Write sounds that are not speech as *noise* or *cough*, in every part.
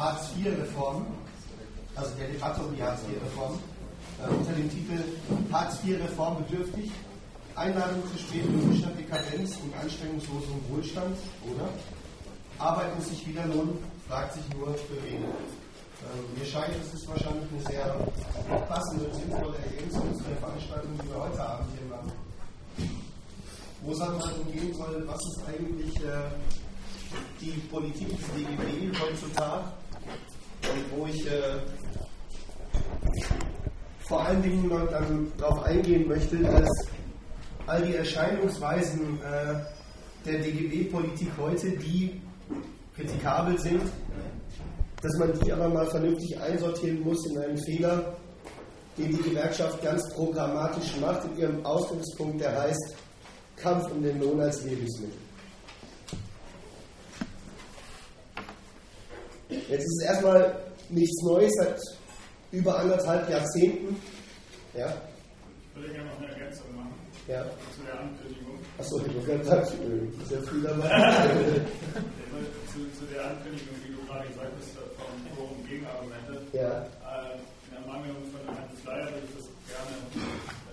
Hartz-IV-Reform, also der Debatte um die Hartz-IV-Reform, äh, unter dem Titel Hartz-IV-Reform bedürftig, Einladung zu spätlogischer Dekadenz und anstrengungslosem Wohlstand, oder? Arbeit muss sich wieder lohnen, fragt sich nur für wen. Äh, mir scheint, es ist wahrscheinlich eine sehr passende und sinnvolle Ergänzung zu der Veranstaltung, die wir heute Abend hier machen. Wo es halt darum gehen soll, was ist eigentlich äh, die Politik des DGB heutzutage und wo ich äh, vor allen Dingen dann darauf eingehen möchte, dass all die Erscheinungsweisen äh, der DGB-Politik heute, die kritikabel sind, dass man die aber mal vernünftig einsortieren muss in einen Fehler, den die Gewerkschaft ganz programmatisch macht in ihrem Ausgangspunkt, der heißt Kampf um den Lohn als Lebensmittel. Jetzt ist es erstmal nichts Neues seit über anderthalb Jahrzehnten. Ja? Ich würde gerne noch eine Ergänzung machen ja. zu der Ankündigung. Achso, ich habe gerade gesagt, sehr viel dabei. *laughs* zu, zu der Ankündigung, wie du gerade gesagt hast, vom Forum Gegenargumente. Ja. Äh, in Ermangelung von einem Flyer würde ich das gerne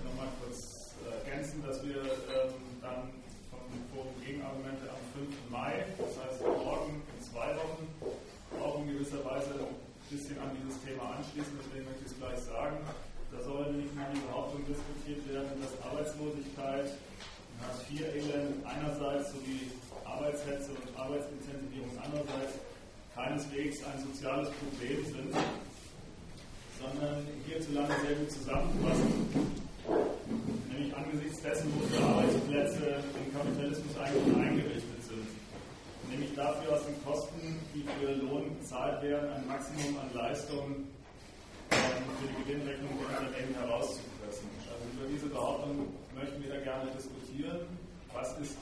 nochmal kurz ergänzen, dass wir ähm, dann vom Forum Gegenargumente am 5. Mai, das heißt morgen in zwei Wochen, auch in gewisser Weise ein bisschen an dieses Thema anschließen, deswegen möchte ich es gleich sagen. Da soll nämlich mal die Behauptung diskutiert werden, dass Arbeitslosigkeit, Hartz-IV-Elend einerseits sowie Arbeitshetze und Arbeitsintensivierung andererseits keineswegs ein soziales Problem sind, sondern hierzulande sehr gut zusammenfassen. Nämlich angesichts dessen, wo die Arbeitsplätze im Kapitalismus eigentlich eingerichtet. Nämlich dafür aus den Kosten, die für Lohn bezahlt werden, ein Maximum an Leistungen ähm, für die Gewinnrechnung der Unternehmen herauszupressen. Also über diese Behauptung möchten wir da gerne diskutieren. Was ist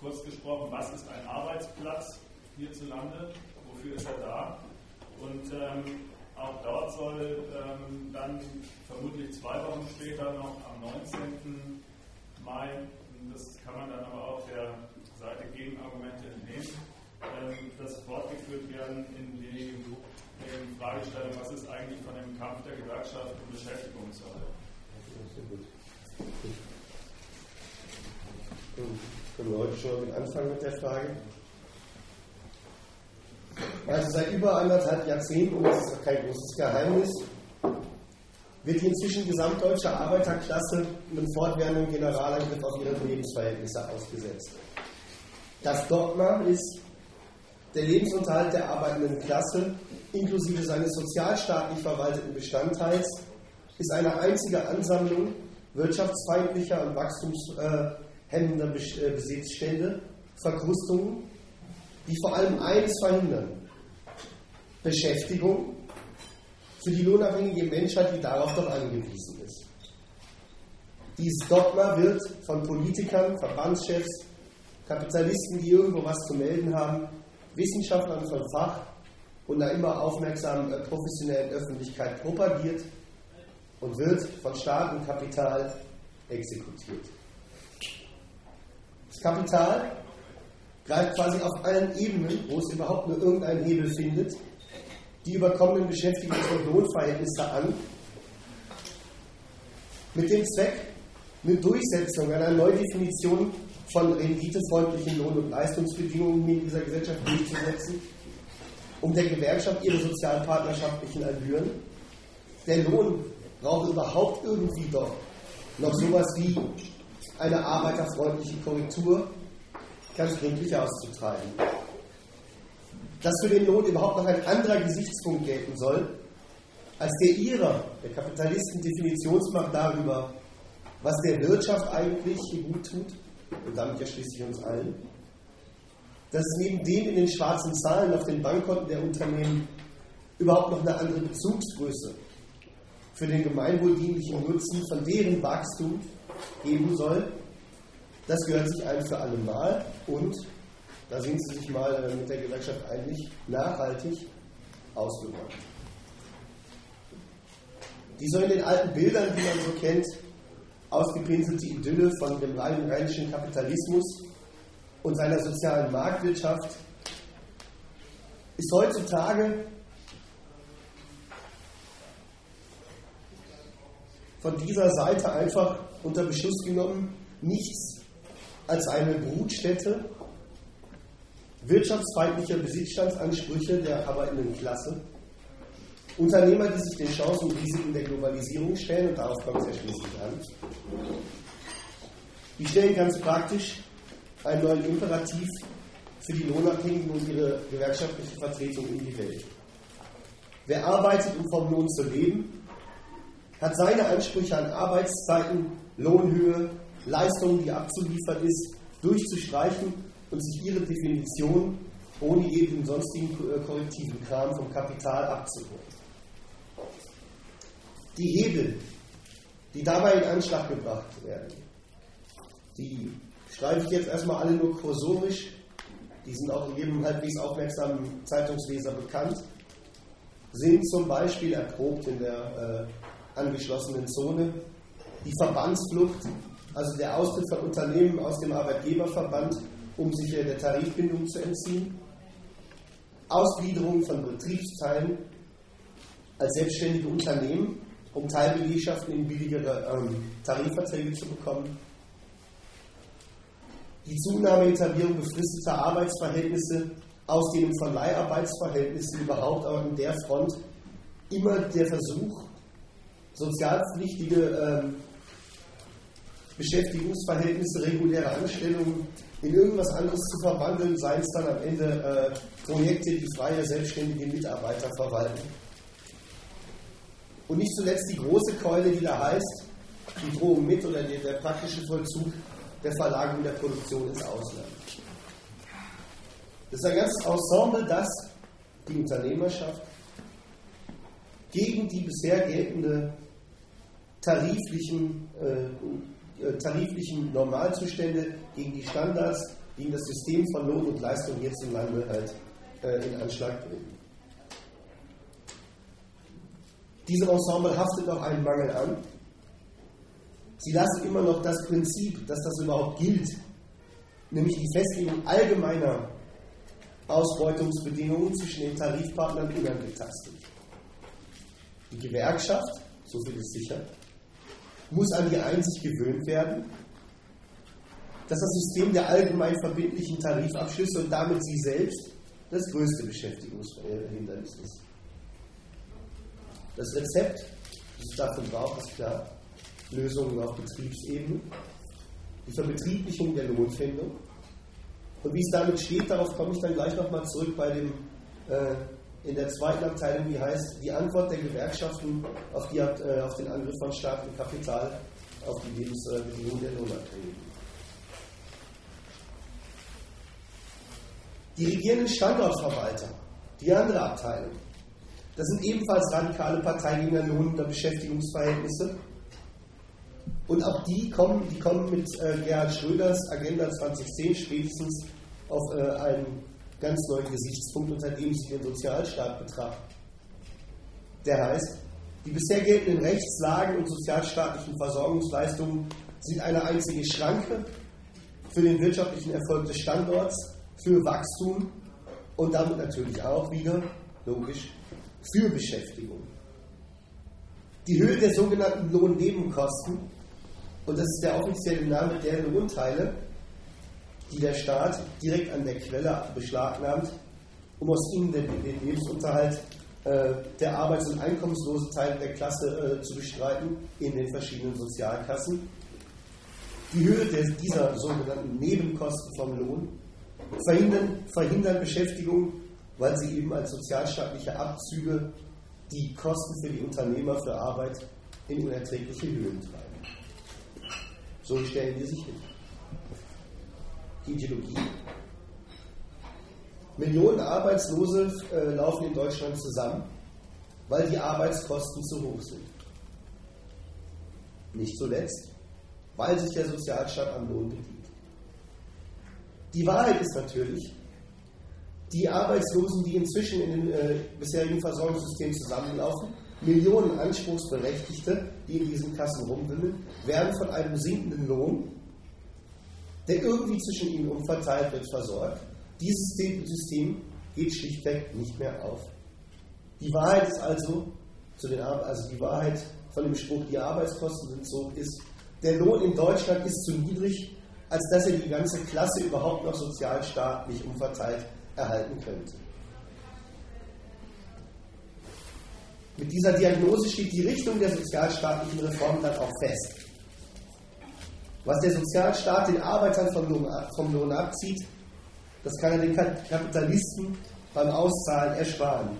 kurz gesprochen, was ist ein Arbeitsplatz hierzulande, wofür ist er da? Und ähm, auch dort soll ähm, dann vermutlich zwei Wochen später noch am 19. Mai, das kann man dann aber auch der Seite Gegenargumente entnehmen, das fortgeführt werden in die, in Fragestellung, was ist eigentlich von dem Kampf der Gewerkschaft und Beschäftigung zu halten. Können wir heute schon mit anfangen mit der Frage? Also seit über anderthalb Jahrzehnten, und das ist auch kein großes Geheimnis, wird die inzwischen gesamtdeutsche Arbeiterklasse einem fortwährenden Generalangriff auf ihre Lebensverhältnisse ausgesetzt. Das Dogma ist, der Lebensunterhalt der arbeitenden Klasse, inklusive seines sozialstaatlich verwalteten Bestandteils, ist eine einzige Ansammlung wirtschaftsfeindlicher und wachstumshemmender äh, Besitzstände, Verkrustungen, die vor allem eines verhindern: Beschäftigung für die lohnabhängige Menschheit, die darauf doch angewiesen ist. Dieses Dogma wird von Politikern, Verbandschefs, Kapitalisten, die irgendwo was zu melden haben, Wissenschaftlern von Fach und einer immer aufmerksamen äh, professionellen Öffentlichkeit propagiert und wird von Staat und Kapital exekutiert. Das Kapital greift quasi auf allen Ebenen, wo es überhaupt nur irgendeinen Hebel findet, die überkommenen Beschäftigungs- und Lohnverhältnisse an, mit dem Zweck, eine Durchsetzung einer Neudefinition von renditefreundlichen Lohn- und Leistungsbedingungen in dieser Gesellschaft durchzusetzen, um der Gewerkschaft ihre sozialpartnerschaftlichen Allüren. Der Lohn braucht überhaupt irgendwie doch noch sowas wie eine arbeiterfreundliche Korrektur ganz gründlich auszutreiben. Dass für den Lohn überhaupt noch ein anderer Gesichtspunkt gelten soll, als der ihrer, der Kapitalisten, Definitionsmacht darüber, was der Wirtschaft eigentlich gut tut, und damit ja schließlich uns allen, dass neben dem in den schwarzen Zahlen auf den Bankkonten der Unternehmen überhaupt noch eine andere Bezugsgröße für den gemeinwohldienlichen Nutzen von deren Wachstum geben soll, das gehört sich ein für alle Mal und da sind sie sich mal mit der Gewerkschaft eigentlich nachhaltig ausgemacht. Die soll in den alten Bildern, die man so kennt, ausgepinselte Idylle von dem rheinischen Kapitalismus und seiner sozialen Marktwirtschaft ist heutzutage von dieser Seite einfach unter Beschuss genommen nichts als eine Brutstätte wirtschaftsfeindlicher Besitzstandsansprüche der arbeitenden Klasse. Unternehmer, die sich den Chancen und Risiken der Globalisierung stellen, und darauf kommt es ja schließlich an, die stellen ganz praktisch einen neuen Imperativ für die Lohnabhängigen und ihre gewerkschaftliche Vertretung in die Welt. Wer arbeitet, um vom Lohn zu leben, hat seine Ansprüche an Arbeitszeiten, Lohnhöhe, Leistungen, die abzuliefern ist, durchzustreichen und sich ihre Definition ohne jeden sonstigen äh, korrektiven Kram vom Kapital abzuholen. Die Hebel, die dabei in Anschlag gebracht werden, die streife ich jetzt erstmal alle nur kursorisch, die sind auch jedem halbwegs aufmerksamen Zeitungsleser bekannt, sind zum Beispiel erprobt in der äh, angeschlossenen Zone. Die Verbandsflucht, also der Austritt von Unternehmen aus dem Arbeitgeberverband, um sich der Tarifbindung zu entziehen, Ausgliederung von Betriebsteilen als selbstständige Unternehmen, um Teilbelegschaften in billigere ähm, Tarifverträge zu bekommen, die Zunahme Etablierung befristeter Arbeitsverhältnisse, Ausdehnung von Leiharbeitsverhältnissen überhaupt, aber in der Front immer der Versuch, sozialpflichtige ähm, Beschäftigungsverhältnisse, reguläre Anstellungen in irgendwas anderes zu verwandeln, seien es dann am Ende äh, Projekte, die freie, selbstständige Mitarbeiter verwalten. Und nicht zuletzt die große Keule, die da heißt, die Drohung mit oder der, der praktische Vollzug der Verlagerung der Produktion ins Ausland. Das ist ein ganzes Ensemble, das die Unternehmerschaft gegen die bisher geltende tariflichen, äh, äh, tariflichen Normalzustände, gegen die Standards, gegen das System von Lohn und Leistung jetzt im Lande halt äh, in Anschlag bringen. Diesem Ensemble haftet noch einen Mangel an. Sie lassen immer noch das Prinzip, dass das überhaupt gilt, nämlich die Festlegung allgemeiner Ausbeutungsbedingungen zwischen den Tarifpartnern unangetastet. Die Gewerkschaft, so viel ist sicher, muss an die Einsicht gewöhnt werden, dass das System der allgemein verbindlichen Tarifabschlüsse und damit sie selbst das größte Beschäftigungshindernis ist. Das Rezept, das es davon braucht, ist klar. Lösungen auf Betriebsebene, die Verbetrieblichung der Lohnfindung. Und wie es damit steht, darauf komme ich dann gleich nochmal zurück bei dem, äh, in der zweiten Abteilung, die heißt die Antwort der Gewerkschaften auf, die, äh, auf den Angriff von Staat und Kapital auf die Lebensbedingungen der Lohnabhängigen. Die regierenden Standortverwalter, die andere Abteilung, das sind ebenfalls radikale Parteigänger lohnender Beschäftigungsverhältnisse und auch die kommen, die kommen mit äh, Gerhard Schröders Agenda 2010 spätestens auf äh, einen ganz neuen Gesichtspunkt, unter dem sie den Sozialstaat betrachten. Der heißt, die bisher geltenden Rechtslagen und sozialstaatlichen Versorgungsleistungen sind eine einzige Schranke für den wirtschaftlichen Erfolg des Standorts, für Wachstum und damit natürlich auch wieder, logisch, für Beschäftigung. Die Höhe der sogenannten Lohnnebenkosten und das ist der offizielle Name der Lohnteile, die der Staat direkt an der Quelle beschlagnahmt, um aus ihnen den, den Lebensunterhalt äh, der arbeits- und einkommenslosen Teile der Klasse äh, zu bestreiten in den verschiedenen Sozialkassen. Die Höhe der, dieser sogenannten Nebenkosten vom Lohn verhindern, verhindern Beschäftigung, weil sie eben als sozialstaatliche Abzüge die Kosten für die Unternehmer für Arbeit in unerträgliche Höhen treiben. So stellen die sich hin. Die Ideologie. Millionen Arbeitslose äh, laufen in Deutschland zusammen, weil die Arbeitskosten zu hoch sind. Nicht zuletzt, weil sich der Sozialstaat am Lohn bedient. Die Wahrheit ist natürlich, die Arbeitslosen, die inzwischen in den äh, bisherigen Versorgungssystemen zusammenlaufen, Millionen Anspruchsberechtigte, die in diesen Kassen rumwimmeln, werden von einem sinkenden Lohn, der irgendwie zwischen ihnen umverteilt wird, versorgt. Dieses System geht schlichtweg nicht mehr auf. Die Wahrheit ist also, zu den also die Wahrheit von dem Spruch, die Arbeitskosten sind so, ist, der Lohn in Deutschland ist zu niedrig, als dass er die ganze Klasse überhaupt noch sozialstaatlich umverteilt erhalten könnte. Mit dieser Diagnose steht die Richtung der sozialstaatlichen Reformen dann auch fest. Was der Sozialstaat den Arbeitern vom Lohn, abzieht, das kann er den Kapitalisten beim Auszahlen ersparen.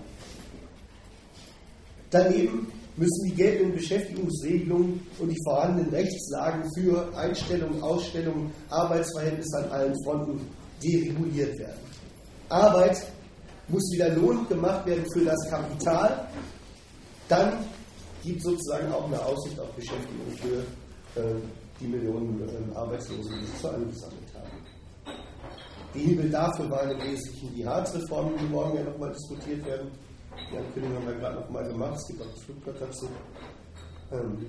Daneben müssen die geltenden Beschäftigungsregelungen und die vorhandenen Rechtslagen für Einstellungen, Ausstellungen, Arbeitsverhältnisse an allen Fronten dereguliert werden. Arbeit muss wieder lohnend gemacht werden für das Kapital. Dann gibt sozusagen auch eine Aussicht auf Beschäftigung für äh, die Millionen äh, Arbeitslosen, die sich zu angesammelt haben. Die Hebel dafür waren im Wesentlichen die Hartz-Reformen, die morgen ja nochmal diskutiert werden. Die Ankündigung haben wir gerade nochmal gemacht, es gibt auch das Flugblatt dazu. Ähm,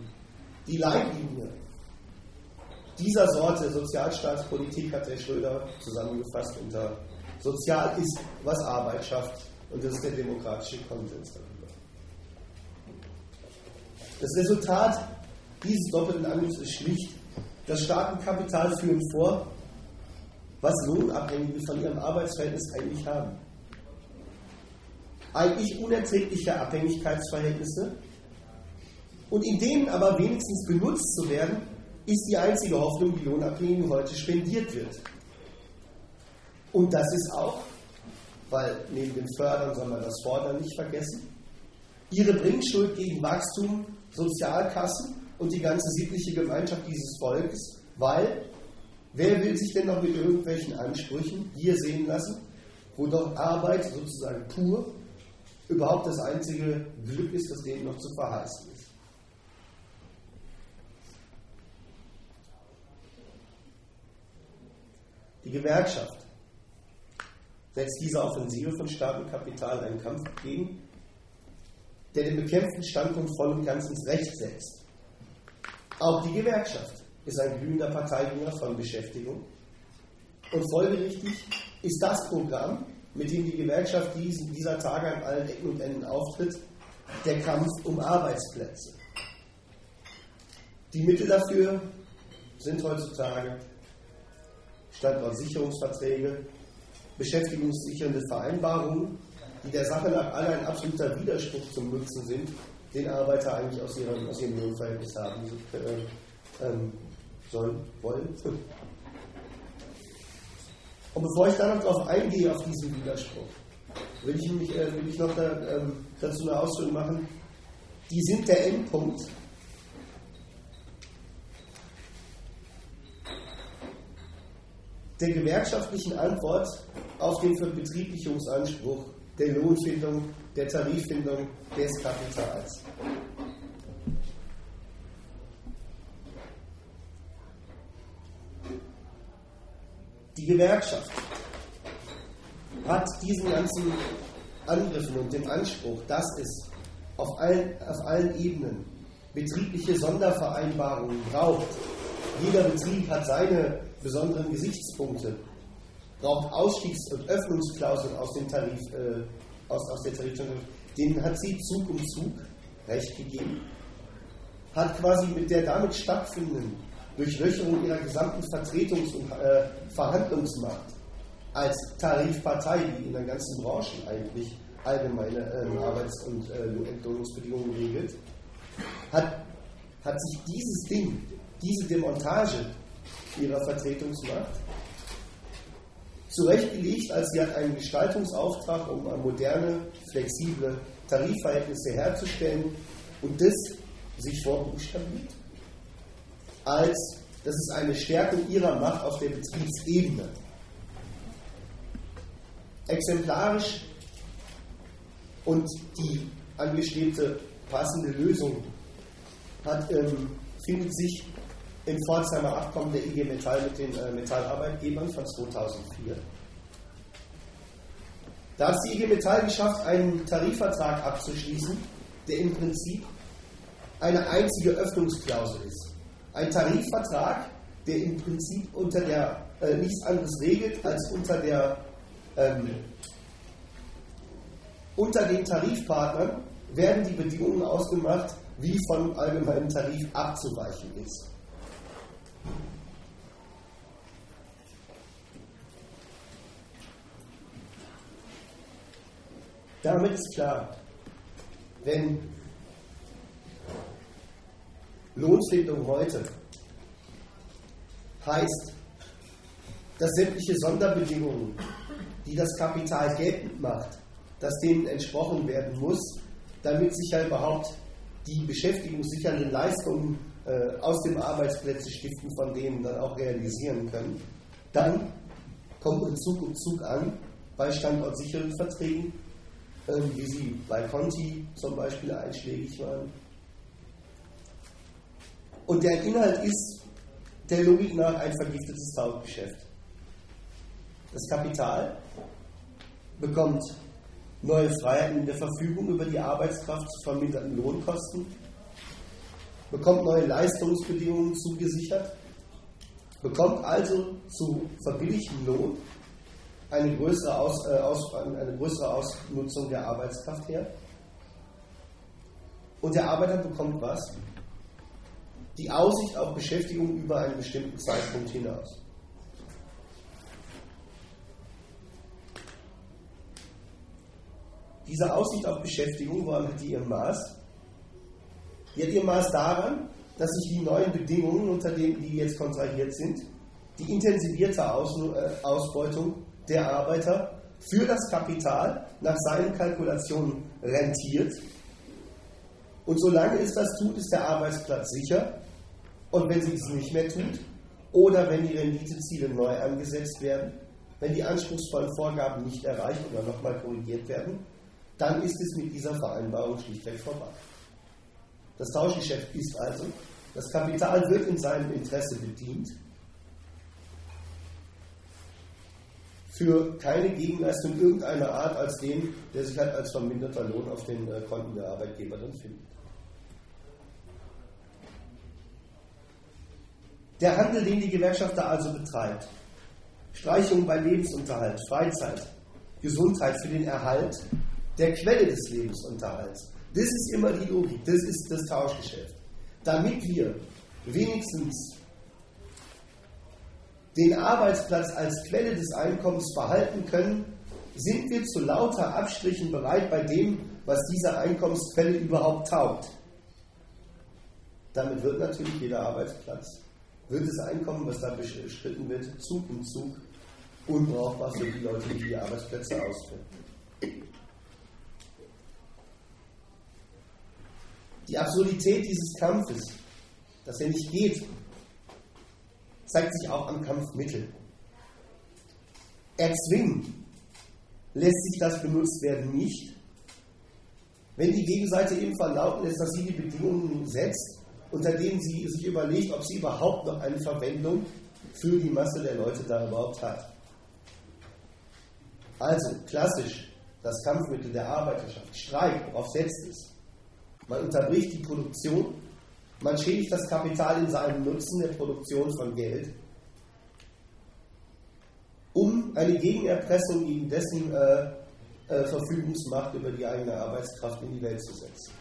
die Leitlinie dieser Sorte Sozialstaatspolitik hat Herr Schröder zusammengefasst unter Sozial ist, was Arbeit schafft und das ist der demokratische Konsens darüber. Das Resultat dieses doppelten Angriffs ist schlicht. Das Staatenkapital führen vor, was Lohnabhängige von ihrem Arbeitsverhältnis eigentlich haben eigentlich unerträgliche Abhängigkeitsverhältnisse und in denen aber wenigstens benutzt zu werden, ist die einzige Hoffnung, die Lohnabhängigen heute spendiert wird. Und das ist auch, weil neben dem Fördern soll man das Fordern nicht vergessen, ihre Bringschuld gegen Wachstum, Sozialkassen und die ganze sittliche Gemeinschaft dieses Volkes, weil wer will sich denn noch mit irgendwelchen Ansprüchen hier sehen lassen, wo doch Arbeit sozusagen pur überhaupt das einzige Glück ist, das denen noch zu verheißen ist. Die Gewerkschaft setzt diese Offensive von und Kapital einen Kampf entgegen, der den bekämpften Standpunkt voll und ganz ins Recht setzt. Auch die Gewerkschaft ist ein glühender Parteigänger von Beschäftigung und folgerichtig ist das Programm, mit dem die Gewerkschaft dieser Tage an allen Ecken und Enden auftritt, der Kampf um Arbeitsplätze. Die Mittel dafür sind heutzutage Standortsicherungsverträge, beschäftigungssichernde Vereinbarungen, die der Sache nach alle ein absoluter Widerspruch zum Nutzen sind, den Arbeiter eigentlich aus ihrem, aus ihrem Lohnverhältnis haben äh, ähm, sollen, wollen. Und bevor ich darauf eingehe, auf diesen Widerspruch, will ich, mich, äh, will ich noch da, ähm, dazu eine Ausführung machen. Die sind der Endpunkt der gewerkschaftlichen Antwort auf den Verbetrieblichungsanspruch der Lohnfindung, der Tariffindung des Kapitals. Die Gewerkschaft hat diesen ganzen Angriffen und den Anspruch, dass es auf allen, auf allen Ebenen betriebliche Sondervereinbarungen braucht. Jeder Betrieb hat seine besonderen Gesichtspunkte, braucht Ausstiegs- und Öffnungsklauseln aus dem Tarif, äh, aus, aus der Tarifverhandlung. Denen hat sie Zug um Zug Recht gegeben, hat quasi mit der damit stattfindenden Durchlöcherung ihrer gesamten Vertretungs- und äh, Verhandlungsmacht als Tarifpartei, die in der ganzen Branche eigentlich allgemeine äh, Arbeits- und äh, Entlohnungsbedingungen regelt, hat, hat sich dieses Ding, diese Demontage ihrer Vertretungsmacht zurechtgelegt, als sie hat einen Gestaltungsauftrag, um moderne, flexible Tarifverhältnisse herzustellen und das sich vorbuchstabiert als das ist eine Stärkung ihrer Macht auf der Betriebsebene. Exemplarisch und die angestrebte passende Lösung hat, ähm, findet sich im Pforzheimer Abkommen der IG Metall mit den äh, Metallarbeitgebern von 2004. Da hat die IG Metall geschafft, einen Tarifvertrag abzuschließen, der im Prinzip eine einzige Öffnungsklausel ist ein Tarifvertrag, der im Prinzip unter der äh, nichts anderes regelt als unter der ähm, unter den Tarifpartnern werden die Bedingungen ausgemacht, wie von allgemeinem Tarif abzuweichen ist. Damit ist klar, wenn Lohnfindung heute heißt, dass sämtliche Sonderbedingungen, die das Kapital geltend macht, dass denen entsprochen werden muss, damit sich ja überhaupt die beschäftigungssichernden Leistungen aus dem Arbeitsplätze stiften, von denen dann auch realisieren können, dann kommt in Zug um Zug an bei standortsicheren Verträgen, äh, wie sie bei Conti zum Beispiel einschlägig waren. Und der Inhalt ist der Logik nach ein vergiftetes Tauschgeschäft. Das Kapital bekommt neue Freiheiten in der Verfügung über die Arbeitskraft zu verminderten Lohnkosten, bekommt neue Leistungsbedingungen zugesichert, bekommt also zu verbilligtem Lohn eine größere, Aus, äh, Aus, eine größere Ausnutzung der Arbeitskraft her. Und der Arbeiter bekommt was? Die Aussicht auf Beschäftigung über einen bestimmten Zeitpunkt hinaus. Diese Aussicht auf Beschäftigung, woran hat die ihr Maß? Hat ihr Maß daran, dass sich die neuen Bedingungen, unter denen die jetzt kontrahiert sind, die intensivierte Aus, äh, Ausbeutung der Arbeiter für das Kapital nach seinen Kalkulationen rentiert. Und solange es das tut, ist der Arbeitsplatz sicher. Und wenn sie es nicht mehr tut, oder wenn die Renditeziele neu angesetzt werden, wenn die anspruchsvollen Vorgaben nicht erreicht oder nochmal korrigiert werden, dann ist es mit dieser Vereinbarung schlichtweg vorbei. Das Tauschgeschäft ist also, das Kapital wird in seinem Interesse bedient, für keine Gegenleistung irgendeiner Art als den, der sich halt als verminderter Lohn auf den äh, Konten der Arbeitgeber dann findet. Der Handel, den die Gewerkschaft da also betreibt, Streichungen bei Lebensunterhalt, Freizeit, Gesundheit für den Erhalt der Quelle des Lebensunterhalts. Das ist immer die Logik, das ist das Tauschgeschäft. Damit wir wenigstens den Arbeitsplatz als Quelle des Einkommens behalten können, sind wir zu lauter Abstrichen bereit bei dem, was diese Einkommensquelle überhaupt taugt. Damit wird natürlich jeder Arbeitsplatz, wird das Einkommen, was da beschritten wird, Zug um Zug unbrauchbar für die Leute, die die Arbeitsplätze ausführen. Die Absurdität dieses Kampfes, dass er nicht geht, zeigt sich auch am Kampfmittel. Erzwingen lässt sich das benutzt werden nicht, wenn die Gegenseite eben verlauten lässt, dass sie die Bedingungen setzt, unter denen sie sich überlegt, ob sie überhaupt noch eine Verwendung für die Masse der Leute da überhaupt hat. Also klassisch das Kampfmittel der Arbeiterschaft, Streik, worauf setzt es? Man unterbricht die Produktion, man schädigt das Kapital in seinem Nutzen der Produktion von Geld, um eine Gegenerpressung gegen dessen äh, äh, Verfügungsmacht über die eigene Arbeitskraft in die Welt zu setzen.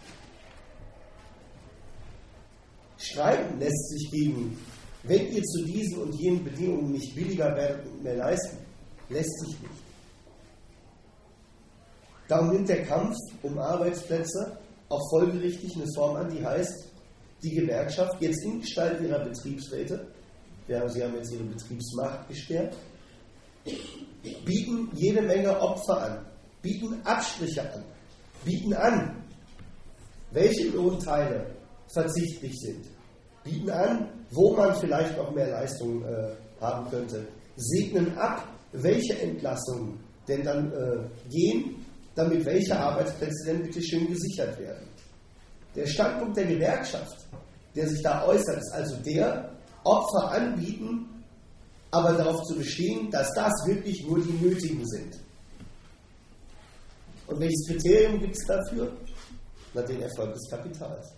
Streiten lässt sich gegen, wenn ihr zu diesen und jenen Bedingungen nicht billiger werdet und mehr leisten, lässt sich nicht. Darum nimmt der Kampf um Arbeitsplätze auch folgerichtig eine Form an, die heißt, die Gewerkschaft jetzt in Gestalt ihrer Betriebsräte, sie haben jetzt ihre Betriebsmacht gestärkt, bieten jede Menge Opfer an, bieten Abstriche an, bieten an, welche Lohnteile verzichtlich sind, bieten an, wo man vielleicht noch mehr Leistung äh, haben könnte, segnen ab, welche Entlassungen denn dann äh, gehen damit welche Arbeitsplätze denn bitte schön gesichert werden. Der Standpunkt der Gewerkschaft, der sich da äußert, ist also der, Opfer anbieten, aber darauf zu bestehen, dass das wirklich nur die nötigen sind. Und welches Kriterium gibt es dafür? Na, den Erfolg des Kapitals.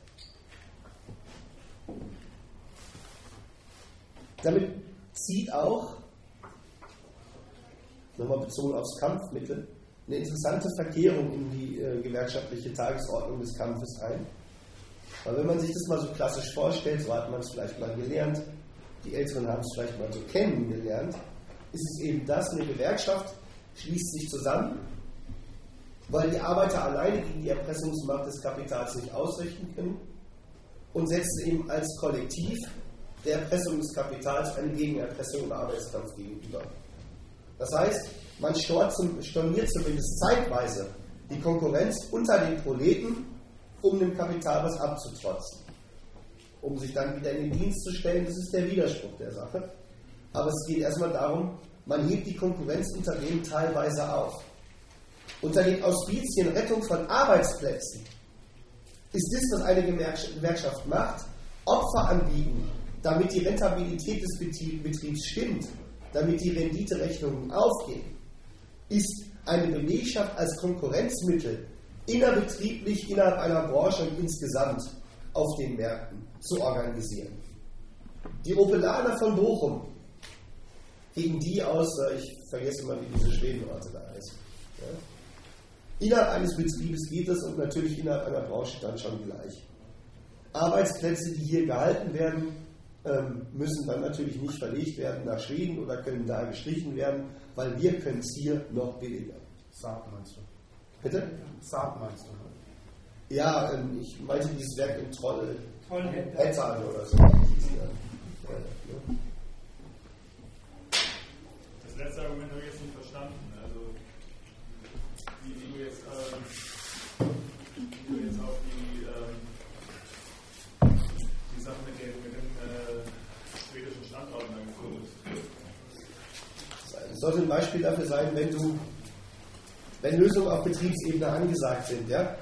Damit zieht auch, nochmal bezogen aufs Kampfmittel, eine interessante Verkehrung in die, äh, gewerkschaftliche Tagesordnung des Kampfes ein. Aber wenn man sich das mal so klassisch vorstellt, so hat man es vielleicht mal gelernt, die Älteren haben es vielleicht mal so kennengelernt, ist es eben das, eine Gewerkschaft schließt sich zusammen, weil die Arbeiter alleine gegen die Erpressungsmacht des Kapitals nicht ausrichten können und setzen eben als Kollektiv der Erpressung des Kapitals eine Gegenerpressung im Arbeitskampf gegenüber. Das heißt, man storniert zumindest zeitweise die Konkurrenz unter den Proleten, um dem Kapital was abzutrotzen. Um sich dann wieder in den Dienst zu stellen, das ist der Widerspruch der Sache. Aber es geht erstmal darum, man hebt die Konkurrenz unter denen teilweise auf. Unter den Auspizien Rettung von Arbeitsplätzen ist das, was eine Gewerkschaft macht, Opfer anbieten, damit die Rentabilität des Betriebs stimmt, damit die Renditerechnungen aufgehen, ist eine Belegschaft als Konkurrenzmittel innerbetrieblich innerhalb einer Branche und insgesamt auf den Märkten zu organisieren. Die Opelaner von Bochum, gegen die aus, äh, ich vergesse immer, wie diese Schwedenorte da heißen. Ja? Innerhalb eines Betriebes geht es und natürlich innerhalb einer Branche dann schon gleich. Arbeitsplätze, die hier gehalten werden, ähm, müssen dann natürlich nicht verlegt werden nach Schweden oder können da gestrichen werden, weil wir können es hier noch billiger. Saab meinst du? Bitte? Saab meinst du? Ja, ähm, ich meinte dieses Werk in Troll, Trollhättan oder so. Das letzte Argument habe ich jetzt nicht verstanden. Also, wie du jetzt, ähm, Sollte ein Beispiel dafür sein, wenn du wenn Lösungen auf Betriebsebene angesagt sind, ja?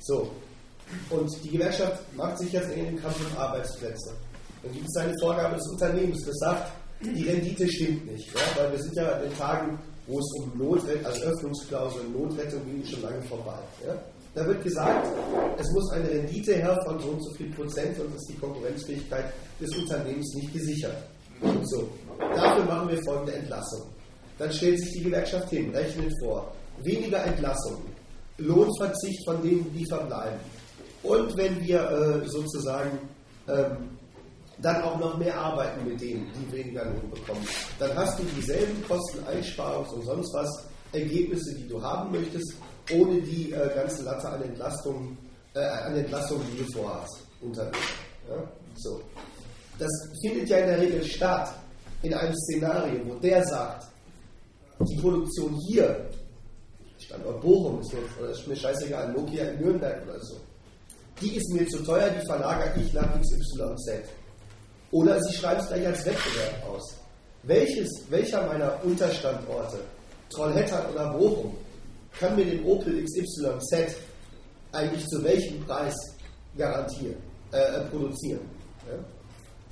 So. Und die Gewerkschaft macht sich jetzt in den Kampf um Arbeitsplätze. Dann gibt es eine Vorgabe des Unternehmens, das sagt, die Rendite stimmt nicht. Ja? Weil wir sind ja an den Tagen, wo es um Notrettung, also Öffnungsklausel, Notrettung ging schon lange vorbei. Ja? Da wird gesagt, es muss eine Rendite her von so und so viel Prozent und ist die Konkurrenzfähigkeit des Unternehmens nicht gesichert. So. Dafür machen wir folgende Entlassung. Dann stellt sich die Gewerkschaft hin, rechnet vor weniger Entlassungen, Lohnverzicht von denen, die verbleiben. Und wenn wir äh, sozusagen ähm, dann auch noch mehr arbeiten mit denen, die weniger Lohn bekommen, dann hast du dieselben Kosten, Einsparungs- und sonst was Ergebnisse, die du haben möchtest, ohne die äh, ganze Latte an Entlastungen, äh, an Entlastungen, die du vorhast, unterwegs. Ja? So. Das findet ja in der Regel statt in einem Szenario, wo der sagt, die Produktion hier Standort Bochum ist mir, ist mir scheißegal, Nokia in Nürnberg oder so. Die ist mir zu teuer, die verlagere ich nach XYZ. Oder Sie schreiben es gleich als Wettbewerb aus. Welches, welcher meiner Unterstandorte, Trollhättan oder Bochum, kann mir den Opel XYZ eigentlich zu welchem Preis garantieren, äh, produzieren? Ja?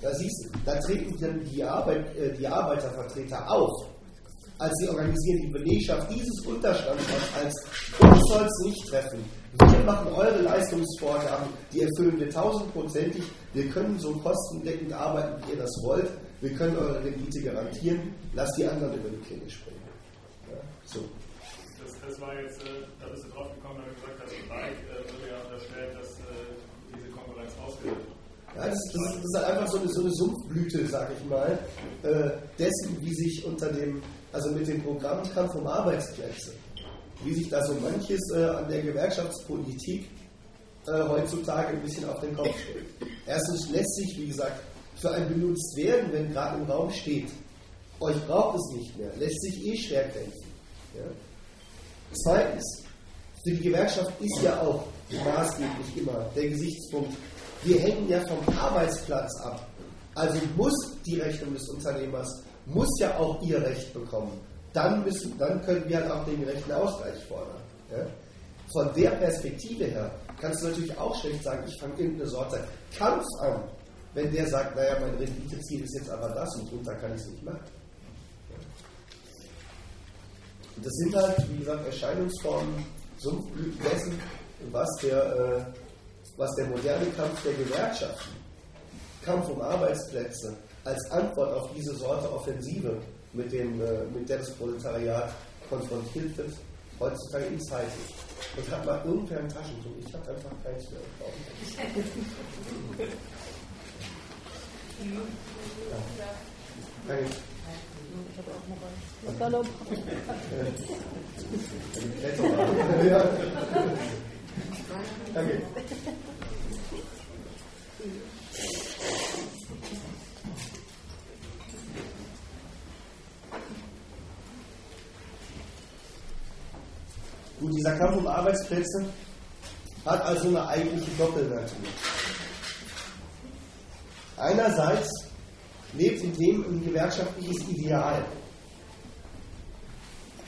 Da siehst du, da treten dann die, Arbeit, äh, die Arbeitervertreter auf als sie organisieren die Belegschaft dieses Unterstandsmanns als uns soll es nicht treffen. Wir machen eure Leistungsvorgaben, die erfüllen wir tausendprozentig. Wir können so kostendeckend arbeiten, wie ihr das wollt. Wir können eure Rendite garantieren. Lasst die anderen über die Klinge springen. Ja, so. Das, das, war jetzt, äh, da bist du drauf gekommen, wenn du gesagt hast, Bike äh, würde ja unterstellen, dass äh, diese Konkurrenz ausgeht. Ja, das, das, das, ist halt einfach so eine, so eine Sumpfblüte, sag ich mal, äh, dessen, wie sich unter dem also mit dem Programmkampf um Arbeitsplätze, wie sich da so manches äh, an der Gewerkschaftspolitik äh, heutzutage ein bisschen auf den Kopf stellt. Erstens lässt sich, wie gesagt, für ein benutzt werden, wenn gerade im Raum steht, euch braucht es nicht mehr, lässt sich eh schwer kämpfen. Ja? Zweitens, für die Gewerkschaft ist ja auch maßgeblich immer der Gesichtspunkt, wir hängen ja vom Arbeitsplatz ab. Also muss die Rechnung des Unternehmers muss ja auch ihr Recht bekommen. Dann, müssen, dann können wir halt auch den gerechten Ausgleich fordern. Ja? Von der Perspektive her kannst du natürlich auch schlecht sagen, ich fange irgendeine Sorte Kampf an, wenn der sagt, naja, mein Renditeziel ist jetzt aber das und drunter kann ich es nicht machen. Und das sind halt, wie gesagt, Erscheinungsformen, Sumpfblüten dessen, was der, äh, was der moderne Kampf der Gewerkschaften, Kampf um Arbeitsplätze, als Antwort auf diese Sorte Offensive, mit, dem, äh, mit der das Proletariat konfrontiert wird, heutzutage inzeitig. Und hat mal irgendwer ein Taschentuch? Ich habe einfach keins mehr. Ja. Danke. Salopp. *laughs* Ja. Danke. Gut, dieser Kampf um Arbeitsplätze hat also eine eigentliche Doppelnatur. Einerseits lebt in dem ein gewerkschaftliches Ideal.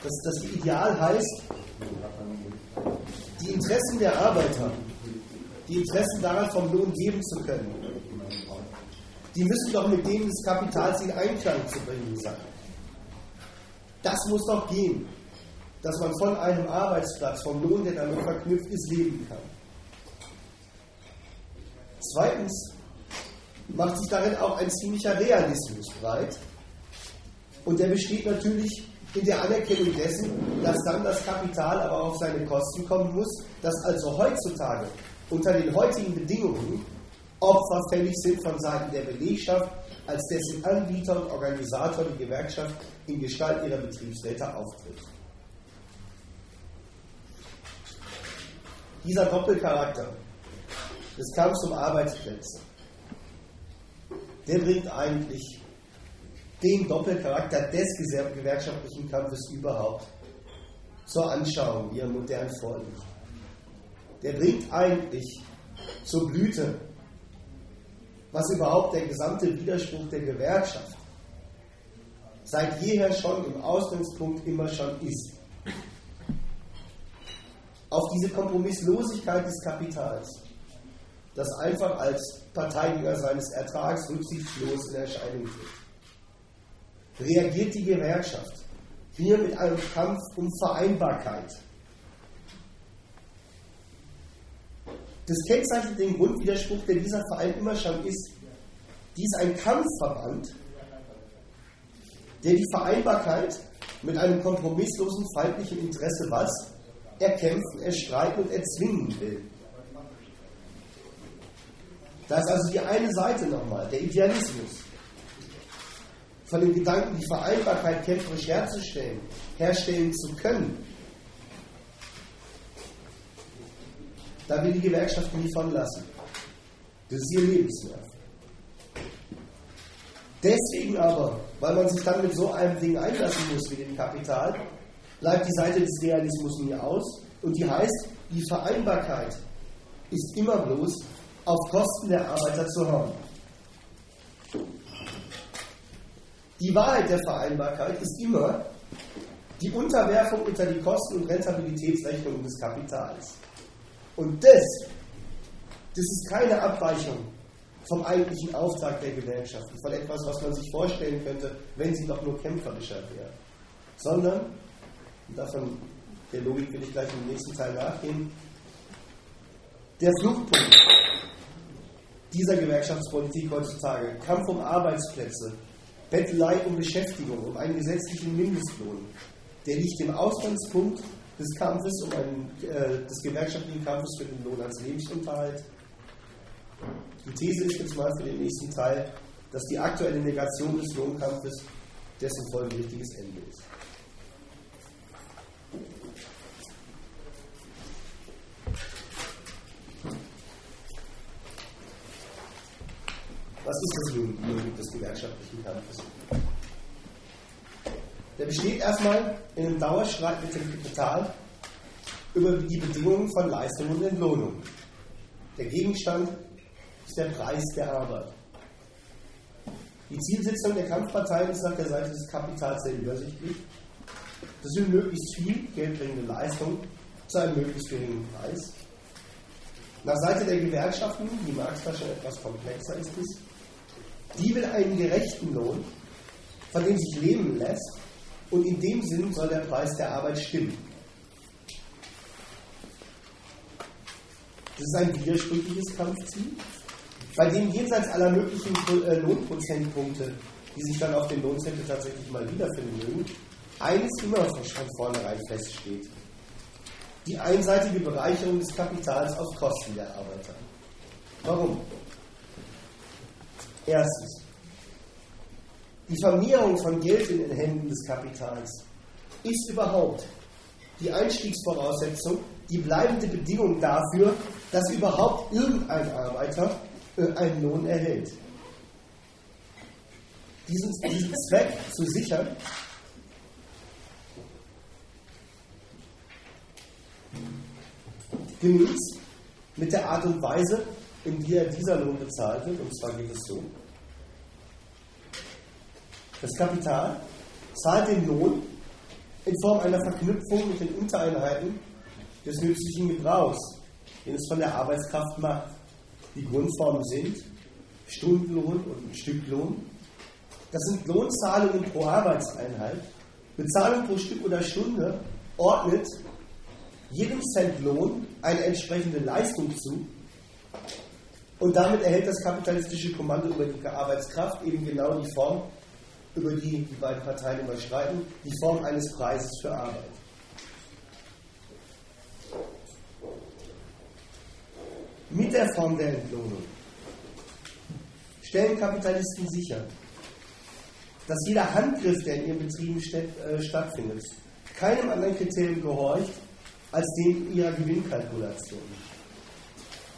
Das, das Ideal heißt, die Interessen der Arbeiter, die Interessen daran vom Lohn geben zu können, die müssen doch mit denen des Kapitals in Einklang zu bringen sein. Das muss doch gehen dass man von einem Arbeitsplatz, vom Lohn, der damit verknüpft ist, leben kann. Zweitens macht sich darin auch ein ziemlicher Realismus breit. Und der besteht natürlich in der Anerkennung dessen, dass dann das Kapital aber auf seine Kosten kommen muss, dass also heutzutage unter den heutigen Bedingungen Opfer fällig sind von Seiten der Belegschaft, als dessen Anbieter und Organisator die Gewerkschaft in Gestalt ihrer Betriebsräte auftritt. Dieser Doppelcharakter des Kampfs um Arbeitsplätze, der bringt eigentlich den Doppelcharakter des gewerkschaftlichen Kampfes überhaupt zur Anschauung, wie er modern vorliegt. Der bringt eigentlich zur Blüte, was überhaupt der gesamte Widerspruch der Gewerkschaft seit jeher schon im Ausgangspunkt immer schon ist auf diese Kompromisslosigkeit des Kapitals, das einfach als Verteidiger seines Ertrags rücksichtslos in Erscheinung tritt. Reagiert die Gewerkschaft hier mit einem Kampf um Vereinbarkeit. Das kennzeichnet den Grundwiderspruch, der dieser Verein immer schon ist. Dies ist ein Kampfverband, der die Vereinbarkeit mit einem kompromisslosen feindlichen Interesse was? Erkämpfen, erstreiten und erzwingen will. Da ist also die eine Seite nochmal, der Idealismus. Von dem Gedanken, die Vereinbarkeit kämpferisch herzustellen, herstellen zu können. Da will die Gewerkschaft nie von lassen. Das ist ihr Lebenswerk. Deswegen aber, weil man sich dann mit so einem Ding einlassen muss wie dem Kapital, bleibt die Seite des Realismus nie aus und die heißt, die Vereinbarkeit ist immer bloß auf Kosten der Arbeiter zu haben. Die Wahrheit der Vereinbarkeit ist immer die Unterwerfung unter die Kosten- und Rentabilitätsrechnungen des Kapitals. Und das, das ist keine Abweichung vom eigentlichen Auftrag der Gewerkschaften, von etwas, was man sich vorstellen könnte, wenn sie doch nur kämpferischer wäre, sondern davon der Logik will ich gleich im nächsten Teil nachgehen. Der Fluchtpunkt dieser Gewerkschaftspolitik heutzutage, Kampf um Arbeitsplätze, Bettelei um Beschäftigung, um einen gesetzlichen Mindestlohn, der liegt im Ausgangspunkt des Kampfes, um einen, äh, des gewerkschaftlichen Kampfes für den Lohn als Lebensunterhalt. Die These ist jetzt mal für den nächsten Teil, dass die aktuelle Negation des Lohnkampfes dessen folgerichtiges Ende ist. Was ist das Logik des gewerkschaftlichen Kampfes? Der besteht erstmal in einem Dauerstreit mit dem Kapital über die Bedingungen von Leistung und Entlohnung. Der Gegenstand ist der Preis der Arbeit. Die Zielsetzung der Kampfparteien ist nach der Seite des Kapitals sehr übersichtlich. Das will möglichst viel geldbringende Leistung zu einem möglichst geringen Preis. Nach Seite der Gewerkschaften, die Markttasche etwas komplexer ist es, die will einen gerechten Lohn, von dem sich leben lässt, und in dem Sinn soll der Preis der Arbeit stimmen. Das ist ein widersprüchliches Kampfziel, bei dem jenseits aller möglichen äh, Lohnprozentpunkte, die sich dann auf den Lohnzettel tatsächlich mal wiederfinden mögen, eines immer von vornherein feststeht. die einseitige Bereicherung des Kapitals auf Kosten der Arbeiter. Warum? Erstens, die Vermehrung von Geld in den Händen des Kapitals ist überhaupt die Einstiegsvoraussetzung, die bleibende Bedingung dafür, dass überhaupt irgendein Arbeiter äh, einen Lohn erhält. Diesen, diesen Zweck zu sichern, genügt mit der Art und Weise, in der dieser Lohn bezahlt wird. Und zwar geht es so. Das Kapital zahlt den Lohn in Form einer Verknüpfung mit den Untereinheiten des nützlichen Gebrauchs, den es von der Arbeitskraft macht. Die Grundformen sind Stundenlohn und Stücklohn. Das sind Lohnzahlungen pro Arbeitseinheit. Bezahlung pro Stück oder Stunde ordnet jedem Cent Lohn eine entsprechende Leistung zu. Und damit erhält das kapitalistische Kommando über die Arbeitskraft eben genau die Form, über die die beiden Parteien immer streiten, die Form eines Preises für Arbeit. Mit der Form der Entlohnung stellen Kapitalisten sicher, dass jeder Handgriff, der in ihren Betrieben äh, stattfindet, keinem anderen Kriterium gehorcht als dem ihrer Gewinnkalkulation.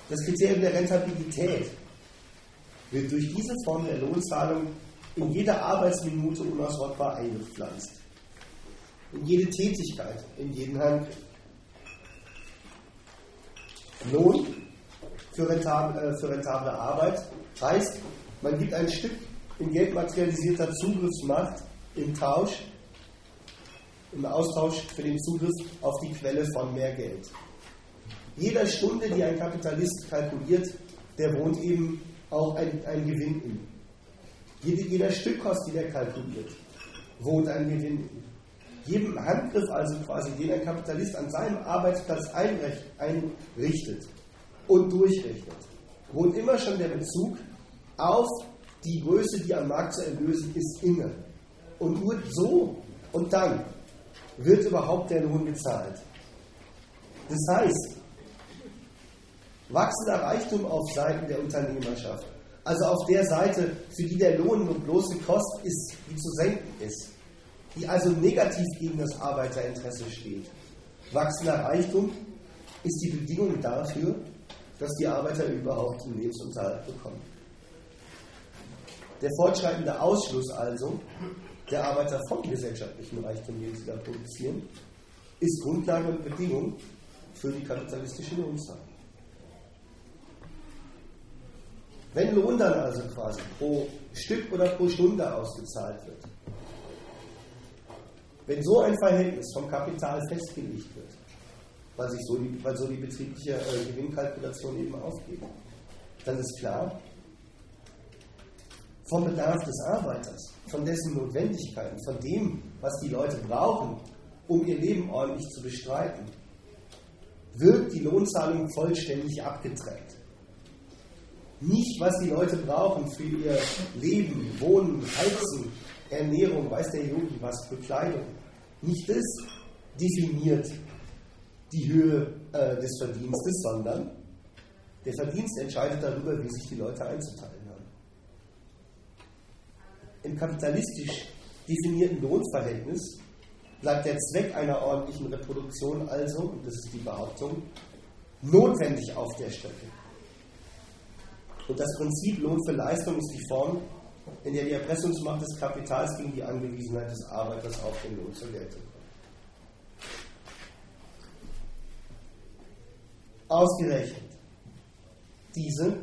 Das Kriterium der Rentabilität wird durch diese Form der Lohnzahlung in jede Arbeitsminute unausrottbar eingepflanzt. In jede Tätigkeit, in jeden Handgriff. Lohn für rentable, äh, für rentable Arbeit heißt, man gibt ein Stück in Geld materialisierter Zugriffsmacht im Tausch, im Austausch für den Zugriff auf die Quelle von mehr Geld. Jeder Stunde, die ein Kapitalist kalkuliert, der wohnt eben auch ein, ein Gewinn in. Jede, jeder Stückkost, die er kalkuliert, wohnt ein Gewinn in. Jedem Handgriff, also quasi, den ein Kapitalist an seinem Arbeitsplatz einrichtet und durchrechnet, wohnt immer schon der Bezug auf die Größe, die am Markt zu erlösen ist, inne. Und nur so und dann wird überhaupt der Lohn gezahlt. Das heißt, wachsender Reichtum auf Seiten der Unternehmerschaft, also auf der Seite, für die der Lohn nur bloße Kost ist, die zu senken ist, die also negativ gegen das Arbeiterinteresse steht. Wachsender Reichtum ist die Bedingung dafür, dass die Arbeiter überhaupt einen Lebensunterhalt bekommen. Der fortschreitende Ausschluss also der Arbeiter vom gesellschaftlichen Reichtum, den sie da produzieren, ist Grundlage und Bedingung für die kapitalistische Lohnzahlung. Wenn Lohn dann also quasi pro Stück oder pro Stunde ausgezahlt wird, wenn so ein Verhältnis vom Kapital festgelegt wird, weil, sich so die, weil so die betriebliche äh, Gewinnkalkulation eben aufgeht, dann ist klar, vom Bedarf des Arbeiters, von dessen Notwendigkeiten, von dem, was die Leute brauchen, um ihr Leben ordentlich zu bestreiten, wird die Lohnzahlung vollständig abgetrennt. Nicht, was die Leute brauchen für ihr Leben, Wohnen, Heizen, Ernährung, weiß der Yogi was, Bekleidung. Nicht das definiert die Höhe äh, des Verdienstes, sondern der Verdienst entscheidet darüber, wie sich die Leute einzuteilen haben. Im kapitalistisch definierten Lohnverhältnis bleibt der Zweck einer ordentlichen Reproduktion also, und das ist die Behauptung, notwendig auf der Strecke. Und das Prinzip Lohn für Leistung ist die Form, in der die Erpressungsmacht des Kapitals gegen die Angewiesenheit des Arbeiters auf den Lohn zur Geltung kommt. Ausgerechnet diese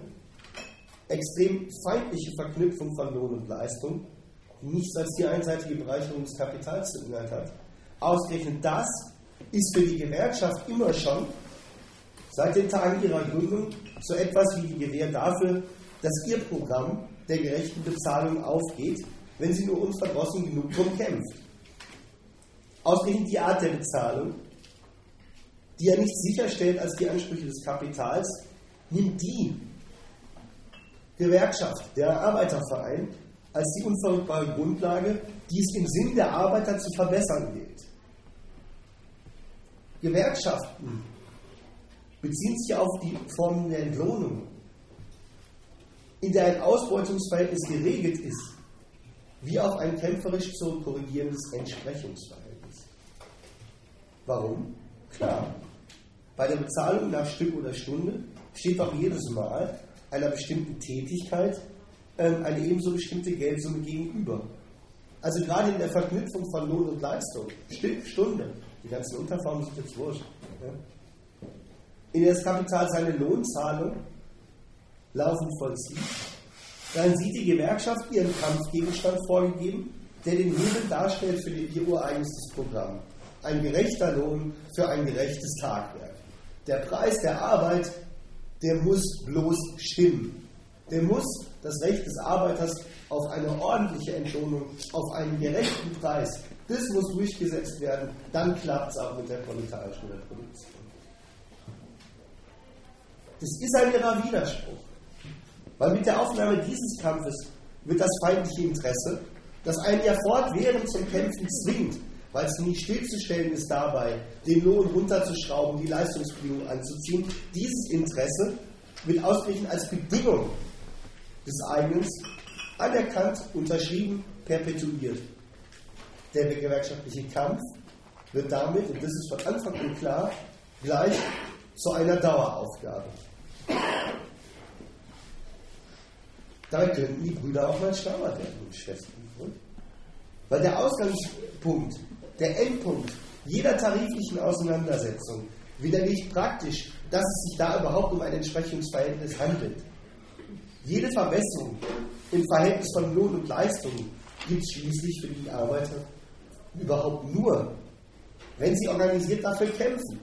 extrem feindliche Verknüpfung von Lohn und Leistung, die nichts als die einseitige Bereicherung des Kapitals zu Inhalt hat, ausgerechnet das ist für die Gewerkschaft immer schon seit den Tagen ihrer Gründung so etwas wie die Gewähr dafür, dass ihr Programm der gerechten Bezahlung aufgeht, wenn sie nur unverdrossen genug drum kämpft. Ausgerechnet die Art der Bezahlung, die ja nichts sicherstellt als die Ansprüche des Kapitals, nimmt die Gewerkschaft, der Arbeiterverein, als die unverrückbare Grundlage, die es im Sinn der Arbeiter zu verbessern gilt. Gewerkschaften beziehen sich auf die Formen der Entlohnung, in der ein Ausbeutungsverhältnis geregelt ist, wie auf ein kämpferisch zu korrigierendes Entsprechungsverhältnis. Warum? Klar, bei der Bezahlung nach Stück oder Stunde steht auch jedes Mal einer bestimmten Tätigkeit ähm, eine ebenso bestimmte Geldsumme gegenüber. Also gerade in der Verknüpfung von Lohn und Leistung, Stück, Stunde, die ganzen Unterformen sind jetzt wurscht. In das Kapital seine Lohnzahlung laufend vollzieht, dann sieht die Gewerkschaft ihren Kampfgegenstand vorgegeben, der den Hebel darstellt für ihr ureigenstes Programm. Ein gerechter Lohn für ein gerechtes Tagwerk. Der Preis der Arbeit, der muss bloß stimmen. Der muss das Recht des Arbeiters auf eine ordentliche Entlohnung, auf einen gerechten Preis, das muss durchgesetzt werden. Dann klappt es auch mit der proletarischen Reproduktion. Das ist ein ihrer Widerspruch. Weil mit der Aufnahme dieses Kampfes wird das feindliche Interesse, das einen ja fortwährend zum Kämpfen zwingt, weil es nie stillzustellen ist dabei, den Lohn runterzuschrauben, die Leistungsbedingungen anzuziehen, dieses Interesse wird ausgerechnet als Bedingung des Eignens anerkannt, unterschrieben, perpetuiert. Der gewerkschaftliche Kampf wird damit, und das ist von Anfang an klar, gleich zu einer Daueraufgabe. Da könnten die Brüder auch mal schlauer werden, Geschäften. Weil der Ausgangspunkt, der Endpunkt jeder tariflichen Auseinandersetzung widerlegt praktisch, dass es sich da überhaupt um ein Entsprechungsverhältnis handelt. Jede Verbesserung im Verhältnis von Lohn und Leistung gibt es schließlich für die Arbeiter überhaupt nur, wenn sie organisiert dafür kämpfen.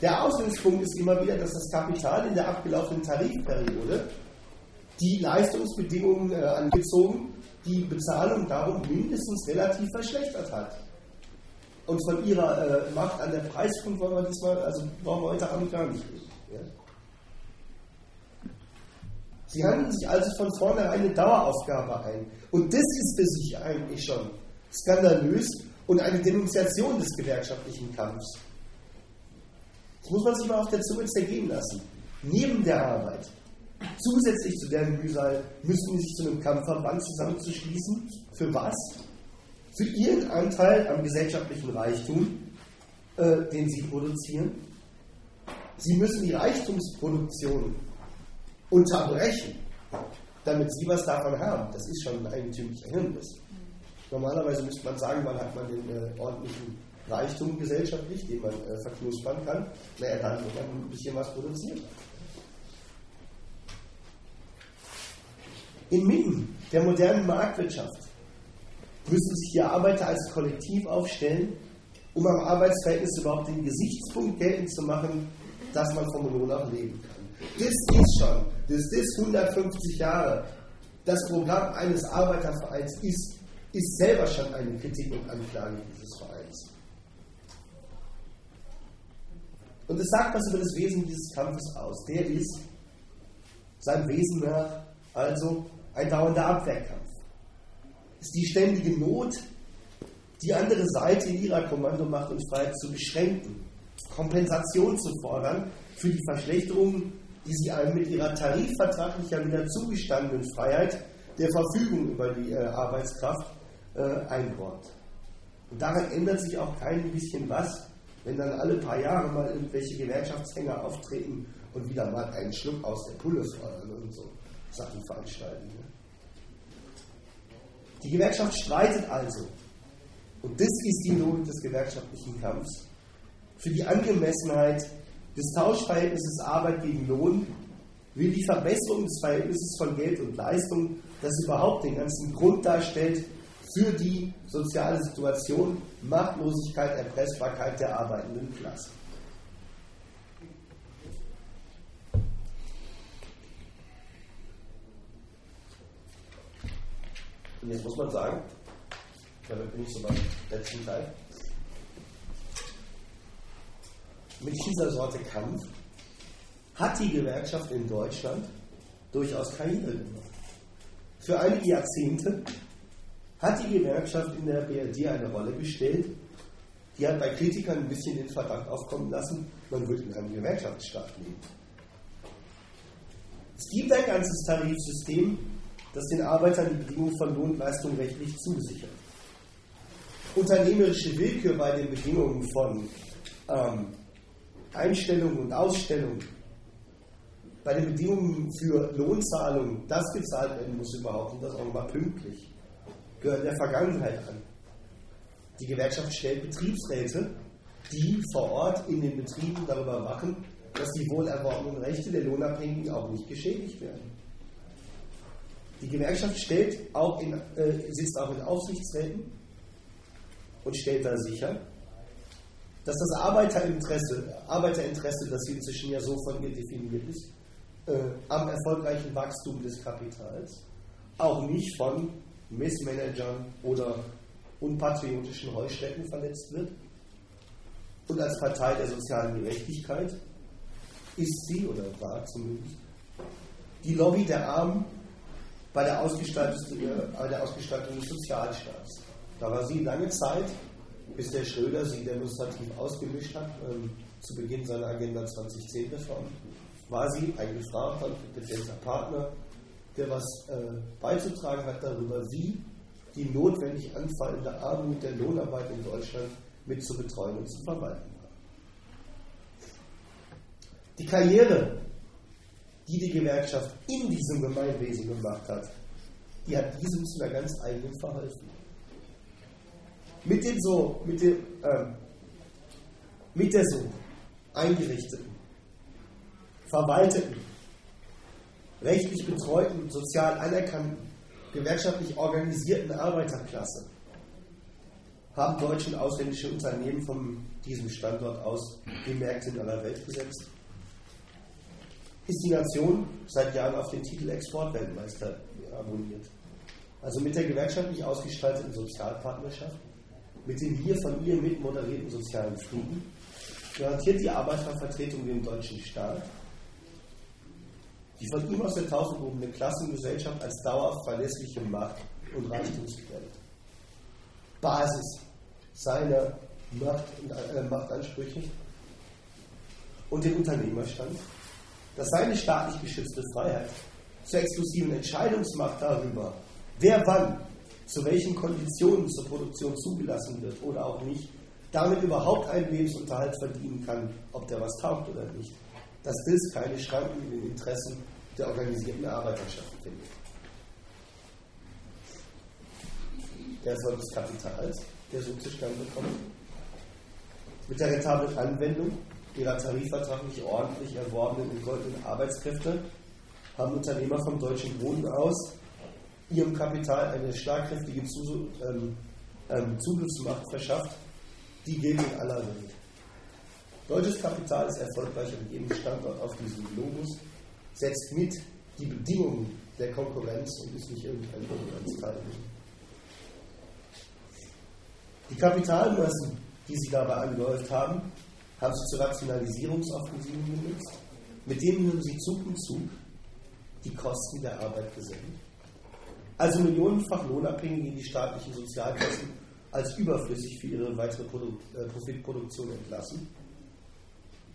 Der Ausgangspunkt ist immer wieder, dass das Kapital in der abgelaufenen Tarifperiode die Leistungsbedingungen äh, angezogen, die Bezahlung darum mindestens relativ verschlechtert hat. Und von ihrer äh, Macht an der Preisfront wollen wir diesmal, also brauchen wir heute Abend gar nicht reden. Ja? Sie handeln sich also von vornherein eine Daueraufgabe ein. Und das ist für sich eigentlich schon skandalös und eine Denunziation des gewerkschaftlichen Kampfs. Muss man sich mal auf der Zunge zergehen lassen. Neben der Arbeit Zusätzlich zu deren Mühsal müssen sie sich zu einem Kampfverband zusammenzuschließen. Für was? Für ihren Anteil am gesellschaftlichen Reichtum, äh, den sie produzieren. Sie müssen die Reichtumsproduktion unterbrechen, damit sie was davon haben. Das ist schon ein eigentümlicher Hirnriss. Normalerweise müsste man sagen, wann hat man den äh, ordentlichen Reichtum gesellschaftlich, den man äh, verknuspern kann. Naja, dann, wenn man ein bisschen was produziert hat. Inmitten der modernen Marktwirtschaft müssen sich die Arbeiter als Kollektiv aufstellen, um am Arbeitsverhältnis überhaupt den Gesichtspunkt geltend zu machen, dass man vom Lohn auch leben kann. Das ist schon, das ist 150 Jahre. Das Programm eines Arbeitervereins ist, ist selber schon eine Kritik und Anklage dieses Vereins. Und es sagt was über das Wesen dieses Kampfes aus. Der ist seinem Wesen nach also ein dauernder Abwehrkampf. Es ist die ständige Not, die andere Seite in ihrer Kommandomacht und Freiheit zu beschränken, Kompensation zu fordern für die Verschlechterungen, die sie einem mit ihrer tarifvertraglich ja wieder zugestandenen Freiheit der Verfügung über die äh, Arbeitskraft äh, einräumt. Und daran ändert sich auch kein bisschen was, wenn dann alle paar Jahre mal irgendwelche Gewerkschaftshänger auftreten und wieder mal einen Schluck aus der Pulle fordern und so Sachen veranstalten. Ne? Die Gewerkschaft streitet also, und das ist die Logik des gewerkschaftlichen Kampfs, für die Angemessenheit des Tauschverhältnisses Arbeit gegen Lohn, will die Verbesserung des Verhältnisses von Geld und Leistung, das überhaupt den ganzen Grund darstellt für die soziale Situation, Machtlosigkeit, Erpressbarkeit der arbeitenden Klasse. Und jetzt muss man sagen, damit bin ich so beim letzten Teil, mit dieser Sorte Kampf hat die Gewerkschaft in Deutschland durchaus Karriere gemacht. Für einige Jahrzehnte hat die Gewerkschaft in der BRD eine Rolle gestellt, die hat bei Kritikern ein bisschen den Verdacht aufkommen lassen, man würde in einem Gewerkschaftsstaat leben. Es gibt ein ganzes Tarifsystem, das den Arbeitern die Bedingungen von Lohn und Leistung rechtlich zusichert. Unternehmerische Willkür bei den Bedingungen von ähm, Einstellung und Ausstellung, bei den Bedingungen für Lohnzahlung, das gezahlt werden muss überhaupt und das auch mal pünktlich, gehört der Vergangenheit an. Die Gewerkschaft stellt Betriebsräte, die vor Ort in den Betrieben darüber wachen, dass die wohl erworbenen Rechte der Lohnabhängigen auch nicht geschädigt werden. Die Gewerkschaft stellt auch in, äh, sitzt auch in Aufsichtsräten und stellt da sicher, dass das Arbeiterinteresse, Arbeiterinteresse, das inzwischen ja so von ihr definiert ist, äh, am erfolgreichen Wachstum des Kapitals auch nicht von Missmanagern oder unpatriotischen Heuschrecken verletzt wird. Und als Partei der sozialen Gerechtigkeit ist sie, oder war zumindest, die Lobby der Armen bei der Ausgestaltung, bei der Ausgestaltung des Sozialstaats. Da war sie lange Zeit, bis der Schröder sie demonstrativ ausgemischt hat, ähm, zu Beginn seiner Agenda 2010-Reform, war sie ein gefragter kompetenter Partner, der was äh, beizutragen hat darüber, wie die notwendig anfallende Armut der Lohnarbeit in Deutschland mit zu betreuen und zu verwalten war. Die Karriere, die die Gewerkschaft in diesem Gemeinwesen gemacht hat, die hat diesem zu einer ganz eigenen verholfen. Mit den so, mit dem, ähm, mit der so eingerichteten, verwalteten, rechtlich betreuten, sozial anerkannten gewerkschaftlich organisierten Arbeiterklasse haben deutsche und ausländische Unternehmen von diesem Standort aus die Märkte in aller Welt gesetzt. Ist die Nation seit Jahren auf den Titel Exportweltmeister abonniert. Also mit der gewerkschaftlich ausgestalteten Sozialpartnerschaft, mit dem wir von ihr mit moderierten sozialen Frieden, garantiert die Arbeitervertretung dem deutschen Staat die von ihm aus der Taufe gehobene Klassengesellschaft als dauerhaft verlässliche Macht und Reichtumsquelle. Basis seiner Macht äh, Machtansprüche und den Unternehmerstand, dass seine staatlich geschützte Freiheit zur exklusiven Entscheidungsmacht darüber, wer wann zu welchen Konditionen zur Produktion zugelassen wird oder auch nicht, damit überhaupt einen Lebensunterhalt verdienen kann, ob der was taugt oder nicht dass das keine Schranken in den Interessen der organisierten Arbeiterschaft findet. Der Erfolg des Kapitals, der so zustande kommt, mit der rentablen Anwendung ihrer tarifvertraglich ordentlich erworbenen und goldenen Arbeitskräfte haben Unternehmer vom deutschen Boden aus ihrem Kapital eine schlagkräftige ähm, ähm, Zugriffsmacht verschafft, die gilt in aller Welt. Deutsches Kapital ist erfolgreich an jedem Standort auf diesem Globus, setzt mit die Bedingungen der Konkurrenz und ist nicht irgendein Konkurrenzteilnehmer. Die Kapitalmassen, die sie dabei angehäuft haben, haben sie zu Rationalisierungsoffensiven genutzt, mit denen sie Zug um Zug die Kosten der Arbeit gesenkt. Also millionenfach Lohnabhängige in die staatlichen Sozialkassen als überflüssig für ihre weitere äh, Profitproduktion entlassen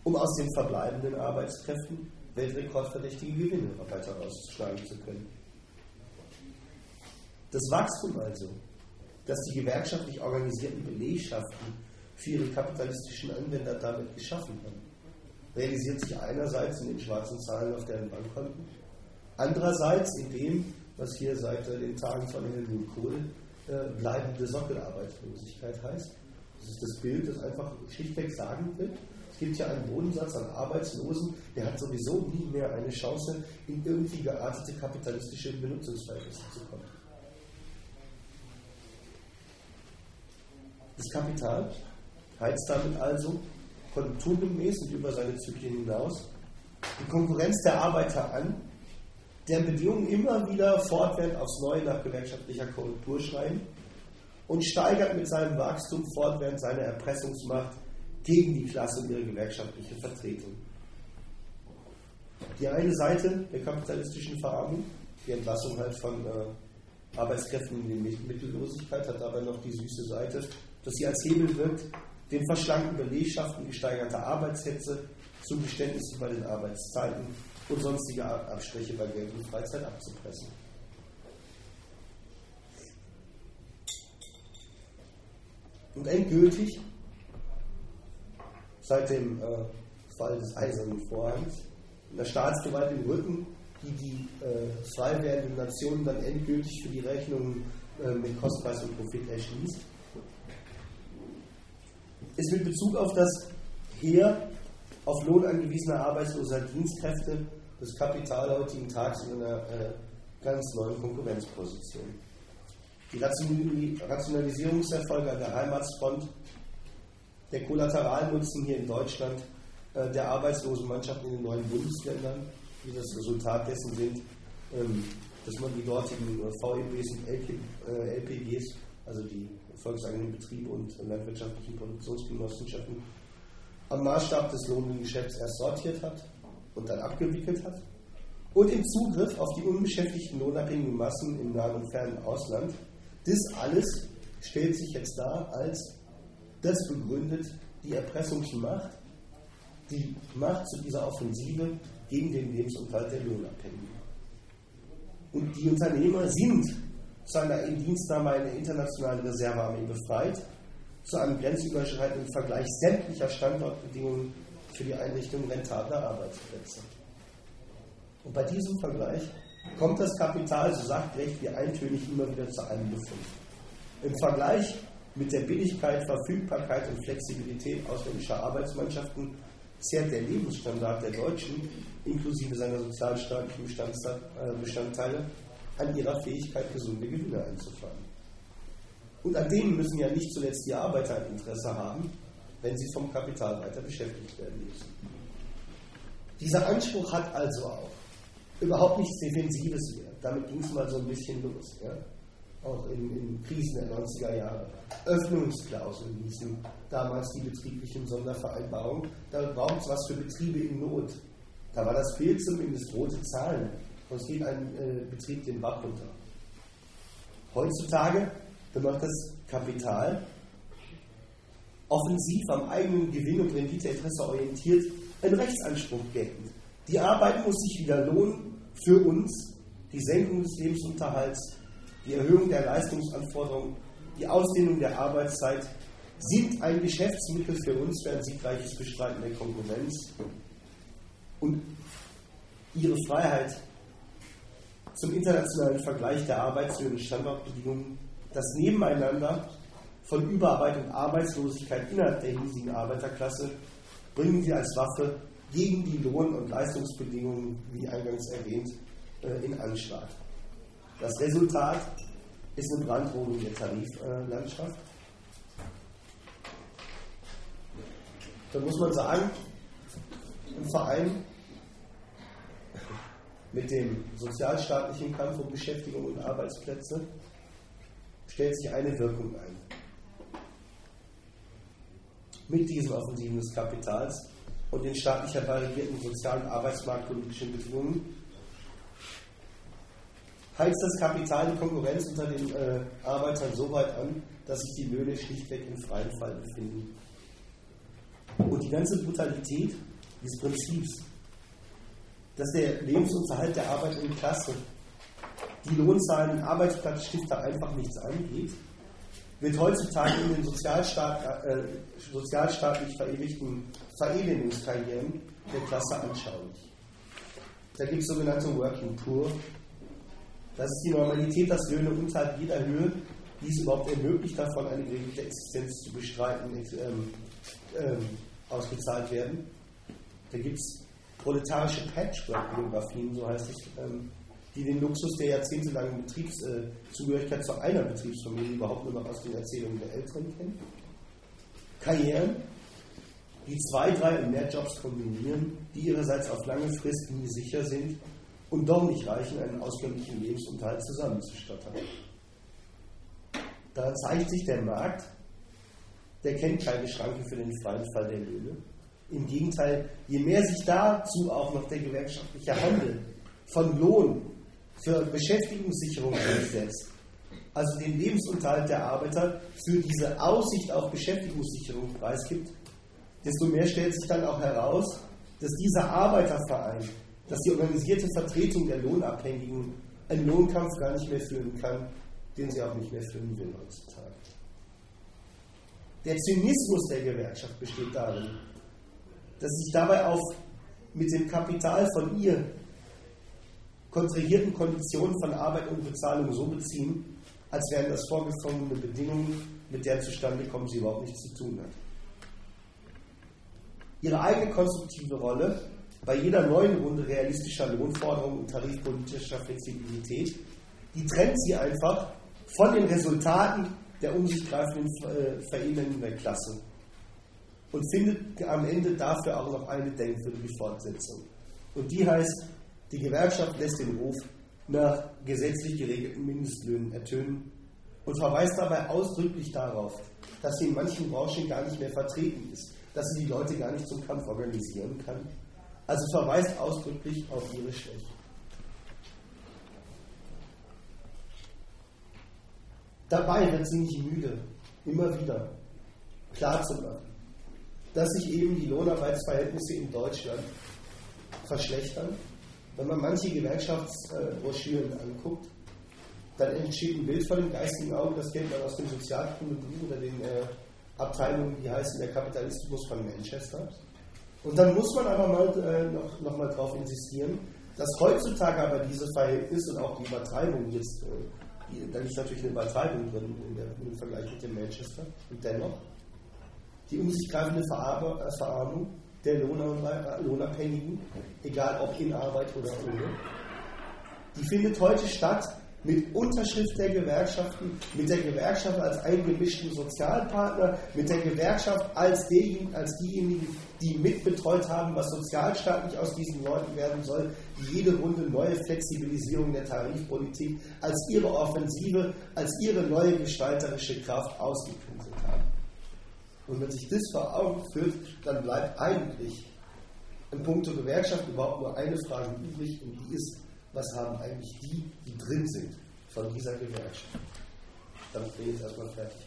um aus den verbleibenden Arbeitskräften weltrekordverdächtige Gewinne weiter rausschlagen zu können. Das Wachstum also, das die gewerkschaftlich organisierten Belegschaften für ihre kapitalistischen Anwender damit geschaffen haben, realisiert sich einerseits in den schwarzen Zahlen auf deren Bankkonten, andererseits in dem, was hier seit den Tagen von Helmut Kohl äh, bleibende Sockelarbeitslosigkeit heißt. Das ist das Bild, das einfach schlichtweg sagen will, gibt ja einen Bodensatz an Arbeitslosen, der hat sowieso nie mehr eine Chance, in irgendwie geartete kapitalistische Benutzungsverhältnisse zu kommen. Das Kapital heizt damit also konjunkturgemäß und über seine Zyklen hinaus die Konkurrenz der Arbeiter an, deren Bedingungen immer wieder fortwährend aufs Neue nach gewerkschaftlicher Korrektur schreien und steigert mit seinem Wachstum fortwährend seine Erpressungsmacht gegen die Klasse und ihre gewerkschaftliche Vertretung. Die eine Seite der kapitalistischen Verarmung, die Entlassung halt von äh, Arbeitskräften in die Mittellosigkeit, hat dabei noch die süße Seite, dass sie als Hebel wirkt, den verschlankten Belegschaften gesteigerter Arbeitshetze, Zugeständnisse bei den Arbeitszeiten und sonstige Abstriche bei Geld und Freizeit abzupressen. Und endgültig, seit dem äh, Fall des Eisernen Vorhangs, der Staatsgewalt im Rücken, die die äh, frei werdenden Nationen dann endgültig für die Rechnungen äh, mit Kostpreis und Profit erschließt, ist mit Bezug auf das Heer auf Lohn angewiesener arbeitsloser Dienstkräfte das Kapital heutigen Tags in einer äh, ganz neuen Konkurrenzposition. Die Rationalisierungserfolge an der Heimatsfront, der Kollateralnutzen hier in Deutschland, äh, der Arbeitslosenmannschaften in den neuen Bundesländern, die das Resultat dessen sind, ähm, dass man die dortigen äh, VEBs und LPGs, äh, also die volkseigenen Betriebe und landwirtschaftlichen Produktionsgenossenschaften, am Maßstab des lohnenden Geschäfts erst sortiert hat und dann abgewickelt hat und im Zugriff auf die unbeschäftigten lohnabhängigen Massen im nahen und fernen Ausland. Das alles stellt sich jetzt dar als das begründet die Erpressungsmacht, die Macht zu dieser Offensive gegen den Lebensunterhalt der Lohnabhängigen. Und die Unternehmer sind zu einer Indienstnahme einer internationalen Reservearmee befreit, zu einem grenzüberschreitenden Vergleich sämtlicher Standortbedingungen für die Einrichtung rentabler Arbeitsplätze. Und bei diesem Vergleich kommt das Kapital, so sagt Recht wie eintönig, immer wieder zu einem Befund. Im Vergleich mit der Billigkeit, Verfügbarkeit und Flexibilität ausländischer Arbeitsmannschaften zehrt der Lebensstandard der Deutschen, inklusive seiner sozialstaatlichen äh, Bestandteile, an ihrer Fähigkeit, gesunde Gewinne einzufahren. Und an denen müssen ja nicht zuletzt die Arbeiter ein Interesse haben, wenn sie vom Kapital weiter beschäftigt werden müssen. Dieser Anspruch hat also auch überhaupt nichts Defensives mehr. Damit ging es mal so ein bisschen los. Ja? Auch in, in, Krisen der 90er Jahre. Öffnungsklauseln hießen damals die betrieblichen Sondervereinbarungen. Da braucht es was für Betriebe in Not. Da war das Bild zumindest rote Zahlen. Sonst geht ein äh, Betrieb den Bach runter. Heutzutage bemacht das Kapital offensiv am eigenen Gewinn und Renditeinteresse orientiert einen Rechtsanspruch geltend. Die Arbeit muss sich wieder lohnen für uns, die Senkung des Lebensunterhalts, die Erhöhung der Leistungsanforderungen, die Ausdehnung der Arbeitszeit sind ein Geschäftsmittel für uns für ein siegreiches Bestreiten der Konkurrenz und ihre Freiheit zum internationalen Vergleich der Arbeitslöhne und Standortbedingungen, das Nebeneinander von Überarbeit und Arbeitslosigkeit innerhalb der hiesigen Arbeiterklasse bringen sie als Waffe gegen die Lohn- und Leistungsbedingungen, wie eingangs erwähnt, äh, in Anschlag. Das Resultat ist eine Brandrodung der Tariflandschaft. Da muss man sagen, im Verein mit dem sozialstaatlichen Kampf um Beschäftigung und Arbeitsplätze stellt sich eine Wirkung ein. Mit diesen Offensiven des Kapitals und den staatlich herbeiregierten sozialen arbeitsmarktpolitischen Bedingungen heizt das Kapital die Konkurrenz unter den äh, Arbeitern so weit an, dass sich die Löhne schlichtweg im freien Fall befinden. Und die ganze Brutalität des Prinzips, dass der Lebensunterhalt der arbeitenden Klasse die lohnzahlenden Arbeitsplatzstifter einfach nichts angeht, wird heutzutage in den Sozialstaat, äh, sozialstaatlich verewigten Verelendungskarrieren der Klasse anschaulich. Da gibt es sogenannte Working Poor. Das ist die Normalität, dass Löhne unterhalb jeder Höhe, die es überhaupt ermöglicht, davon eine geregelte Existenz zu bestreiten, ähm, ähm, ausgezahlt werden. Da gibt es proletarische Patchwork-Biografien, so heißt es, ähm, die den Luxus der jahrzehntelangen Betriebszugehörigkeit äh, zu einer Betriebsfamilie überhaupt nur noch aus den Erzählungen der Eltern kennen. Karrieren, die zwei, drei und mehr Jobs kombinieren, die ihrerseits auf lange Frist nie sicher sind und doch nicht reichen, einen auskömmlichen Lebensunterhalt zusammenzustottern. Da zeigt sich der Markt, der kennt keine Schranke für den freien Fall der Löhne. Im Gegenteil, je mehr sich dazu auch noch der gewerkschaftliche Handel von Lohn für Beschäftigungssicherung einsetzt, also den Lebensunterhalt der Arbeiter, für diese Aussicht auf Beschäftigungssicherung preisgibt, desto mehr stellt sich dann auch heraus, dass dieser Arbeiterverein, dass die organisierte Vertretung der Lohnabhängigen einen Lohnkampf gar nicht mehr führen kann, den sie auch nicht mehr führen will heutzutage. Der Zynismus der Gewerkschaft besteht darin, dass sie sich dabei auf mit dem Kapital von ihr kontrahierten Konditionen von Arbeit und Bezahlung so beziehen, als wären das vorgefundene Bedingungen, mit der zustande kommen sie überhaupt nichts zu tun hat. Ihre eigene konstruktive Rolle bei jeder neuen Runde realistischer Lohnforderungen und tarifpolitischer Flexibilität, die trennt sie einfach von den Resultaten der um sich greifenden äh, der Klasse und findet am Ende dafür auch noch eine denkwürdige Fortsetzung. Und die heißt, die Gewerkschaft lässt den Ruf nach gesetzlich geregelten Mindestlöhnen ertönen und verweist dabei ausdrücklich darauf, dass sie in manchen Branchen gar nicht mehr vertreten ist, dass sie die Leute gar nicht zum Kampf organisieren kann. Also verweist ausdrücklich auf ihre Schwäche. Dabei wird sie nicht müde, immer wieder klarzumachen, dass sich eben die Lohnarbeitsverhältnisse in Deutschland verschlechtern. Wenn man manche Gewerkschaftsbroschüren anguckt, dann entsteht ein Bild vor dem geistigen Auge, das kennt man aus dem Sozialkundebuch oder den äh, Abteilungen, die heißen der Kapitalismus von Manchester. Und dann muss man aber mal äh, noch, noch mal darauf insistieren, dass heutzutage aber diese Verhältnisse und auch die Übertreibung jetzt äh, da ist natürlich eine Übertreibung drin im Vergleich mit dem Manchester. Und dennoch, die um sich greifende äh, Verarmung der äh, Lohnabhängigen, egal ob in Arbeit oder ohne, die findet heute statt mit Unterschrift der Gewerkschaften, mit der Gewerkschaft als eingemischten Sozialpartner, mit der Gewerkschaft als, diejenigen, als diejenigen, die mitbetreut haben, was sozialstaatlich aus diesen Leuten werden soll, die jede Runde neue Flexibilisierung der Tarifpolitik als ihre Offensive, als ihre neue gestalterische Kraft ausgekundet haben. Und wenn sich das vor Augen führt, dann bleibt eigentlich im Punkt der Gewerkschaft überhaupt nur eine Frage übrig und die ist, was haben eigentlich die, die drin sind von dieser Gewerkschaft. Damit bin ich jetzt erstmal fertig.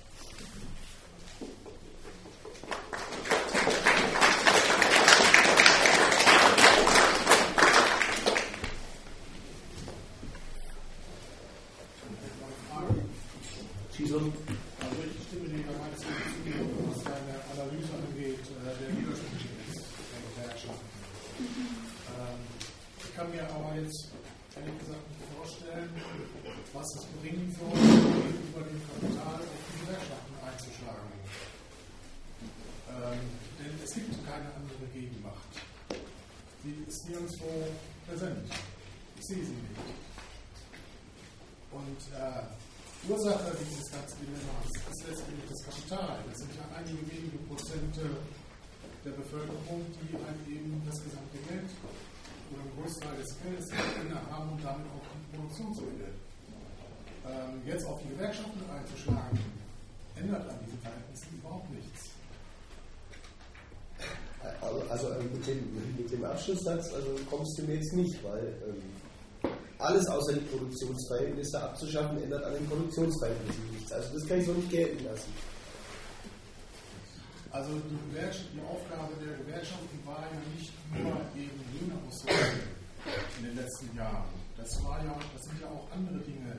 Schießung. Also ich stimme dir da ganz zu, was deine Analyse angeht, äh, der Widersprüchlichkeit der Gewerkschaften. Ähm, ich kann mir aber jetzt ehrlich gesagt nicht vorstellen, was es bringen soll, gegenüber dem Kapital auf die Gewerkschaften einzuschlagen. Ähm, denn es gibt keine andere Gegenmacht. Die ist nirgendwo präsent. Ich sehe sie nicht. Und äh, Ursache dieses ganzen Dilemmas ist letztendlich das Kapital. Das sind ja einige wenige Prozente der Bevölkerung, die einem eben das gesamte Geld oder einen Großteil des Geldes haben und damit auch die Produktionsmittel. Ähm, jetzt auf die Gewerkschaften einzuschlagen, ändert an diesen Verhältnissen überhaupt nichts. Also, also äh, mit, dem, mit Abschlusssatz also kommst du mir jetzt nicht, weil ähm, alles außer die Produktionsverhältnisse abzuschaffen, ändert an den Produktionsverhältnissen nichts. Also das kann ich so nicht gelten lassen. Also die, die, Aufgabe der Gewerkschaften war ja nicht nur eben Löhne auszuhandeln in den letzten Jahren. Das, war ja, das sind ja auch andere Dinge,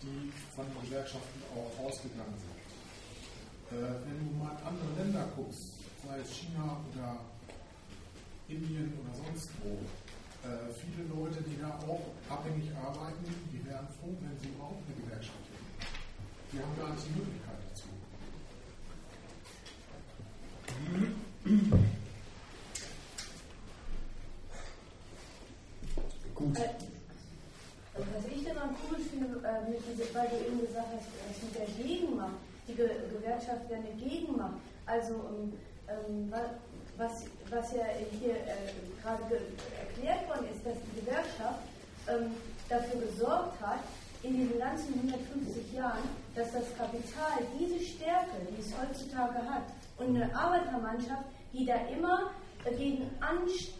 die von den Gewerkschaften auch ausgegangen sind. Äh, wenn du mal in andere Länder guckst, sei es China oder Indien oder sonst wo, äh, viele Leute, die da auch abhängig arbeiten, die wären froh, wenn sie überhaupt eine Gewerkschaft hätten. Die haben gar nicht die Möglichkeit dazu. Gut. Äh, was ich dann am cool finde, äh, weil du eben gesagt hast, was mit der Gegenmacht, die Ge Gewerkschaft wäre eine Gegenmacht. Also ähm, ähm was, was ja hier äh, gerade erklärt worden ist, dass die Gewerkschaft ähm, dafür gesorgt hat, in den ganzen 150 Jahren, dass das Kapital diese Stärke, die es heutzutage hat, und eine Arbeitermannschaft, die da immer dagegen anst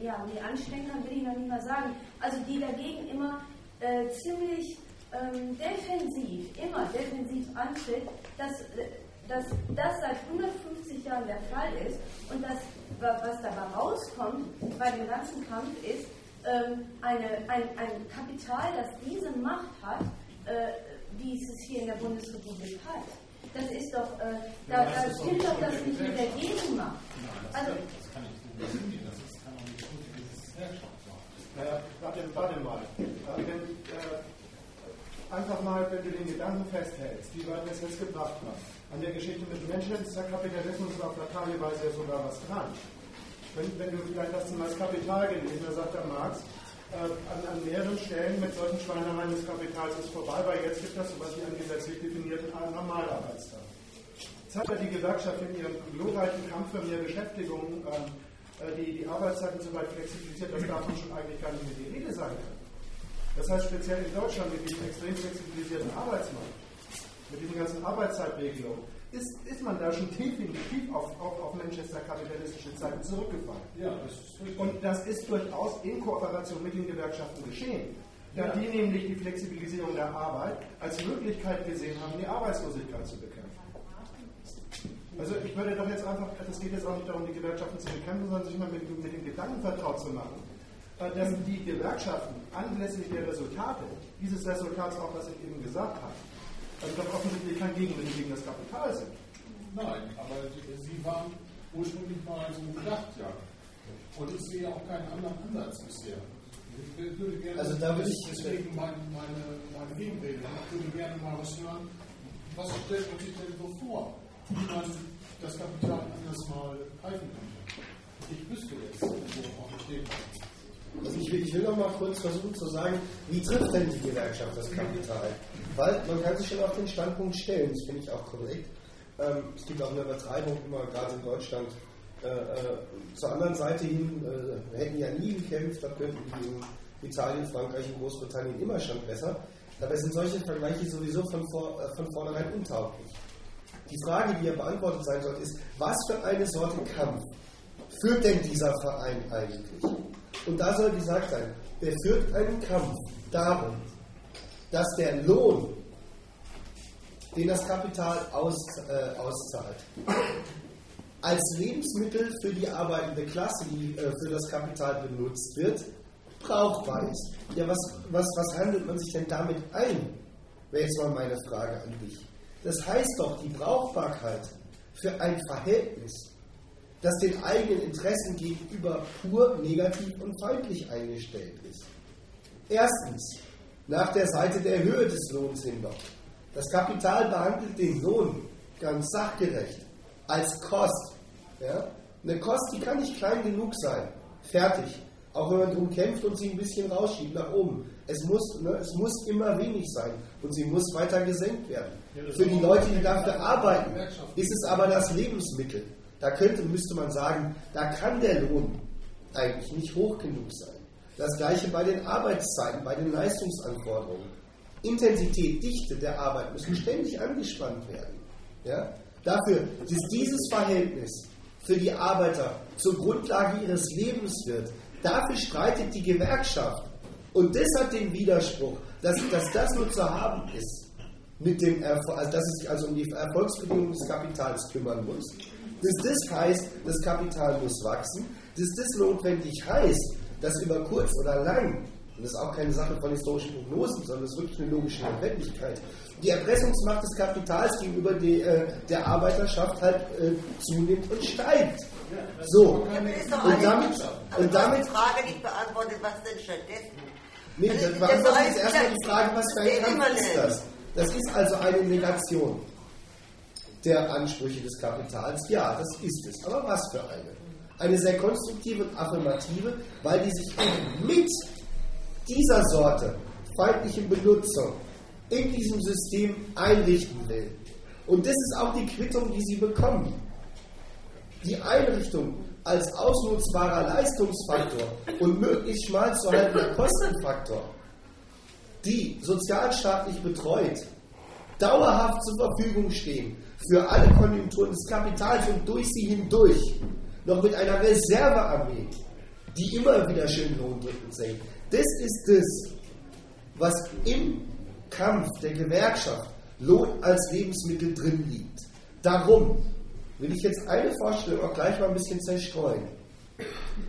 ja, nee, anstecken will ich noch nicht mal sagen, also die dagegen immer äh, ziemlich ähm, defensiv, immer defensiv antritt, dass, dass das seit 150 Jahren der Fall ist und das, was dabei rauskommt bei dem ganzen Kampf ist, ähm, eine, ein, ein Kapital, das diese Macht hat, äh, wie es es hier in der Bundesrepublik hat. Das ist doch, äh, da, ja, stimmt doch das nicht mit der Gegenmacht. Also, das kann ich nicht sehen, das kann auch nicht gut dieses Gewerkschaft sein. Naja, warte, warte mal. Wenn, äh, einfach mal, wenn du den Gedanken festhältst, wie weit es jetzt gebracht haben. An der Geschichte mit dem Menschen ist der Kapitalismus auf Lateineweise ja sogar was dran. Wenn, wenn, du vielleicht hast du mal das Kapital gelesen, da sagt der Marx, äh, an, an, mehreren Stellen mit solchen Schweinereien des Kapitals ist vorbei, weil jetzt gibt es so etwas wie einen gesetzlich definierten Normalarbeitstag. Jetzt hat ja die Gewerkschaft in ihrem glorreichen Kampf für mehr Beschäftigung ähm, äh, die, die Arbeitszeiten so weit flexibilisiert, dass davon schon eigentlich gar nicht mehr die Rede sein kann. Das heißt, speziell in Deutschland mit diesem extrem flexibilisierten Arbeitsmarkt, mit diesen ganzen Arbeitszeitregelungen, ist, ist man da schon definitiv auf, auf, auf Manchester-kapitalistische Zeiten zurückgefallen. Ja, das Und das ist durchaus in Kooperation mit den Gewerkschaften geschehen. Da ja. die nämlich die Flexibilisierung der Arbeit als Möglichkeit gesehen haben, die Arbeitslosigkeit zu bekämpfen. Also ich würde doch jetzt einfach, es geht jetzt auch nicht darum, die Gewerkschaften zu bekämpfen, sondern sich mal mit, mit dem Gedanken vertraut zu machen, dass die Gewerkschaften anlässlich der Resultate, dieses Resultats auch, was ich eben gesagt habe, also doch offensichtlich kein Gegenmittel gegen das Kapital sind. Nein, aber sie waren ursprünglich mal so gedacht, ja. Und ich sehe auch keinen anderen Ansatz bisher. Ich würde gerne, also da würde ich deswegen meine, meine, meine Gegenrede, ich würde gerne mal was hören, was stellt man sich denn so vor, wie man das Kapital anders mal greifen könnte. Ich wüsste jetzt, wo auch steht. Also ich will, ich will noch mal kurz versuchen zu sagen, wie trifft denn die Gewerkschaft das Kapital? Weil man kann sich schon auf den Standpunkt stellen, das finde ich auch korrekt. Ähm, es gibt auch eine Übertreibung immer, gerade in Deutschland, äh, äh, zur anderen Seite hin, äh, hätten ja nie gekämpft, da könnten die in Italien, Frankreich und Großbritannien immer schon besser. Dabei sind solche Vergleiche sowieso von, vor, äh, von vornherein untauglich. Die Frage, die ja beantwortet sein sollte, ist, was für eine Sorte Kampf führt denn dieser Verein eigentlich? Und da soll gesagt sein, der führt einen Kampf darum, dass der Lohn, den das Kapital aus, äh, auszahlt, als Lebensmittel für die arbeitende Klasse, die äh, für das Kapital benutzt wird, brauchbar ist. Ja, was, was, was handelt man sich denn damit ein? Wäre jetzt mal meine Frage an dich. Das heißt doch, die Brauchbarkeit für ein Verhältnis das den eigenen Interessen gegenüber pur negativ und feindlich eingestellt ist. Erstens, nach der Seite der Höhe des Lohns hinweg. Das Kapital behandelt den Lohn ganz sachgerecht, als Kost. Ja? Eine Kost, die kann nicht klein genug sein. Fertig. Auch wenn man darum kämpft und sie ein bisschen rausschiebt nach oben. Es muss, ne, es muss immer wenig sein und sie muss weiter gesenkt werden. Für die Leute, die dafür arbeiten, ist es aber das Lebensmittel. Da könnte, müsste man sagen, da kann der Lohn eigentlich nicht hoch genug sein. Das gleiche bei den Arbeitszeiten, bei den Leistungsanforderungen. Intensität, Dichte der Arbeit müssen ständig angespannt werden. Ja? Dafür, dass dieses Verhältnis für die Arbeiter zur Grundlage ihres Lebens wird, dafür streitet die Gewerkschaft. Und das hat den Widerspruch, dass, dass das nur zu haben ist, mit dem Erfolg, also dass es sich also um die Erfolgsbedingungen des Kapitals kümmern muss dass das heißt, das Kapital muss wachsen, dass das notwendig heißt, dass über kurz oder lang, und das ist auch keine Sache von historischen Prognosen, sondern das ist wirklich eine logische Notwendigkeit, die Erpressungsmacht des Kapitals gegenüber die, äh, der Arbeiterschaft halt äh, zunimmt und steigt. So, und damit, und damit die Frage nicht beantwortet, was denn stattdessen? Nee, also, das beantwortet jetzt erstmal die Frage, was für ein Kampf ist das? Das ist also eine Negation der Ansprüche des Kapitals? Ja, das ist es. Aber was für eine? Eine sehr konstruktive und affirmative, weil die sich mit dieser Sorte feindlichen Benutzung in diesem System einrichten will. Und das ist auch die Quittung, die sie bekommen. Die Einrichtung als ausnutzbarer Leistungsfaktor und möglichst schmal zu haltender Kostenfaktor, die sozialstaatlich betreut, dauerhaft zur Verfügung stehen, für alle Konjunkturen des Kapitals und durch sie hindurch noch mit einer Reservearmee, die immer wieder schön lohndrückend senkt. Das ist das, was im Kampf der Gewerkschaft Lohn als Lebensmittel drin liegt. Darum will ich jetzt eine Vorstellung auch gleich mal ein bisschen zerstreuen.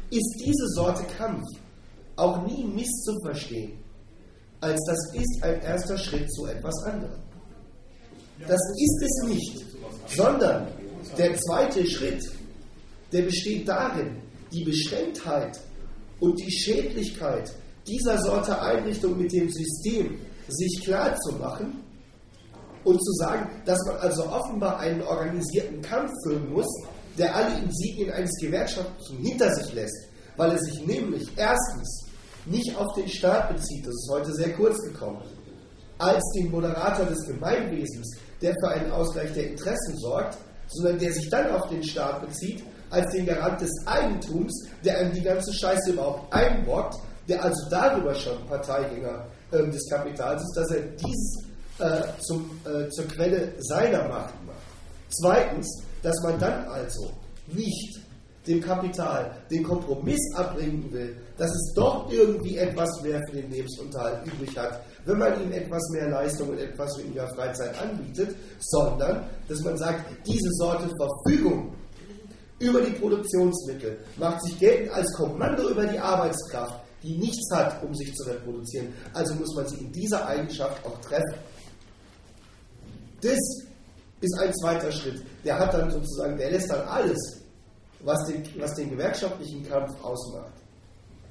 Ist diese Sorte Kampf auch nie misszuverstehen, als das ist ein erster Schritt zu etwas anderem. Das ist es nicht, sondern der zweite Schritt, der besteht darin, die Beschränktheit und die Schädlichkeit dieser Sorte Einrichtung mit dem System sich klar zu machen und zu sagen, dass man also offenbar einen organisierten Kampf führen muss, der alle Insignien eines Gewerkschaftlichen hinter sich lässt, weil er sich nämlich erstens nicht auf den Staat bezieht, das ist heute sehr kurz gekommen, als den Moderator des Gemeinwesens, der für einen Ausgleich der Interessen sorgt, sondern der sich dann auf den Staat bezieht, als den Garant des Eigentums, der einem die ganze Scheiße überhaupt einbrockt, der also darüber schon Parteigänger äh, des Kapitals ist, dass er dies äh, zum, äh, zur Quelle seiner Macht macht. Zweitens, dass man dann also nicht dem Kapital den Kompromiss abbringen will, dass es doch irgendwie etwas mehr für den Lebensunterhalt übrig hat, wenn man ihm etwas mehr Leistung und etwas weniger Freizeit anbietet, sondern dass man sagt, diese Sorte Verfügung über die Produktionsmittel macht sich geltend als Kommando über die Arbeitskraft, die nichts hat, um sich zu reproduzieren. Also muss man sie in dieser Eigenschaft auch treffen. Das ist ein zweiter Schritt. Der hat dann sozusagen, der lässt dann alles, was den, was den gewerkschaftlichen Kampf ausmacht,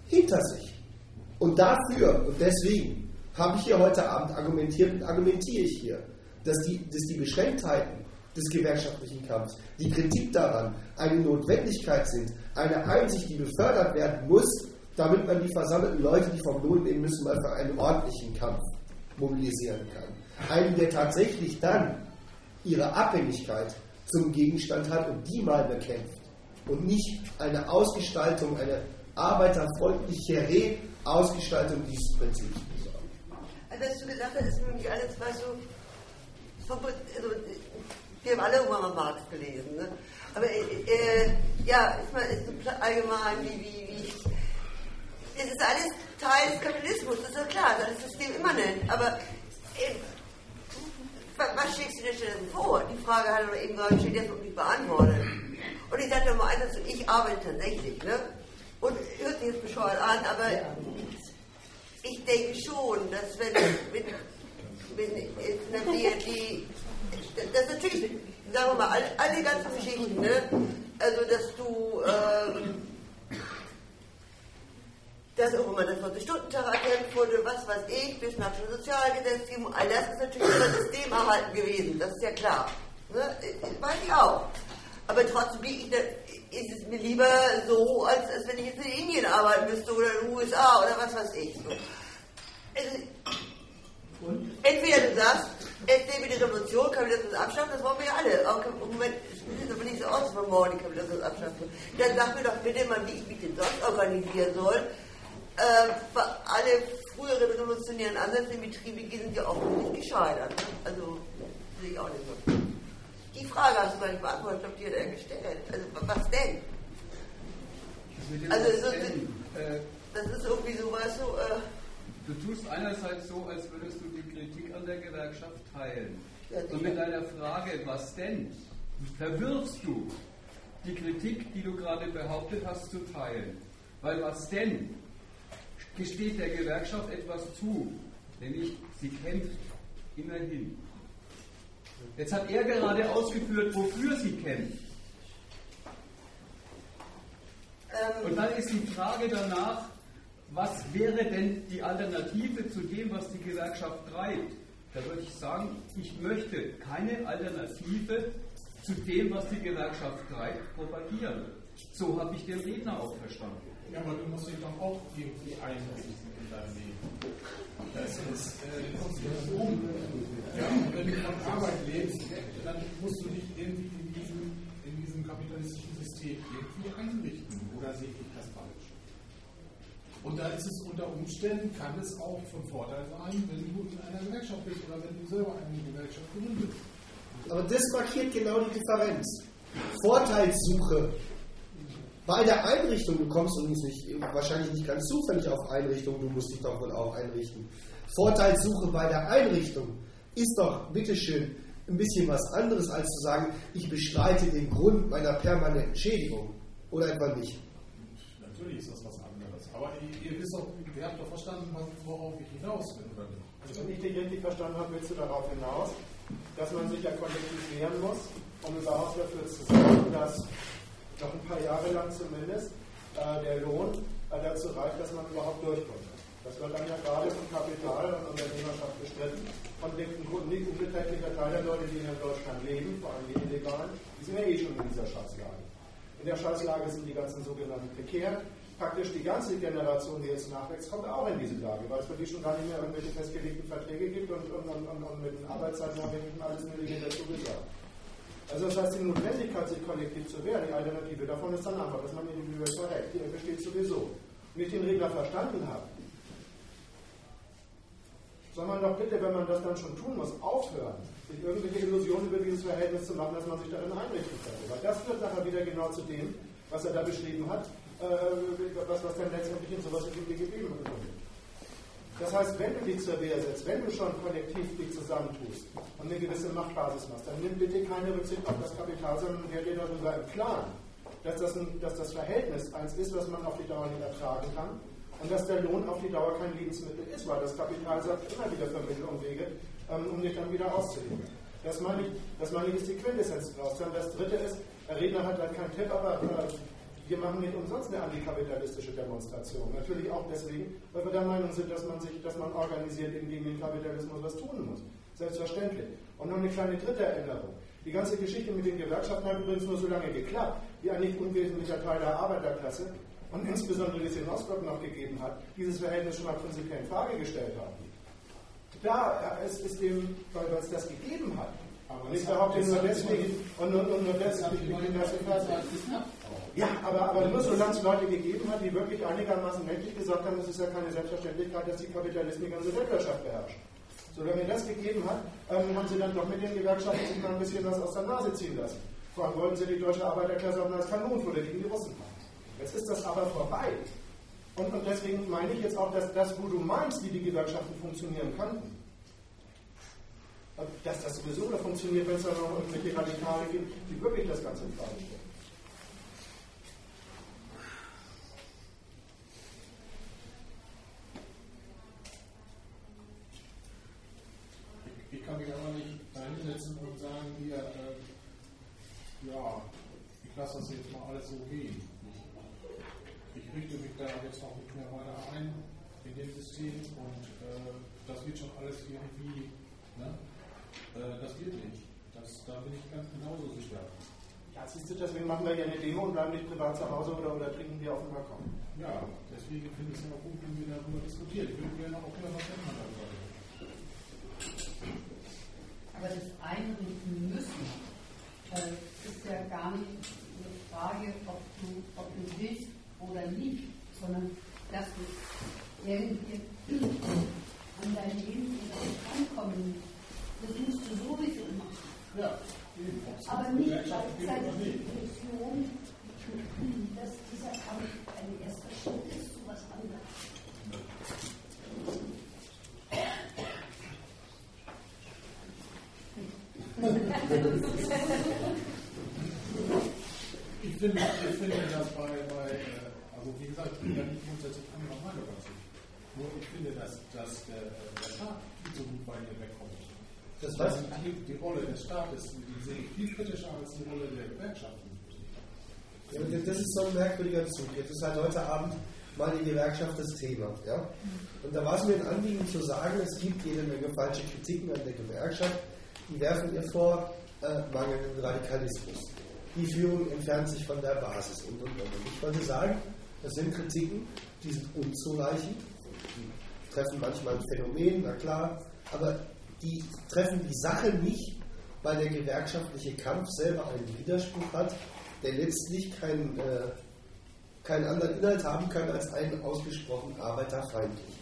hinter sich. Und dafür und deswegen habe ich hier heute Abend argumentiert und argumentiere ich hier, dass die, dass die Beschränktheiten des gewerkschaftlichen Kampfs, die Kritik daran, eine Notwendigkeit sind, eine Einsicht, die befördert werden muss, damit man die versammelten Leute, die vom Lohn nehmen müssen, mal für einen ordentlichen Kampf mobilisieren kann. Einen, der tatsächlich dann ihre Abhängigkeit zum Gegenstand hat und die mal bekämpft. Und nicht eine Ausgestaltung, eine arbeiterfreundlichere Ausgestaltung dieses Prinzips besorgen. Also, was du gesagt hast, ist mich alles, was so. Also, wir haben alle mal Marx gelesen. Ne? Aber äh, ja, ist mal ist so allgemein, wie, wie, wie. Es ist alles Teil des Kapitalismus, das ist ja klar, das ist systemimmanent. Aber äh, was schlägst du dir denn vor? Die Frage hat er eben gerade steht jetzt nicht beantwortet. Und ich sagte mal eins ich arbeite tatsächlich, ne? Und hört jetzt bescheuert an, aber ich denke schon, dass wenn, wenn, wenn jetzt eine BRD, das natürlich, sagen wir mal, alle, alle ganzen Geschichten, ne? Also, dass du, ähm, dass auch immer der 40-Stunden-Tag erkämpft wurde, was weiß ich, bis nach dem Sozialgesetzgebung, all das ist natürlich das System erhalten gewesen, das ist ja klar. Ne? Weiß ich auch. Aber trotzdem ist es mir lieber so, als, als wenn ich jetzt in Indien arbeiten müsste oder in den USA oder was weiß ich. So. Also, entweder du sagst, entweder die Revolution, Kapitalismus abschaffen, das wollen wir ja alle. Auch im Moment sieht es aber nicht so aus, dass wir morgen den Kapitalismus abschaffen. Dann sag mir doch bitte mal, wie ich mich denn sonst organisieren soll. Äh, alle früheren revolutionären Ansätze im Betrieb sind ja offensichtlich gescheitert. Also, sehe ich auch nicht so. Die Frage hast du gar nicht beantwortet, ich habe dir dann gestellt. Also, was denn? Also, so, äh, das ist irgendwie so, weißt du, äh, Du tust einerseits so, als würdest du die Kritik an der Gewerkschaft teilen. Und mit deiner Frage, was denn, verwirfst du die Kritik, die du gerade behauptet hast, zu teilen. Weil was denn gesteht der Gewerkschaft etwas zu, nämlich sie kämpft immerhin. Jetzt hat er gerade ausgeführt, wofür sie kämpft. ähm, Und dann ist die Frage danach, was wäre denn die Alternative zu dem, was die Gewerkschaft treibt? Da würde ich sagen, ich möchte keine Alternative zu dem, was die Gewerkschaft treibt, propagieren. So habe ich den Redner auch verstanden. Ja, aber du musst dich doch auch irgendwie einrichten in deinem Leben. Das ist, äh, um. Ja, wenn du von Arbeit lebst, dann musst du dich irgendwie in diesem, in diesem kapitalistischen System irgendwie einrichten. Oder sehe ich das falsch? Und da ist es unter Umständen, kann es auch von Vorteil sein, wenn du in einer Gewerkschaft bist oder wenn du selber eine Gewerkschaft gründest. Aber das markiert genau die Differenz. Vorteilssuche Bei der Einrichtung, du kommst übrigens nicht, wahrscheinlich nicht ganz zufällig auf Einrichtung, du musst dich doch wohl auch einrichten. Vorteilssuche bei der Einrichtung ist doch, bitteschön, ein bisschen was anderes, als zu sagen, ich bestreite den Grund meiner permanenten Schädigung. Oder etwa nicht? Natürlich ist das was anderes. Aber ihr, ihr wisst doch, ihr habt doch verstanden, worauf ich hinaus will, oder nicht? Also, wenn ich dich richtig verstanden habe, willst du darauf hinaus, dass man sich ja kollektiv wehren muss, um überhaupt dafür zu sorgen, dass noch ein paar Jahre lang zumindest äh, der Lohn äh, dazu reicht, dass man überhaupt durchkommt. Das wird dann ja gerade von Kapital und Unternehmerschaft bestritten. Und nicht unbeträchtlicher Teil der Leute, die in Deutschland leben, vor allem die Illegalen, die sind ja eh schon in dieser Scheißlage. In der Scheißlage sind die ganzen sogenannten Prekären. Praktisch die ganze Generation, die jetzt nachwächst, kommt auch in diese Lage, weil es für die schon gar nicht mehr irgendwelche festgelegten Verträge gibt und, und, und, und mit den Arbeitszeitnormen alles Mögliche dazu gesagt. Also das heißt, die Notwendigkeit, sich kollektiv zu wehren, die Alternative davon ist dann einfach, dass man individuell verreckt. Die besteht sowieso. Wenn ich den Regler verstanden habe, soll man doch bitte, wenn man das dann schon tun muss, aufhören, sich irgendwelche Illusionen über dieses Verhältnis zu machen, dass man sich darin einrichten könnte. Weil das führt nachher wieder genau zu dem, was er da beschrieben hat, äh, was, was dann letztendlich in sowas wie gegeben wird. Das heißt, wenn du dich zur Wehr setzt, wenn du schon kollektiv dich zusammentust und eine gewisse Machtbasis machst, dann nimm bitte keine Rücksicht auf das Kapital, sondern werde dir darüber im Klaren, dass das, ein, dass das Verhältnis eins ist, was man auf die Dauer nicht ertragen kann und dass der Lohn auf die Dauer kein Lebensmittel ist, weil das Kapital sagt immer wieder Vermittlungswege, ähm, um dich dann wieder auszuheben. Das meine ich, das meine ich ist die Quintessenz draus. Dann das dritte ist, der Redner hat halt keinen Tipp, aber äh, wir machen nicht umsonst eine antikapitalistische Demonstration. Natürlich auch deswegen, weil wir der Meinung sind, dass man sich, dass man organisiert eben gegen den Kapitalismus was tun muss. Selbstverständlich. Und noch eine kleine dritte Erinnerung. Die ganze Geschichte mit den Gewerkschaften hat übrigens nur so lange geklappt, wie ein nicht unwesentlicher Teil der Arbeiterklasse und insbesondere die es in Ostblock noch gegeben hat, dieses Verhältnis schon mal prinzipiell in Frage gestellt haben. Klar, es ist dem, weil es das gegeben hat, aber ich behaupte nur deswegen und nur, nur deswegen, bin das ja, aber, aber nur solange es Leute gegeben hat, die wirklich einigermaßen mächtig gesagt haben, es ist ja keine Selbstverständlichkeit, dass die Kapitalisten die ganze Weltwirtschaft beherrschen. Solange das gegeben hat, ähm, haben sie dann doch mit den Gewerkschaften sich mal ein bisschen was aus der Nase ziehen lassen. Vor allem wollten sie die deutsche Arbeiterklasse auch als Kanonenfutter gegen die Russen haben. Jetzt ist das aber vorbei. Und, und deswegen meine ich jetzt auch, dass das, wo du meinst, wie die Gewerkschaften funktionieren könnten, dass das sowieso nur funktioniert, wenn es da noch irgendwelche Radikale gibt, die wirklich das Ganze in Frage stellen. Ich kann mich aber nicht dahinsetzen und sagen, hier, äh, ja, ich lasse das jetzt mal alles so gehen. Ich, ich richte mich da jetzt auch nicht mehr weiter ein in dem System und äh, das wird schon alles irgendwie ne, äh, das wird nicht. Das, da bin ich ganz genauso sicher. Ja, siehst du, deswegen machen wir ja eine Demo und bleiben nicht privat zu Hause oder, oder trinken wir auf dem Balkon. Ja, deswegen finde ich es immer gut, wenn wir darüber diskutieren. Ich würde gerne auch hören, was man darüber Aber das Einrichten müssen. Äh, ist ja gar nicht eine Frage, ob du, ob du willst oder nicht, sondern dass du irgendwie an dein Leben ankommen das musst du sowieso machen. Ja, Aber nicht gleichzeitig die Illusion, dass dieser Kampf ein erster Schritt ist zu was anderem. Ich finde, ich finde das bei, bei äh, also wie gesagt, ich bin ja nicht grundsätzlich anderer Meinung dazu. Nur ich finde, dass, dass der, der Staat viel zu gut bei dir wegkommt. Das heißt, die, die Rolle des Staates die sehe ich viel kritischer als die Rolle der Gewerkschaften. Ja, das ist so ein merkwürdiger Zug. Jetzt ist halt heute Abend mal die Gewerkschaft das Thema. Ja? Und da war es mir ein Anliegen zu sagen, es gibt jede Menge falsche Kritiken an der Gewerkschaft. Die werfen ihr vor äh, mangelnden Radikalismus. Die Führung entfernt sich von der Basis und und und. Ich wollte sagen, das sind Kritiken, die sind unzureichend, die treffen manchmal ein Phänomen, na klar, aber die treffen die Sache nicht, weil der gewerkschaftliche Kampf selber einen Widerspruch hat, der letztlich keinen, äh, keinen anderen Inhalt haben kann als einen ausgesprochen arbeiterfeindlich.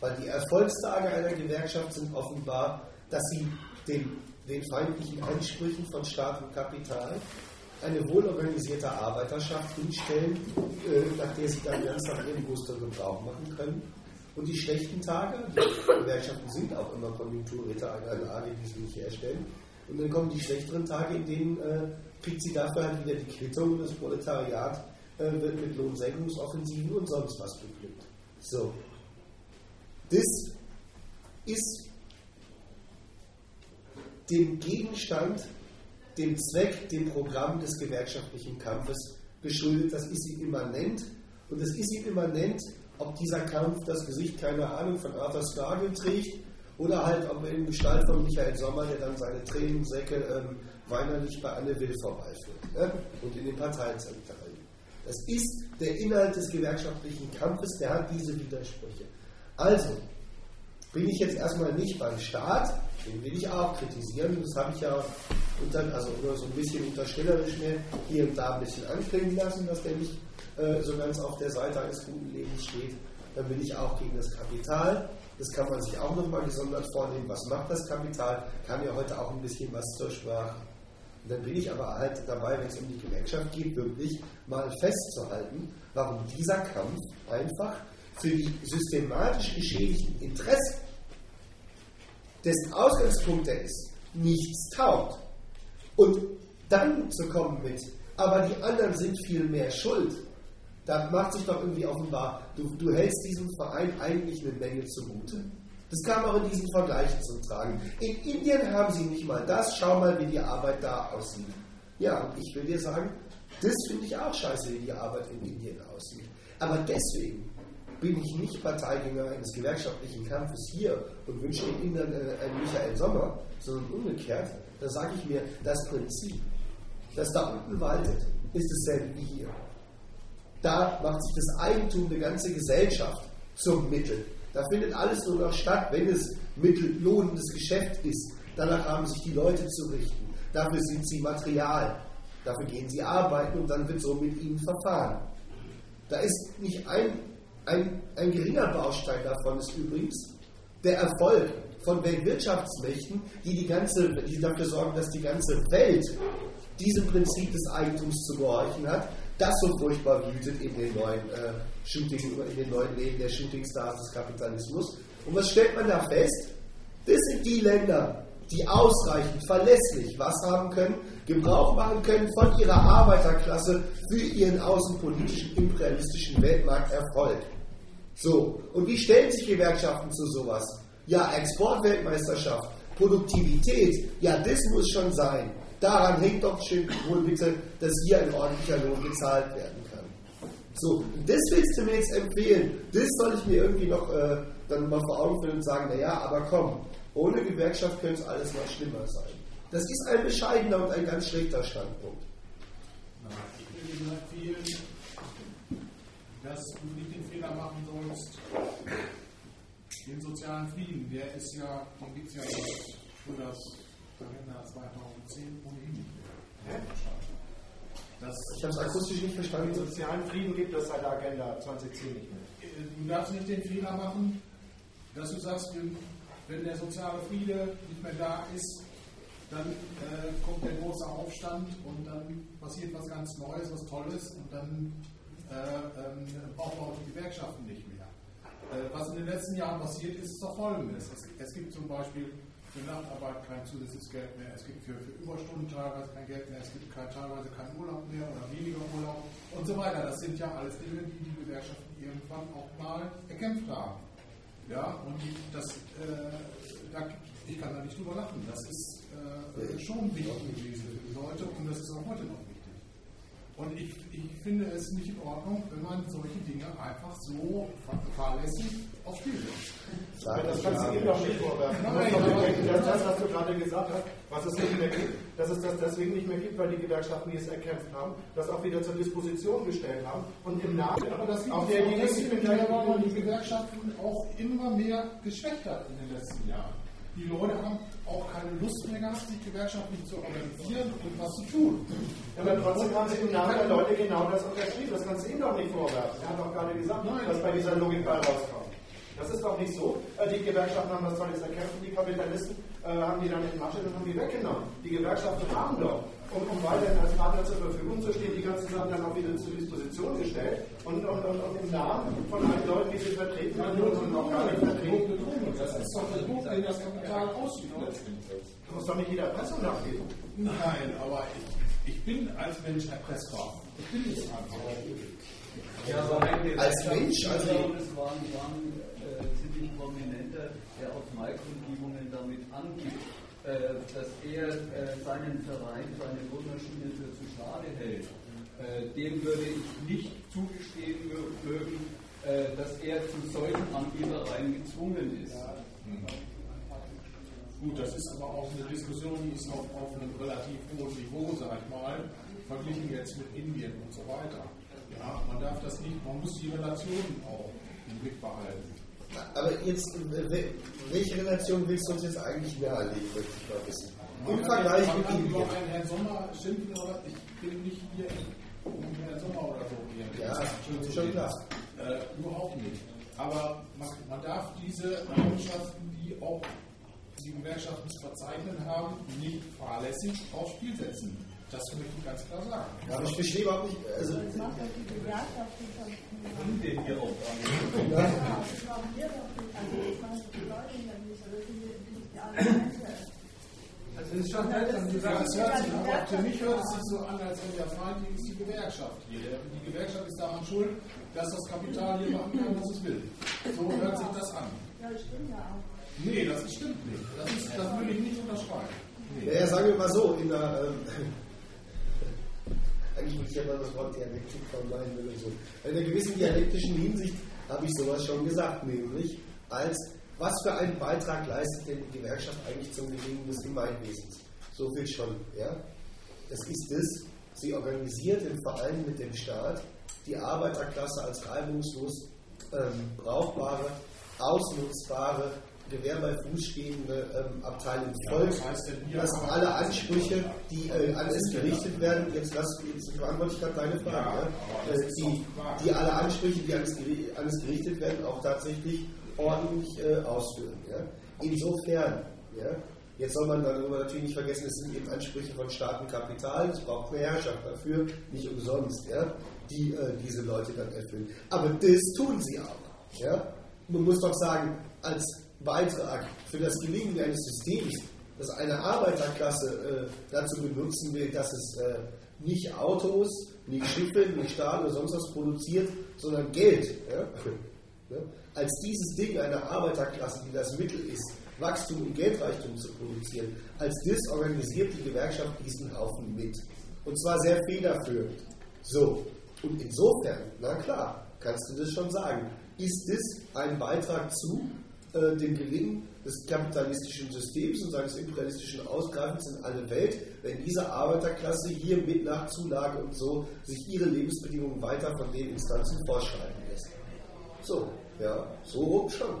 Weil die Erfolgstage einer Gewerkschaft sind offenbar, dass sie den, den feindlichen Ansprüchen von Staat und Kapital eine wohlorganisierte Arbeiterschaft hinstellen, äh, nach der sie dann ganz nach ihrem Gusto Gebrauch machen können. Und die schlechten Tage, die Gewerkschaften sind auch immer Konjunkturritter einer Lage, die sie nicht herstellen. Und dann kommen die schlechteren Tage, in denen äh, kriegt sie dafür halt wieder die Quittung und das Proletariat äh, wird mit Lohnsenkungsoffensiven und sonst was beglückt. So. Das ist dem Gegenstand, dem Zweck, dem Programm des gewerkschaftlichen Kampfes geschuldet. Das ist ihm immanent. Und es ist ihm immanent, ob dieser Kampf das Gesicht, keine Ahnung, von Arthur Scargill trägt oder halt ob in Gestalt von Michael Sommer, der dann seine Tränensäcke ähm, weinerlich bei Anne Will vorbeiführt ne? und in den Parteizentralen. Das ist der Inhalt des gewerkschaftlichen Kampfes, der hat diese Widersprüche. Also, bin ich jetzt erstmal nicht beim Staat, den will ich auch kritisieren, das habe ich ja unter, also nur so ein bisschen unterstellerisch mir hier und da ein bisschen anklingen lassen, dass der nicht äh, so ganz auf der Seite eines guten Lebens steht. Dann bin ich auch gegen das Kapital. Das kann man sich auch nochmal gesondert vornehmen. Was macht das Kapital? Kam ja heute auch ein bisschen was zur Sprache. Und dann bin ich aber halt dabei, wenn es um die Gewerkschaft geht, wirklich mal festzuhalten, warum dieser Kampf einfach für die systematisch geschädigten Interessen, dessen Ausgangspunkt er ist, nichts taugt. Und dann zu kommen mit, aber die anderen sind viel mehr schuld, da macht sich doch irgendwie offenbar, du, du hältst diesem Verein eigentlich eine Menge zugute. Das kam auch in diesen Vergleichen zum Tragen. In Indien haben sie nicht mal das, schau mal, wie die Arbeit da aussieht. Ja, und ich will dir sagen, das finde ich auch scheiße, wie die Arbeit in Indien aussieht. Aber deswegen bin ich nicht Parteigänger eines gewerkschaftlichen Kampfes hier und wünsche den Indern äh, einen Michael Sommer, sondern umgekehrt, da sage ich mir, das Prinzip, das da unten waltet, ist dasselbe wie hier. Da macht sich das Eigentum der ganzen Gesellschaft zum Mittel. Da findet alles nur noch statt, wenn es mittellohnendes Geschäft ist. Danach haben sich die Leute zu richten. Dafür sind sie Material. Dafür gehen sie arbeiten und dann wird so mit ihnen verfahren. Da ist nicht ein, ein, ein geringer Baustein davon, ist übrigens der Erfolg von Weltwirtschaftsmächten, die, die, ganze, die dafür sorgen, dass die ganze Welt diesem Prinzip des Eigentums zu gehorchen hat, das so furchtbar wütet in den neuen äh, Shooting, in den neuen Leben der Shootingstars des Kapitalismus. Und was stellt man da fest? Das sind die Länder, die ausreichend verlässlich was haben können, Gebrauch machen können von ihrer Arbeiterklasse für ihren außenpolitischen, imperialistischen Weltmarkterfolg. So, und wie stellen sich Gewerkschaften zu sowas? Ja, Exportweltmeisterschaft, Produktivität, ja, das muss schon sein. Daran hängt doch wohl bitte, dass hier ein ordentlicher Lohn gezahlt werden kann. So, das willst du mir jetzt empfehlen. Das soll ich mir irgendwie noch äh, dann mal vor Augen führen und sagen, naja, aber komm, ohne Gewerkschaft könnte es alles noch schlimmer sein. Das ist ein bescheidener und ein ganz schlechter Standpunkt. Ich will dir empfehlen, dass du nicht den Fehler machen sollst, den sozialen Frieden, der ist ja, den gibt es ja schon das Kalender 2010 ohnehin das, ich habe es akustisch nicht verstanden. Den sozialen Frieden gibt es seit der Agenda 2010 nicht mehr. Du darfst nicht den Fehler machen, dass du sagst, wenn der soziale Friede nicht mehr da ist, dann äh, kommt der große Aufstand und dann passiert was ganz Neues, was Tolles und dann äh, brauchen wir auch die Gewerkschaften nicht mehr. Äh, was in den letzten Jahren passiert ist, ist doch folgendes. Es, es gibt zum Beispiel für Nachtarbeit kein zusätzliches Geld mehr, es gibt für, für Überstunden teilweise kein Geld mehr, es gibt kein, teilweise keinen Urlaub mehr oder weniger Urlaub und so weiter. Das sind ja alles Dinge, die die Gewerkschaften irgendwann auch mal erkämpft haben. Ja, und das, äh, da, ich kann da nicht drüber lachen. Das ist äh, schon wichtig gewesen für die Leute und das ist auch heute noch wichtig. Und ich, ich finde es nicht in Ordnung, wenn man solche Dinge einfach so fahrlässig aufs Spiel setzt. Das kannst du ihm doch nicht vorwerfen. Nein, das, das, was du gerade gesagt hast, was es nicht mehr gibt, dass es das deswegen nicht mehr gibt, weil die Gewerkschaften, die es erkämpft haben, das auch wieder zur Disposition gestellt haben und im Nachhinein aber das auch der Gegenseite weil die Gewerkschaften auch immer mehr geschwächt hat in den letzten Jahren. Die Leute haben auch keine Lust mehr gehabt, sich gewerkschaftlich zu organisieren und was zu tun. Ja, aber trotzdem haben sich im Nachhinein Leute genau das unterschrieben. Das kannst du ihm doch nicht vorwerfen. Er hat doch gerade gesagt, Nein, dass bei dieser Logik bei rauskommt. Das ist doch nicht so. Äh, die Gewerkschaften haben das zwar jetzt erkämpft, die Kapitalisten äh, haben die dann entmaschelt und haben die weggenommen. Die Gewerkschaften haben doch um, um weiterhin als Partner zur Verfügung zu stehen, die ganzen Sachen dann auch wieder zur Disposition gestellt und, und, und, und im Namen von allen Leuten, die sie vertreten haben und noch gar nicht vertreten. Das ist doch der Druck, den das Kapital ausübt Muss doch nicht jeder Erpressung nachgeben. Nein, aber ich, ich bin als Mensch erpressbar. Ich bin nicht einfach. Ja, aber als Mensch, also es waren, waren äh, ziemlich prominente, der auf Maikundgebungen damit angibt, dass er äh, seinen Verein, seine Wunderschule für zu schade hält. Äh, dem würde ich nicht zugestehen mögen, äh, dass er zu solchen Angebereien gezwungen ist. Gut, das ist aber auch eine Diskussion, die ist auf, auf einem relativ hohen Niveau, sag ich mal, verglichen jetzt mit Indien und so weiter. Ja, man darf das nicht, man muss die Relationen auch im Blick behalten. Aber jetzt, welche Relation willst du uns jetzt eigentlich nahelegen, möchte ich mal wissen? Im Vergleich mit Indien. über einen Herrn Sommer schimpfen, aber ich bin nicht hier um Herrn Sommer oder so hier. Ja, schon, schon klar. Äh, überhaupt nicht. Aber man, man darf diese Errungenschaften, die auch die Gewerkschaften zu verzeichnen haben, nicht fahrlässig aufs Spiel setzen. Das möchte ich ganz klar sagen. Ja, aber ich verstehe überhaupt nicht. Also, Das macht doch die Gewerkschaften schon. Auch. Also, es ist schon seltsam, die Ja, sagen, es hört sich, aber für mich hört es sich so an, als wenn der Feind ist die Gewerkschaft hier. Die Gewerkschaft ist daran schuld, dass das Kapital hier machen kann, was es will. So hört sich das an. Ja, das stimmt ja auch. Nee, das stimmt nicht. Das, ist, das will ich nicht unterschreiben. Nee. Naja, sagen wir mal so, in der, ähm, eigentlich würde ich ja mal das Wort Dialektik vermeiden oder so. In einer gewissen dialektischen Hinsicht habe ich sowas schon gesagt, nämlich als was für einen Beitrag leistet denn die Gewerkschaft eigentlich zum Gelingen des Gemeinwesens? So viel schon, ja. Es ist es, sie organisiert im Verein mit dem Staat die Arbeiterklasse als reibungslos ähm, brauchbare, ausnutzbare, Gewehr bei Fuß stehende ähm, Abteilung Volk, was heißt denn hier? dass alle Ansprüche, die äh, an es gerichtet werden, jetzt, lass, jetzt beantworte ich gerade deine Frage, Ja, ja, das äh, die, die alle Ansprüche, die an es, gerichtet werden, auch tatsächlich ordentlich äh, ausführen. Ja? Insofern, ja, jetzt soll man darüber natürlich nicht vergessen, es sind eben Ansprüche von Staat und Kapital, es braucht eine Herrschaft dafür, nicht umsonst, ja, die äh, diese Leute dann erfüllen. Aber das tun sie auch. Ja? Man muss doch sagen, als Beitrag für das Gelingen eines Systems, das eine Arbeiterklasse äh, dazu benutzen will, dass es äh, nicht Autos, nicht Schiffe, nicht Stahl oder sonst was produziert, sondern Geld. Ja? Ja? Als dieses Ding einer Arbeiterklasse, die das Mittel ist, Wachstum und Geldreichtum zu produzieren, als das organisiert die Gewerkschaft diesen Haufen mit. Und zwar sehr federführend. So, und insofern, na klar, kannst du das schon sagen, ist es ein Beitrag zu äh, dem Gelingen des kapitalistischen Systems und seines imperialistischen Ausgreifens in alle Welt, wenn diese Arbeiterklasse hier mit nach Zulage und so sich ihre Lebensbedingungen weiter von den Instanzen vorschreiben lässt. So, ja, so schon.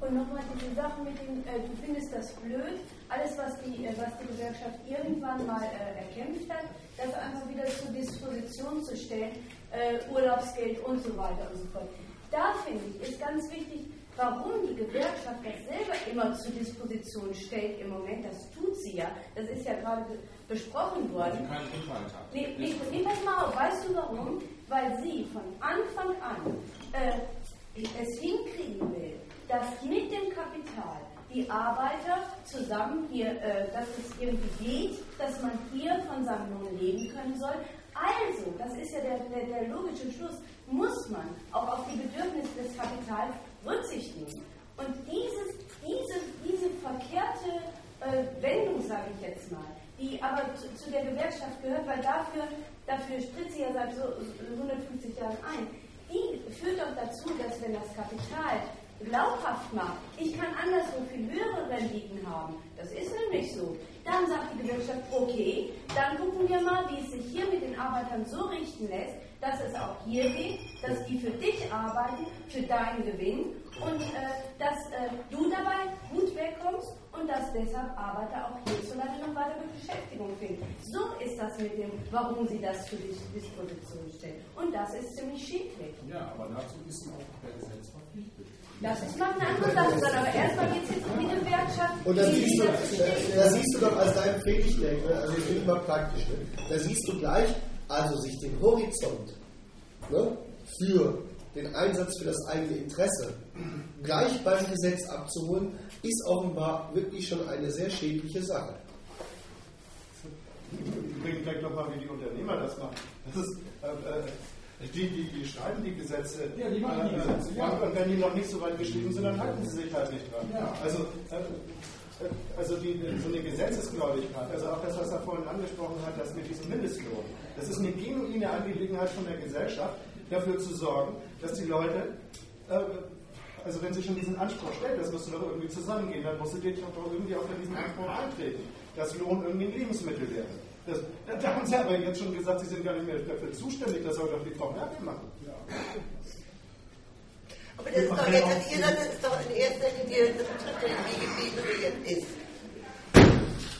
Und nochmal diese Sache mit dem, äh, du findest das blöd, alles was die, äh, was die Gewerkschaft irgendwann mal äh, erkämpft hat, das einfach wieder zur Disposition zu stellen, äh, Urlaubsgeld und so weiter und so fort. Da finde ich, ist ganz wichtig, warum die Gewerkschaft das selber immer zur Disposition stellt im Moment, das tut sie ja, das ist ja gerade be besprochen worden. Rückhalt hat. Nee, nee, nee, pass mal auf, weißt du warum? Weil sie von Anfang an äh, es hinkriegen will, dass mit dem Kapital die Arbeiter zusammen hier, äh, dass es irgendwie geht, dass man hier von seinem Lohn leben können soll. Also, das ist ja der, der, der logische Schluss, muss man auch auf die Bedürfnisse des Kapitals Rücksicht nehmen. Und dieses, diese, diese verkehrte äh, Wendung, sage ich jetzt mal, die aber zu, zu der Gewerkschaft gehört, weil dafür, dafür tritt sie ja seit so, so 150 Jahren ein, die führt doch dazu, dass wenn das Kapital glaubhaft macht, ich kann anderswo viel höhere Renditen haben, das ist nämlich so, dann sagt die Gewerkschaft, okay, dann gucken wir mal, wie es sich hier mit den Arbeitern so richten lässt, dass es auch hier geht, dass die für dich arbeiten, für deinen Gewinn und äh, dass äh, du dabei gut wegkommst und dass deshalb Arbeiter auch hierzulande noch weitere Beschäftigung finden. So ist das mit dem, warum sie das zur Dis Disposition stellen. Und das ist ziemlich schicklich. Ja, aber dazu ist auch per Gesetz verpflichtet. Das ist noch eine andere Sache, aber erstmal geht es jetzt um die Gewerkschaft. Und da siehst, du, siehst du doch als dein Pflichtdenk, ne? also ich bin immer praktisch, ne? da siehst du gleich, also sich den Horizont ne? für den Einsatz für das eigene Interesse gleich beim Gesetz abzuholen, ist offenbar wirklich schon eine sehr schädliche Sache. Übrigens gleich nochmal, wie die Unternehmer das machen. Das ist, äh, äh, die, die, die schreiben die Gesetze. Ja, die machen die Gesetze. Ja. Und wenn die noch nicht so weit geschrieben sind, dann halten sie sich halt nicht dran. Ja. Also, äh, also die, so eine Gesetzesgläubigkeit, also auch das, was er vorhin angesprochen hat, das mit diesem Mindestlohn, das ist eine genuine Angelegenheit von der Gesellschaft, dafür zu sorgen, dass die Leute, äh, also wenn sie schon diesen Anspruch stellen, das müsste doch irgendwie zusammengehen, dann muss sie doch irgendwie auch für diesen Anspruch eintreten, dass Lohn irgendwie ein Lebensmittel wäre. Das, da haben Sie aber jetzt schon gesagt, Sie sind gar nicht mehr dafür zuständig, das soll doch die Frau Merkel machen. Ja. Aber das ist doch jetzt, das ist doch in erster Linie, das betrifft ja die Gebiete, jetzt ist.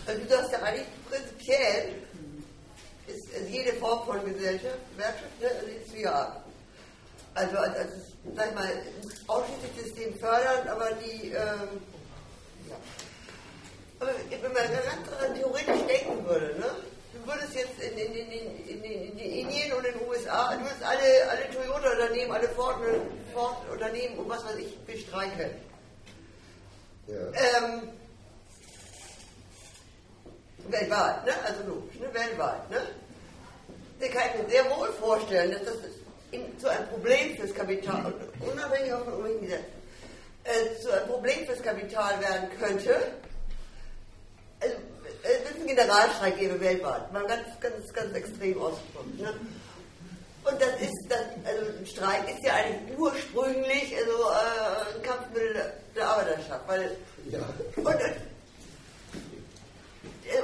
Also du sagst ja eigentlich prinzipiell, ist, ist jede Form von Gesellschaft, Gewerkschaft, ne, also ist ja. Also, als, als sag ich mal, ausschließlich System fördern, aber die, ähm, ja. Aber wenn man ganz theoretisch denken würde, ne? Du würdest jetzt in, in, in, in, in, in Indien und in den USA, du würdest alle, alle Toyota-Unternehmen, alle Ford-Unternehmen und was weiß ich bestreichen. Ja. Ähm, weltweit, ne? also logisch, ne? weltweit. Ne? Da kann ich mir sehr wohl vorstellen, dass das in, zu einem Problem fürs Kapital, unabhängig von irgendwelchen Gesetzen, äh, zu einem Problem fürs Kapital werden könnte, also, es wird einen Generalstreik geben weltweit, mal ganz, ganz, ganz extrem ausgedrückt. Ne? Und das ist, das, also ein Streik ist ja eigentlich ursprünglich also, äh, ein Kampfmittel der Arbeiterschaft, weil ja. und, und,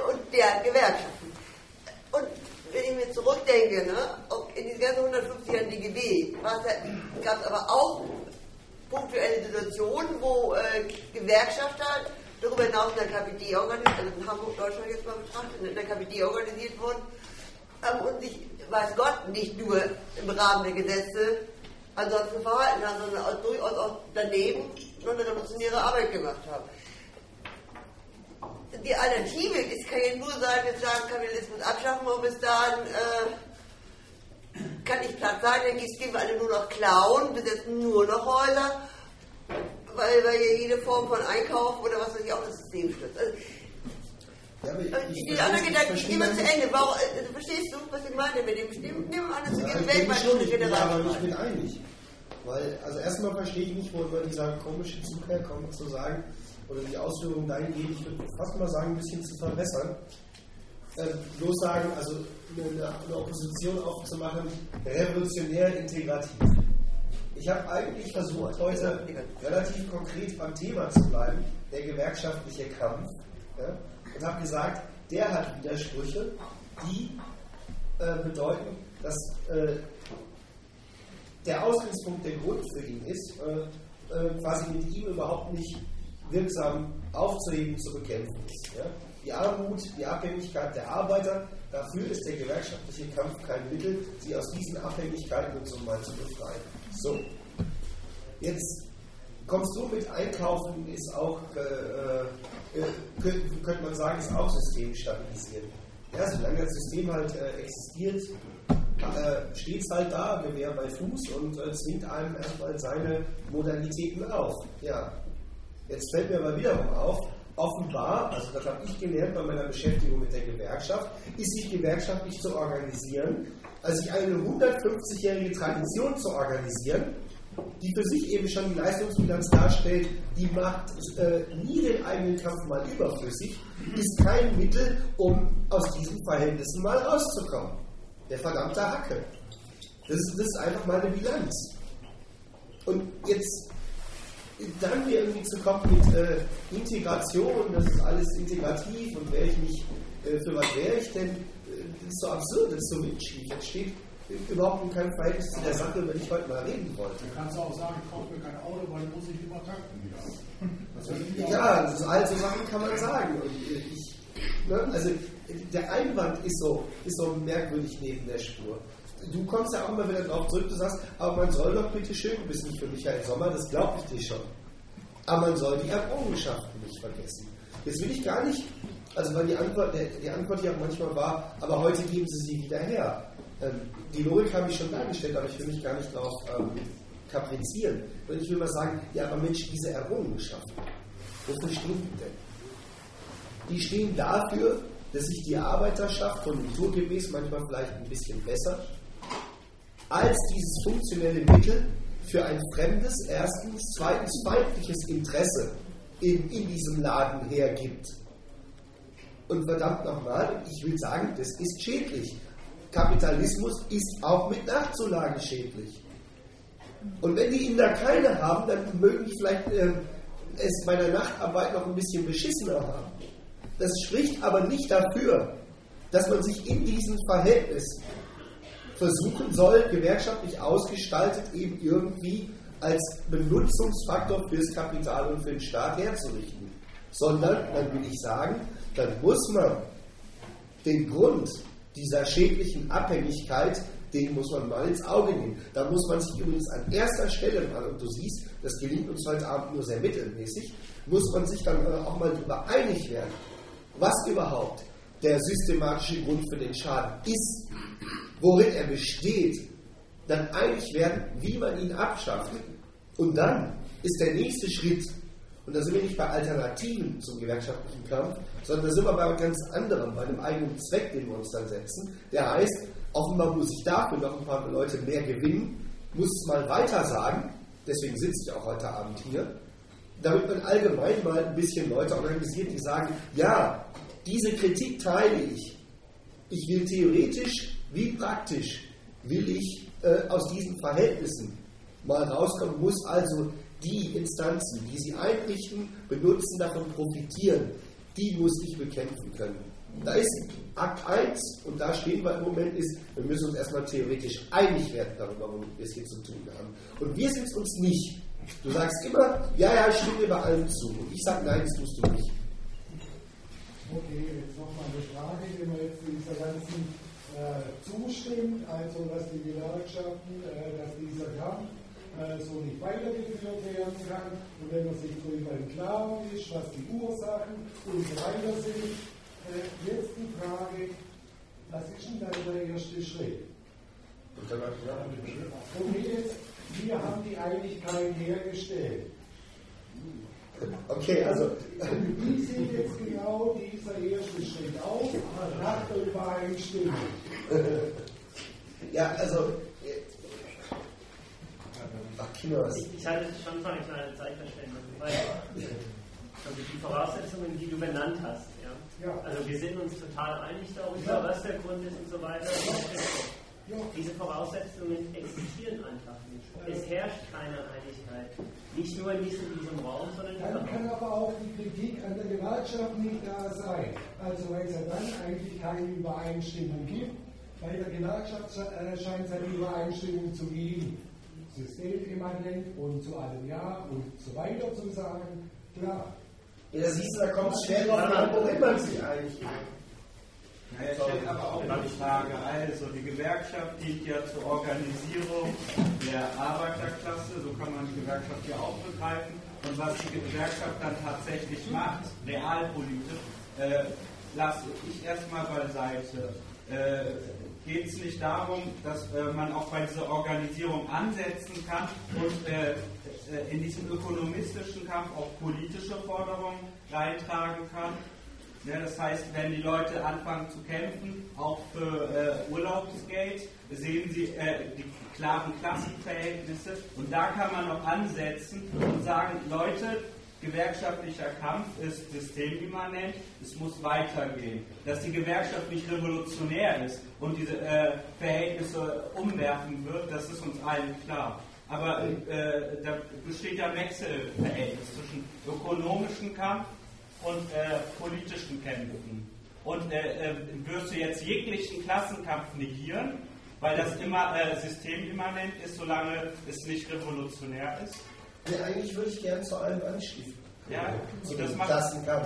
und der Gewerkschaften. Und wenn ich mir zurückdenke, ne, in diesen ganzen 150 Jahren DGB gab es aber auch punktuelle Situationen, wo äh, Gewerkschafter darüber hinaus in der KPD organisiert, also in Hamburg, Deutschland jetzt mal betrachtet, in der KPD organisiert wurden ähm, und sich, weiß Gott, nicht nur im Rahmen der Gesetze ansonsten verhalten haben, sondern auch durchaus auch daneben noch eine revolutionäre Arbeit gemacht haben. Die Alternative ist, kann ja nur sein, wir sagen, Kapitalismus abschaffen und bis dahin äh, kann ich platt sagen, dann gehen wir alle nur noch klauen, besetzen nur noch Häuser weil, weil ja jede Form von Einkauf oder was weiß ich auch das System stürzt. Also, ja, ich, ich die anderen Gedanken gehen wir zu Ende. Warum, also, verstehst du, was ich meine mit dem? Nehmen wir an, es ja, gibt weltweit General. Ja, aber ich bin einig. Weil, also erstmal verstehe ich nicht, wo immer dieser komische Zug herkommt, zu sagen, oder die Ausführungen dahingehend, ich würde fast mal sagen, ein bisschen zu verbessern. Äh, bloß sagen, also eine, eine Opposition aufzumachen, revolutionär integrativ. Ich habe eigentlich versucht, heute relativ konkret beim Thema zu bleiben, der gewerkschaftliche Kampf, ja, und habe gesagt, der hat Widersprüche, die äh, bedeuten, dass äh, der Ausgangspunkt der Grund für ihn ist, äh, äh, quasi mit ihm überhaupt nicht wirksam aufzuheben, zu bekämpfen ist. Ja. Die Armut, die Abhängigkeit der Arbeiter, dafür ist der gewerkschaftliche Kampf kein Mittel, sie aus diesen Abhängigkeiten und so mal zu befreien. So. Jetzt kommst du mit Einkaufen, ist auch, äh, äh, könnte, könnte man sagen, ist auch System stabilisieren. Ja, solange das System halt äh, existiert, äh, steht es halt da, Gewehr bei Fuß und äh, zwingt einem erstmal seine Modalitäten auf. Ja. Jetzt fällt mir aber wiederum auf, offenbar, also das habe ich gelernt bei meiner Beschäftigung mit der Gewerkschaft, ist sich gewerkschaftlich zu organisieren, also sich eine 150-jährige Tradition zu organisieren, die für sich eben schon die Leistungsbilanz darstellt, die macht äh, nie den eigenen Kampf mal überflüssig, ist kein Mittel, um aus diesen Verhältnissen mal rauszukommen. Der verdammte Hacke. Das ist, das ist einfach mal eine Bilanz. Und jetzt dann hier irgendwie zu kommen mit äh, Integration, das ist alles integrativ und wäre ich nicht, äh, für was wäre ich denn? Äh, das ist so absurd, das ist so windschief. Jetzt steht überhaupt in keinem Verhältnis zu der Sache, über die ich heute mal reden wollte. Du kannst auch sagen, ich kaufe mir kein Auto, weil muss ich immer tanken ja, also alte Sachen kann man sagen. Und ich, ne, also der Einwand ist so, ist so merkwürdig neben der Spur. Du kommst ja auch immer wieder darauf zurück, du sagst, aber man soll doch bitte schön, du bist nicht für Michael Sommer, das glaube ich dir schon. Aber man soll die Errungenschaften nicht vergessen. Jetzt will ich gar nicht, also weil die Antwort, die Antwort ja manchmal war, aber heute geben sie sie wieder her. Ähm, die Logik habe ich schon dargestellt, aber ich will mich gar nicht darauf ähm, kaprizieren. Und ich will mal sagen, ja, aber Mensch, diese Errungenschaften, wofür stehen die denn? Die stehen dafür, dass sich die Arbeiterschaft konjunkturgemäß manchmal vielleicht ein bisschen besser als dieses funktionelle Mittel für ein fremdes, erstens, zweitens feindliches Interesse in, in diesem Laden hergibt. Und verdammt nochmal, ich will sagen, das ist schädlich. Kapitalismus ist auch mit Nachzulage schädlich. Und wenn die Inder keine haben, dann mögen die vielleicht äh, es bei der Nachtarbeit noch ein bisschen beschissener haben. Das spricht aber nicht dafür, dass man sich in diesem Verhältnis versuchen soll, gewerkschaftlich ausgestaltet eben irgendwie als Benutzungsfaktor fürs Kapital und für den Staat herzurichten. Sondern, dann will ich sagen, dann muss man den Grund dieser schädlichen Abhängigkeit, den muss man mal ins Auge nehmen. Da muss man sich übrigens an erster Stelle mal, und du siehst, das gelingt uns heute Abend nur sehr mittelmäßig, muss man sich dann auch mal darüber einig werden, was überhaupt der systematische Grund für den Schaden ist, worin er besteht, dann einig werden, wie man ihn abschafft. Und dann ist der nächste Schritt, und da sind wir nicht bei Alternativen zum gewerkschaftlichen Kampf, sondern da sind wir bei ganz anderem, bei einem eigenen Zweck, den wir uns dann setzen. Der heißt, offenbar muss ich dafür noch ein paar Leute mehr gewinnen, muss es mal weiter sagen, deswegen sitze ich auch heute Abend hier, damit man allgemein mal ein bisschen Leute organisiert, die sagen, ja, diese Kritik teile ich. Ich will theoretisch wie praktisch will ich äh, aus diesen Verhältnissen mal rauskommen, muss also die Instanzen, die sie einrichten, benutzen, davon profitieren, die muss ich bekämpfen können. Da ist Akt 1, und da stehen wir im Moment, ist, wir müssen uns erstmal theoretisch einig werden darüber, womit wir es hier zu tun haben. Und wir sind es uns nicht. Du sagst immer, ja, ja, ich stimme bei allem zu. Und ich sage, nein, das tust du nicht. Okay, jetzt nochmal eine Frage, wenn wir jetzt dieser ganzen äh, zustimmt, also dass die Gewerkschaften, äh, dass dieser Kampf äh, so nicht weitergeführt werden kann und wenn man sich darüber im Klaren ist, was die Ursachen und so weiter sind. Äh, jetzt die Frage, was ist denn dann der erste Schritt? Und jetzt, wir haben die Einigkeit hergestellt. Okay, also. Wie sieht jetzt genau dieser erste Schritt aus, nach der Übereinstimmung? Ja, also. Ach, Kino, ich, ich halte es schon für eine kleine Zeitverschwendung. Also die Voraussetzungen, die du benannt hast. Ja? ja. Also wir sind uns total einig darüber, ja. was der Grund ist und so weiter. Ja. Diese Voraussetzungen existieren einfach nicht. Es herrscht keine Einigkeit. Nicht nur in diesem, diesem Raum, sondern Dann kann aber auch die Kritik an der Gewerkschaft nicht da sein. Also weil es ja dann eigentlich keine Übereinstimmung gibt. Bei der Gewerkschaft äh, scheint es eine Übereinstimmung zu geben. Systemimmanent und zu allem Ja und so weiter zu sagen. Klar. Ja, da siehst du, da kommt es schnell drauf an, worin man sich eigentlich naja, stellt aber auch eine Frage. Also, die Gewerkschaft dient ja zur Organisierung der Arbeiterklasse, so kann man die Gewerkschaft ja auch begreifen. Und was die Gewerkschaft dann tatsächlich macht, realpolitisch, äh, lasse ich erstmal beiseite. Äh, Geht es nicht darum, dass äh, man auch bei dieser Organisation ansetzen kann und äh, äh, in diesen ökonomistischen Kampf auch politische Forderungen reintragen kann? Ja, das heißt, wenn die Leute anfangen zu kämpfen, auch für äh, Urlaubsgeld, sehen sie äh, die klaren Klassenverhältnisse. Und da kann man auch ansetzen und sagen, Leute, gewerkschaftlicher Kampf ist systemimmanent, es muss weitergehen. Dass die Gewerkschaft nicht revolutionär ist und diese äh, Verhältnisse umwerfen wird, das ist uns allen klar. Aber äh, da besteht ja ein Wechselverhältnis zwischen ökonomischem Kampf und äh, politischen Kämpfen. Und äh, äh, wirst du jetzt jeglichen Klassenkampf negieren, weil das immer äh, systemimmanent ist, solange es nicht revolutionär ist? Nee, eigentlich würde ich gerne zu allem anstiften. Ja, und das macht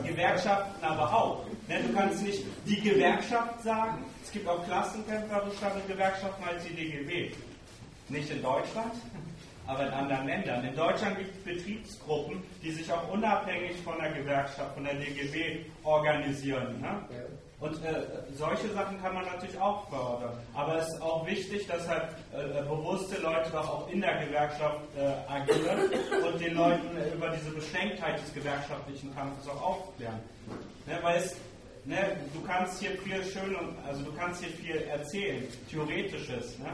Gewerkschaften aber auch. Ne, du kannst nicht die Gewerkschaft sagen. Es gibt auch klassenkämpferische Gewerkschaften als die DGB. Nicht in Deutschland. aber in anderen Ländern. In Deutschland gibt es Betriebsgruppen, die sich auch unabhängig von der Gewerkschaft, von der DGB organisieren. Ne? Und äh, solche Sachen kann man natürlich auch fördern. Aber es ist auch wichtig, dass halt äh, bewusste Leute doch auch in der Gewerkschaft äh, agieren und den Leuten äh, über diese Beschränktheit des gewerkschaftlichen Kampfes auch aufklären. Ne, weil es, ne, du kannst hier viel schön, also du kannst hier viel erzählen, theoretisches. Ne?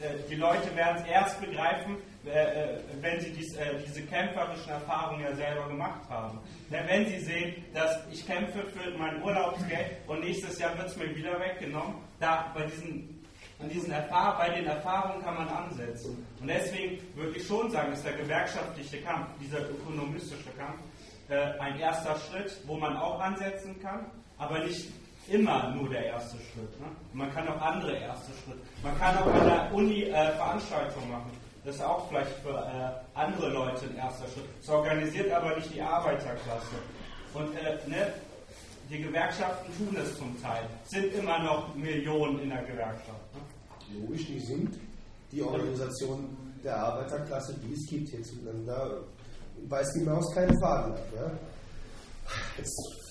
Äh, die Leute werden es erst begreifen, wenn sie dies, äh, diese kämpferischen Erfahrungen ja selber gemacht haben. Wenn sie sehen, dass ich kämpfe für mein Urlaubsgeld und nächstes Jahr wird es mir wieder weggenommen, da bei diesen, an diesen Erfahr bei den Erfahrungen kann man ansetzen. Und deswegen würde ich schon sagen, ist der gewerkschaftliche Kampf, dieser ökonomistische Kampf, ein erster Schritt, wo man auch ansetzen kann, aber nicht immer nur der erste Schritt. Ne? Man kann auch andere erste Schritte. Man kann auch an der Uni äh, Veranstaltungen machen. Das ist auch vielleicht für äh, andere Leute ein erster Schritt. Es organisiert aber nicht die Arbeiterklasse. Und äh, ne, die Gewerkschaften tun es zum Teil. Sind immer noch Millionen in der Gewerkschaft. Ne? Logisch, die sind die Organisation der Arbeiterklasse, die es gibt hierzu. Da weiß die Maus keinen Faden ab. Jetzt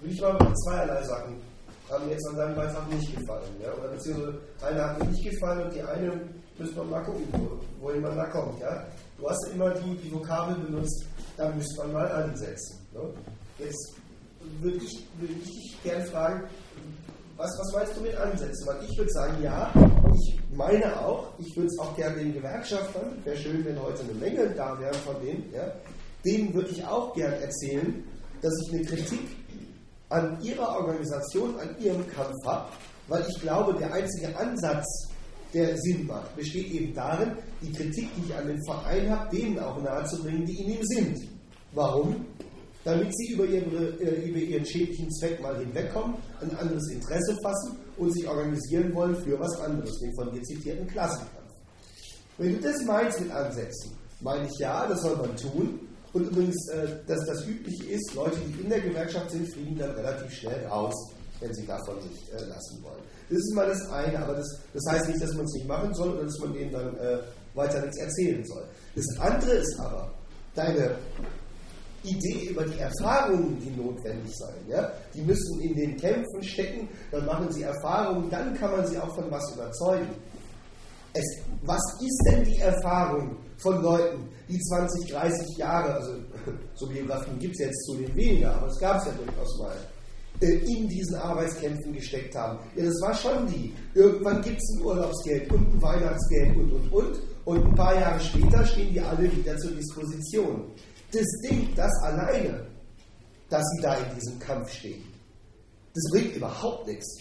will ich mal zweierlei Sachen haben mir jetzt an deinem Beitrag nicht gefallen. Ja? Oder beziehungsweise eine hat mir nicht gefallen und die eine müssen wir mal gucken, wohin man da kommt. Ja? Du hast immer die, die Vokabel benutzt, da müsste man mal ansetzen. Ne? Jetzt würde ich, würd ich dich gerne fragen, was, was meinst du mit ansetzen? Weil ich würde sagen, ja, ich meine auch, ich würde es auch gerne den Gewerkschaftern, wäre schön, wenn heute eine Menge da wären von denen, ja, denen würde ich auch gerne erzählen, dass ich eine Kritik an ihrer Organisation, an ihrem Kampf habe, weil ich glaube, der einzige Ansatz, der Sinn macht, besteht eben darin, die Kritik, die ich an den Verein habe, denen auch nahezubringen, die in ihm sind. Warum? Damit sie über, ihre, äh, über ihren schädlichen Zweck mal hinwegkommen, ein anderes Interesse fassen und sich organisieren wollen für was anderes, den von dir zitierten Klassenkampf. Wenn du das meinst mit Ansätzen, meine ich ja, das soll man tun, und übrigens, äh, dass das üblich ist, Leute, die in der Gewerkschaft sind, fliegen dann relativ schnell raus, wenn sie davon sich äh, lassen wollen. Das ist mal das eine, aber das, das heißt nicht, dass man es nicht machen soll oder dass man denen dann äh, weiter nichts erzählen soll. Das andere ist aber, deine Idee über die Erfahrungen, die notwendig seien. Ja? Die müssen in den Kämpfen stecken, dann machen sie Erfahrungen, dann kann man sie auch von was überzeugen. Es, was ist denn die Erfahrung von Leuten, die 20, 30 Jahre, also *laughs* so Biografien gibt es jetzt zudem weniger, aber es gab es ja durchaus mal, äh, in diesen Arbeitskämpfen gesteckt haben. Ja, das war schon die. Irgendwann gibt es ein Urlaubsgeld und ein Weihnachtsgeld und und und. Und ein paar Jahre später stehen die alle wieder zur Disposition. Das Ding, das alleine, dass sie da in diesem Kampf stehen, das bringt überhaupt nichts.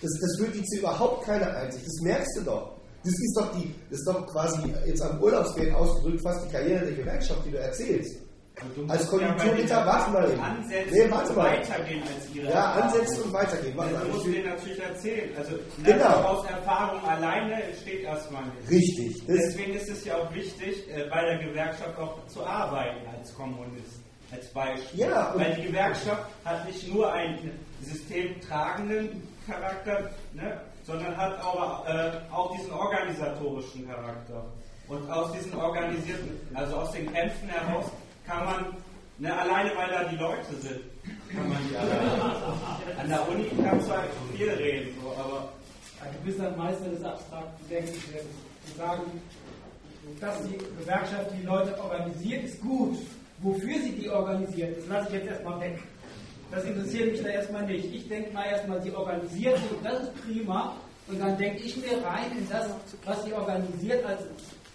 Das, das führt die zu überhaupt keiner Einsicht. Das merkst du doch. Das ist doch, die, das ist doch quasi jetzt am Urlaubsgeld ausgedrückt fast die Karriere der Gewerkschaft, die du erzählst. Du als Konjunkturritter, ja warte mal eben. Nee, warte mal. Weitergehen als ihre ja, ansetzen und weitergehen. Warte du musst denen natürlich erzählen. Also genau. aus Erfahrung alleine entsteht erstmal nicht. Richtig. Deswegen ist es ja auch wichtig, äh, bei der Gewerkschaft auch zu arbeiten als Kommunist. Als Beispiel. Ja, Weil die Gewerkschaft hat nicht nur einen systemtragenden Charakter, ne, sondern hat aber äh, auch diesen organisatorischen Charakter. Und aus diesen organisierten, also aus den Kämpfen heraus, kann man, ne, alleine weil da die Leute sind, kann man die alle. *laughs* An der Uni du halt viel reden, so, aber. Du bist ein Meister des abstrakten Denkens. Zu sagen, dass die Gewerkschaft die Leute organisiert, ist gut. Wofür sie die organisiert, das lasse ich jetzt erstmal weg. Das interessiert mich da erstmal nicht. Ich denke mal erstmal, sie organisiert sich, das ist prima. Und dann denke ich mir rein in das, was sie organisiert als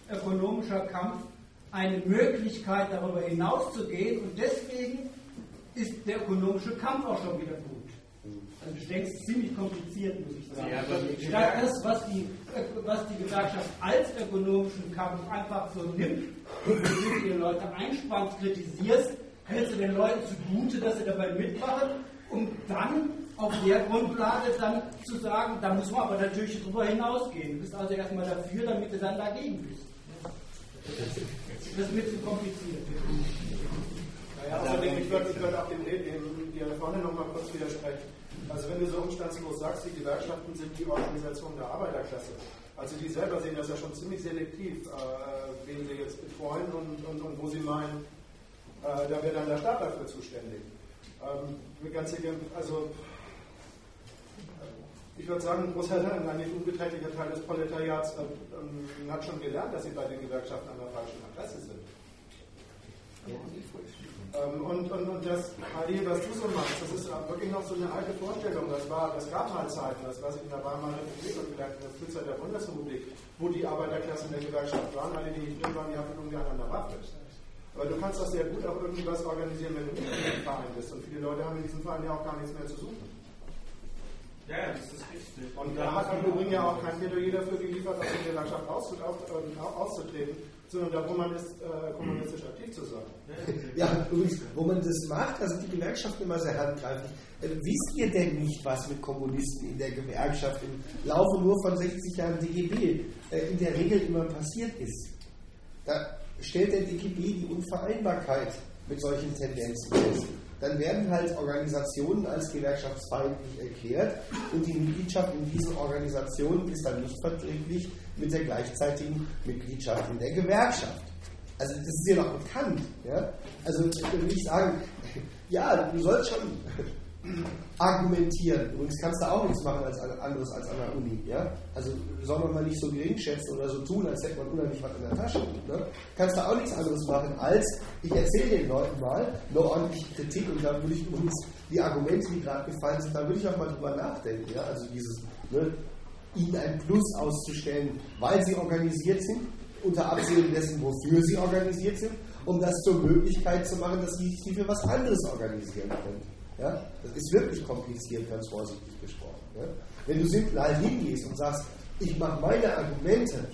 ökonomischer Kampf, eine Möglichkeit darüber hinauszugehen. Und deswegen ist der ökonomische Kampf auch schon wieder gut. Also ich denke, es ist ziemlich kompliziert, muss ich sagen. Ja, Statt das, was die, was die Gewerkschaft als ökonomischen Kampf einfach so nimmt und du die Leute einspannst, kritisierst, hältst du den Leuten zugute, dass sie dabei mitmachen, um dann auf der Grundlage dann zu sagen, da muss man aber natürlich drüber hinausgehen. Du bist also erstmal dafür, damit du dann dagegen bist. Das ist mir zu kompliziert. Naja, außerdem, ich würde, ich auch dem, dem vorne nochmal kurz widersprechen. Also wenn du so umstandslos sagst, die Gewerkschaften sind die Organisation der Arbeiterklasse. Also die selber sehen das ja schon ziemlich selektiv. Äh, wen sie jetzt betreuen und, und, und wo sie meinen, äh, da wäre dann der Staat dafür zuständig. Ähm, ganz, also, ich würde sagen, ein großer Teil, ein nicht unbeträchtlicher Teil des Proletariats äh, äh, hat schon gelernt, dass sie bei den Gewerkschaften an der falschen Adresse sind. Ähm, und, und, und das, Ali, was du so machst, das ist wirklich noch so eine alte Vorstellung. Das, war, das gab mal Zeiten, das ich in der Weimarer Republik und vielleicht in der Frühzeit der Bundesrepublik, wo die Arbeiterklasse in der Gewerkschaft waren, alle, die nicht drin waren, die hatten irgendwie an der Waffe. Aber du kannst das sehr gut auch irgendwie was organisieren, wenn du nicht in einem Verein bist. Und viele Leute haben in diesem Verein ja auch gar nichts mehr zu suchen. Ja, das ist richtig. Und da hat im Übrigen ja auch kein Plädoyer dafür geliefert, aus der Landschaft auszutreten, sondern da, wo man ist, äh, kommunistisch aktiv zu sein. Ja, übrigens, wo man das macht, da sind die Gewerkschaften immer sehr handgreiflich. Äh, wisst ihr denn nicht, was mit Kommunisten in der Gewerkschaft im Laufe nur von 60 Jahren DGB äh, in der Regel immer passiert ist? Da stellt der DGB die Unvereinbarkeit mit solchen Tendenzen fest dann werden halt Organisationen als gewerkschaftsfeindlich erklärt und die Mitgliedschaft in diesen Organisationen ist dann nicht verträglich mit der gleichzeitigen Mitgliedschaft in der Gewerkschaft. Also das ist ja noch bekannt. Ja? Also würde ich sagen, *laughs* ja, du sollst schon argumentieren. Übrigens kannst du auch nichts machen als anderes als an der Uni. Ja? Also soll man mal nicht so gering schätzen oder so tun, als hätte man unheimlich was in der Tasche. Ne? Kannst du auch nichts anderes machen als, ich erzähle den Leuten mal eine ordentliche Kritik und da würde ich übrigens die Argumente, die gerade gefallen sind, da würde ich auch mal drüber nachdenken. Ja? Also dieses, ne, ihnen ein Plus auszustellen, weil sie organisiert sind, unter Absehen dessen, wofür sie organisiert sind, um das zur Möglichkeit zu machen, dass sie sich für was anderes organisieren können. Ja? Das ist wirklich kompliziert, ganz vorsichtig gesprochen. Ja? Wenn du simpel hingehst und sagst, ich mache meine Argumente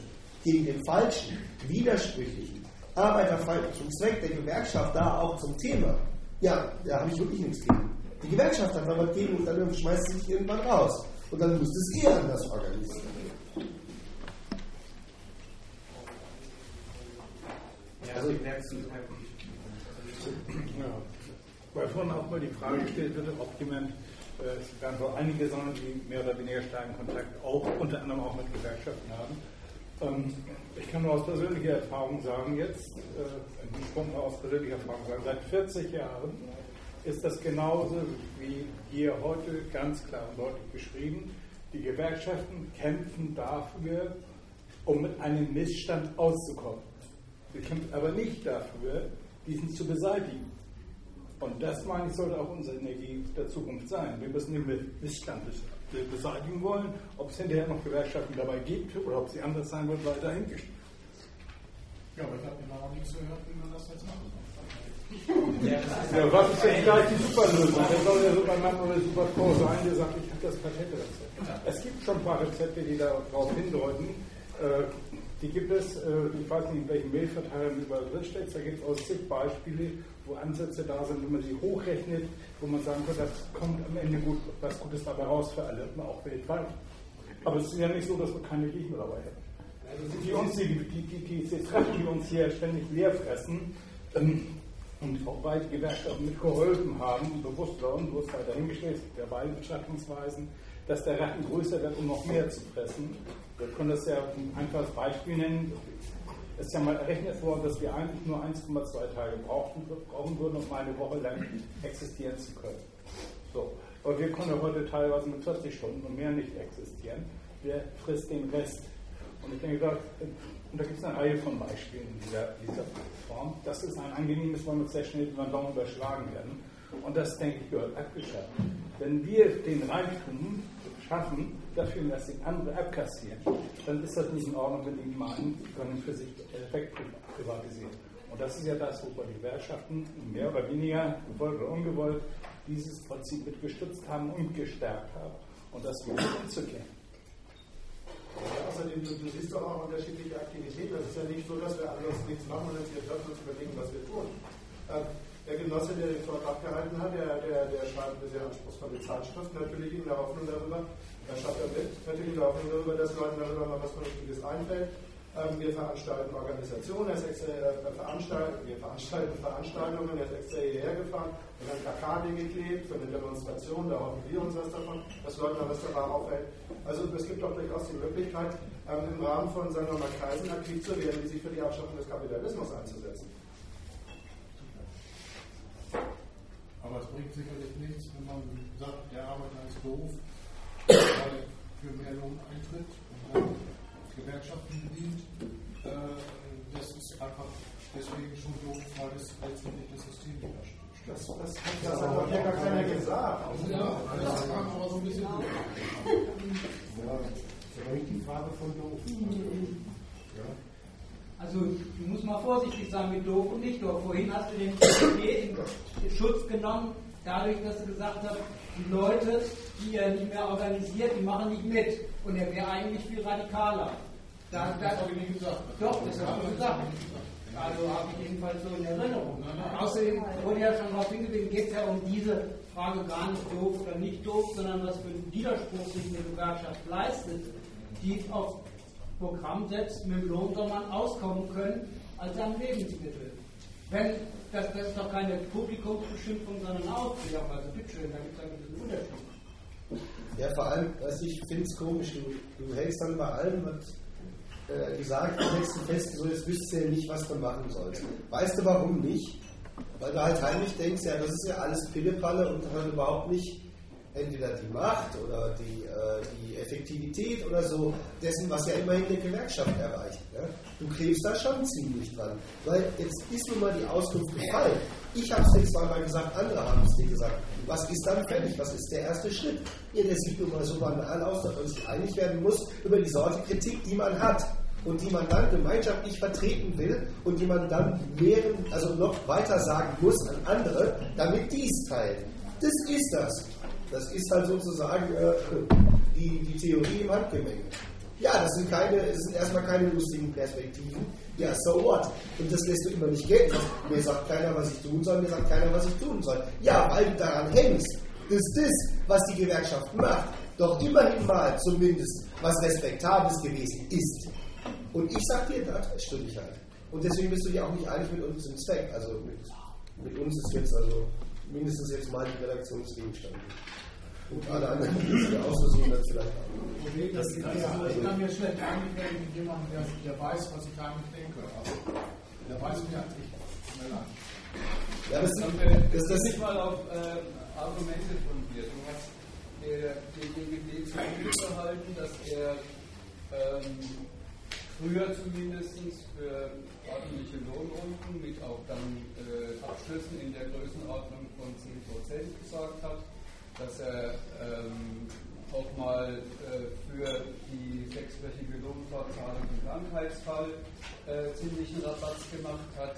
gegen den falschen, widersprüchlichen, Arbeiterfeind zum Zweck der Gewerkschaft da auch zum Thema, ja, da habe ich wirklich nichts gegen. Die Gewerkschaft hat aber gegen und dann schmeißt sie sich irgendwann raus. Und dann müsste es eher anders organisieren. Also, ich merke es ja. Weil vorhin auch mal die Frage gestellt wird, ob jemand, äh, es werden so einige sein, die mehr oder weniger starken Kontakt auch unter anderem auch mit Gewerkschaften haben. Ähm, ich kann nur aus persönlicher Erfahrung sagen, jetzt, äh, ich komme aus persönlicher Erfahrung sagen, seit 40 Jahren ist das genauso wie hier heute ganz klar und deutlich beschrieben. Die Gewerkschaften kämpfen dafür, um mit einem Missstand auszukommen. Sie kämpfen aber nicht dafür, diesen zu beseitigen. Und das, meine ich, sollte auch unsere Energie der Zukunft sein. Wir müssen den Missstand beseitigen wollen. Ob es hinterher noch Gewerkschaften dabei gibt oder ob sie anders sein wird, weiter dahingestellt. Ja, aber ich habe mir noch nichts gehört, wie man das jetzt machen soll. Ja, was ist denn gleich die Superlösung? Wer soll der Supermann oder Superfrau sein, der sagt, ich habe das Patentrezept? Es gibt schon ein paar Rezepte, die darauf hindeuten. Äh, die gibt es, äh, ich weiß nicht, in welchen Mailverteilern überall drinsteckt, da gibt es aus zig Beispiele, wo Ansätze da sind, wenn man sie hochrechnet, wo man sagen kann, das kommt am Ende gut, was Gutes dabei raus für alle, auch weltweit. Aber es ist ja nicht so, dass wir keine Gegner dabei hätten. Also die, uns, die, die, die, die Treffen, die uns hier ständig leer fressen ähm, und auch beide Gewerkschaften mitgeholfen haben, bewusst oder unbewusst halt dahingestellt, es gibt ja beide Betrachtungsweisen, dass der Rachen größer wird, um noch mehr zu fressen. Wir können das ja ein einfaches Beispiel nennen ist ja mal errechnet worden, dass wir eigentlich nur 1,2 Tage brauchen, brauchen würden, um eine Woche lang existieren zu können. So. Aber wir können ja heute teilweise mit 40 Stunden und mehr nicht existieren. Wer frisst den Rest? Und ich denke, da gibt es eine Reihe von Beispielen in dieser, dieser Form. Das ist ein angenehmes, weil wir sehr schnell über den Daumen überschlagen werden. Und das, denke ich, gehört abgeschafft. Wenn wir den Reichtum schaffen, dafür dass die andere abkassieren, dann ist das nicht in Ordnung, wenn die die können für sich Effekt privatisieren. Und das ist ja das, wo die Gewerkschaften mehr oder weniger, gewollt oder ungewollt, dieses Prinzip mit gestützt haben und gestärkt haben. Und das gilt umzukehren. Ja, außerdem, du, du, siehst doch auch unterschiedliche Aktivitäten. Das ist ja nicht so, dass wir anders nichts machen und uns hier treffen und überlegen, was wir tun. Ähm, der Genosse, der den Vortrag gehalten hat, der, der, der schreibt eine sehr anspruchsvolle Zeitschrift, natürlich in der Hoffnung darüber, er schreibt er mit, natürlich Hoffnung darüber, dass Leuten darüber mal was Vernünftiges einfällt. Ähm, wir veranstalten Organisationen, er ist extra, äh, veranstalten, wir veranstalten Veranstaltungen, er ist extra hierher gefahren, wir haben Plakate geklebt für eine Demonstration, da hoffen wir uns was davon, dass Leute am Restaurant aufhält. Also es gibt doch durchaus die Möglichkeit, ähm, im Rahmen von, sagen wir mal, Kreisen aktiv zu werden, die sich für die Abschaffung des Kapitalismus einzusetzen. Aber es bringt sicherlich nichts, wenn man sagt, der ist doof, weil für mehr Lohn eintritt und Gewerkschaften bedient. Äh, das ist einfach deswegen schon doof, weil es letztendlich das System widerspiegelt. Das, das, das hat doch hier gar keiner gesagt. Ja, das kam aber so ein bisschen durch. Ja, das ist aber nicht die Frage von doof. Ja. Also du musst mal vorsichtig sein mit doof und nicht doof. Vorhin hast du den in Schutz genommen, dadurch, dass du gesagt hast, die Leute, die er nicht mehr organisiert, die machen nicht mit. Und er wäre eigentlich viel radikaler. Da, das habe ich nicht gesagt. Doch, das hast du gesagt. Also habe ich jedenfalls so in Erinnerung. Außerdem wurde ja schon darauf hingewiesen, geht es ja um diese Frage gar nicht doof oder nicht doof, sondern was für einen Widerspruch sich eine Gewerkschaft leistet, die auf Programm setzt, mit dem Lohn soll man auskommen können als ein Lebensmittel. Wenn, das, das ist doch keine Publikumsbeschimpfung, sondern Aufklärung. Also bitteschön, da gibt es Unterschied. Ja, vor allem, also ich finde es komisch, du, du hältst dann bei allem, was äh, gesagt, hältst du fest, so jetzt wüsstest du ja nicht, was du machen sollst. Weißt du warum nicht? Weil du halt heimlich denkst, ja, das ist ja alles Pillepalle und halt überhaupt nicht entweder die Macht oder die, äh, die Effektivität oder so dessen, was ja immerhin eine Gewerkschaft erreicht. Ja? Du klebst da schon ziemlich dran. Weil jetzt ist nun mal die Auskunft gefallen. Ich habe es dir zweimal gesagt, andere haben es dir gesagt. Was ist dann fertig? Was ist der erste Schritt? Ja, der sieht nun mal so banal aus, dass man sich einig werden muss über die Sorte Kritik, die man hat und die man dann gemeinschaftlich vertreten will und die man dann mehren, also noch weiter sagen muss an andere, damit dies teilen. Das ist das. Das ist halt sozusagen äh, die, die Theorie im Handgemenge. Ja, das sind, keine, das sind erstmal keine lustigen Perspektiven. Ja, so what? Und das lässt du immer nicht gelten. Mir sagt keiner, was ich tun soll, mir sagt keiner, was ich tun soll. Ja, weil du daran hängst. Das ist das, was die Gewerkschaft macht. Doch immerhin mal zumindest, was respektables gewesen ist. Und ich sag dir, da stimme ich halt. Und deswegen bist du dir auch nicht einig mit uns im Zweck. Also mit, mit uns ist jetzt also mindestens jetzt mal die Redaktionsgegenstand. Und alle anderen, die sich auszusehen, dann vielleicht. Okay, das das ja, also ich kann mir schlecht mit jemandem, der, der weiß, was ich eigentlich denke. Also, der weiß mir eigentlich schneller. Ja, das, das, das, das nicht mal auf äh, Argumente von dir. Du hast der DGB zugute gehalten, dass er ähm, früher zumindest für ordentliche Lohnrunden mit auch dann äh, Abschlüssen in der Größenordnung von 10% gesorgt hat dass er ähm, auch mal äh, für die sechswöchige Lohnfortzahlung im Krankheitsfall äh, ziemlichen Rabatz gemacht hat,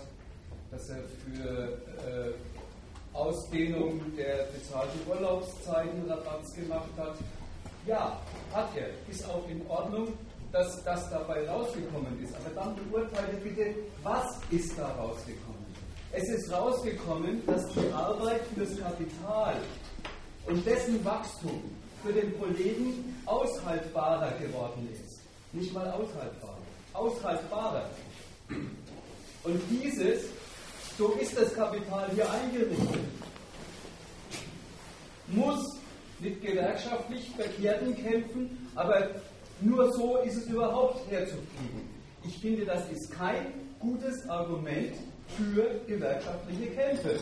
dass er für äh, Ausdehnung der bezahlten Urlaubszeiten Rabatz gemacht hat. Ja, hat er. Ist auch in Ordnung, dass das dabei rausgekommen ist. Aber dann beurteile bitte, was ist da rausgekommen? Es ist rausgekommen, dass die Arbeit für das Kapital und dessen Wachstum für den Kollegen aushaltbarer geworden ist. Nicht mal aushaltbar, aushaltbarer. Und dieses, so ist das Kapital hier eingerichtet, muss mit gewerkschaftlich Verkehrten kämpfen, aber nur so ist es überhaupt herzukriegen. Ich finde, das ist kein gutes Argument für gewerkschaftliche Kämpfe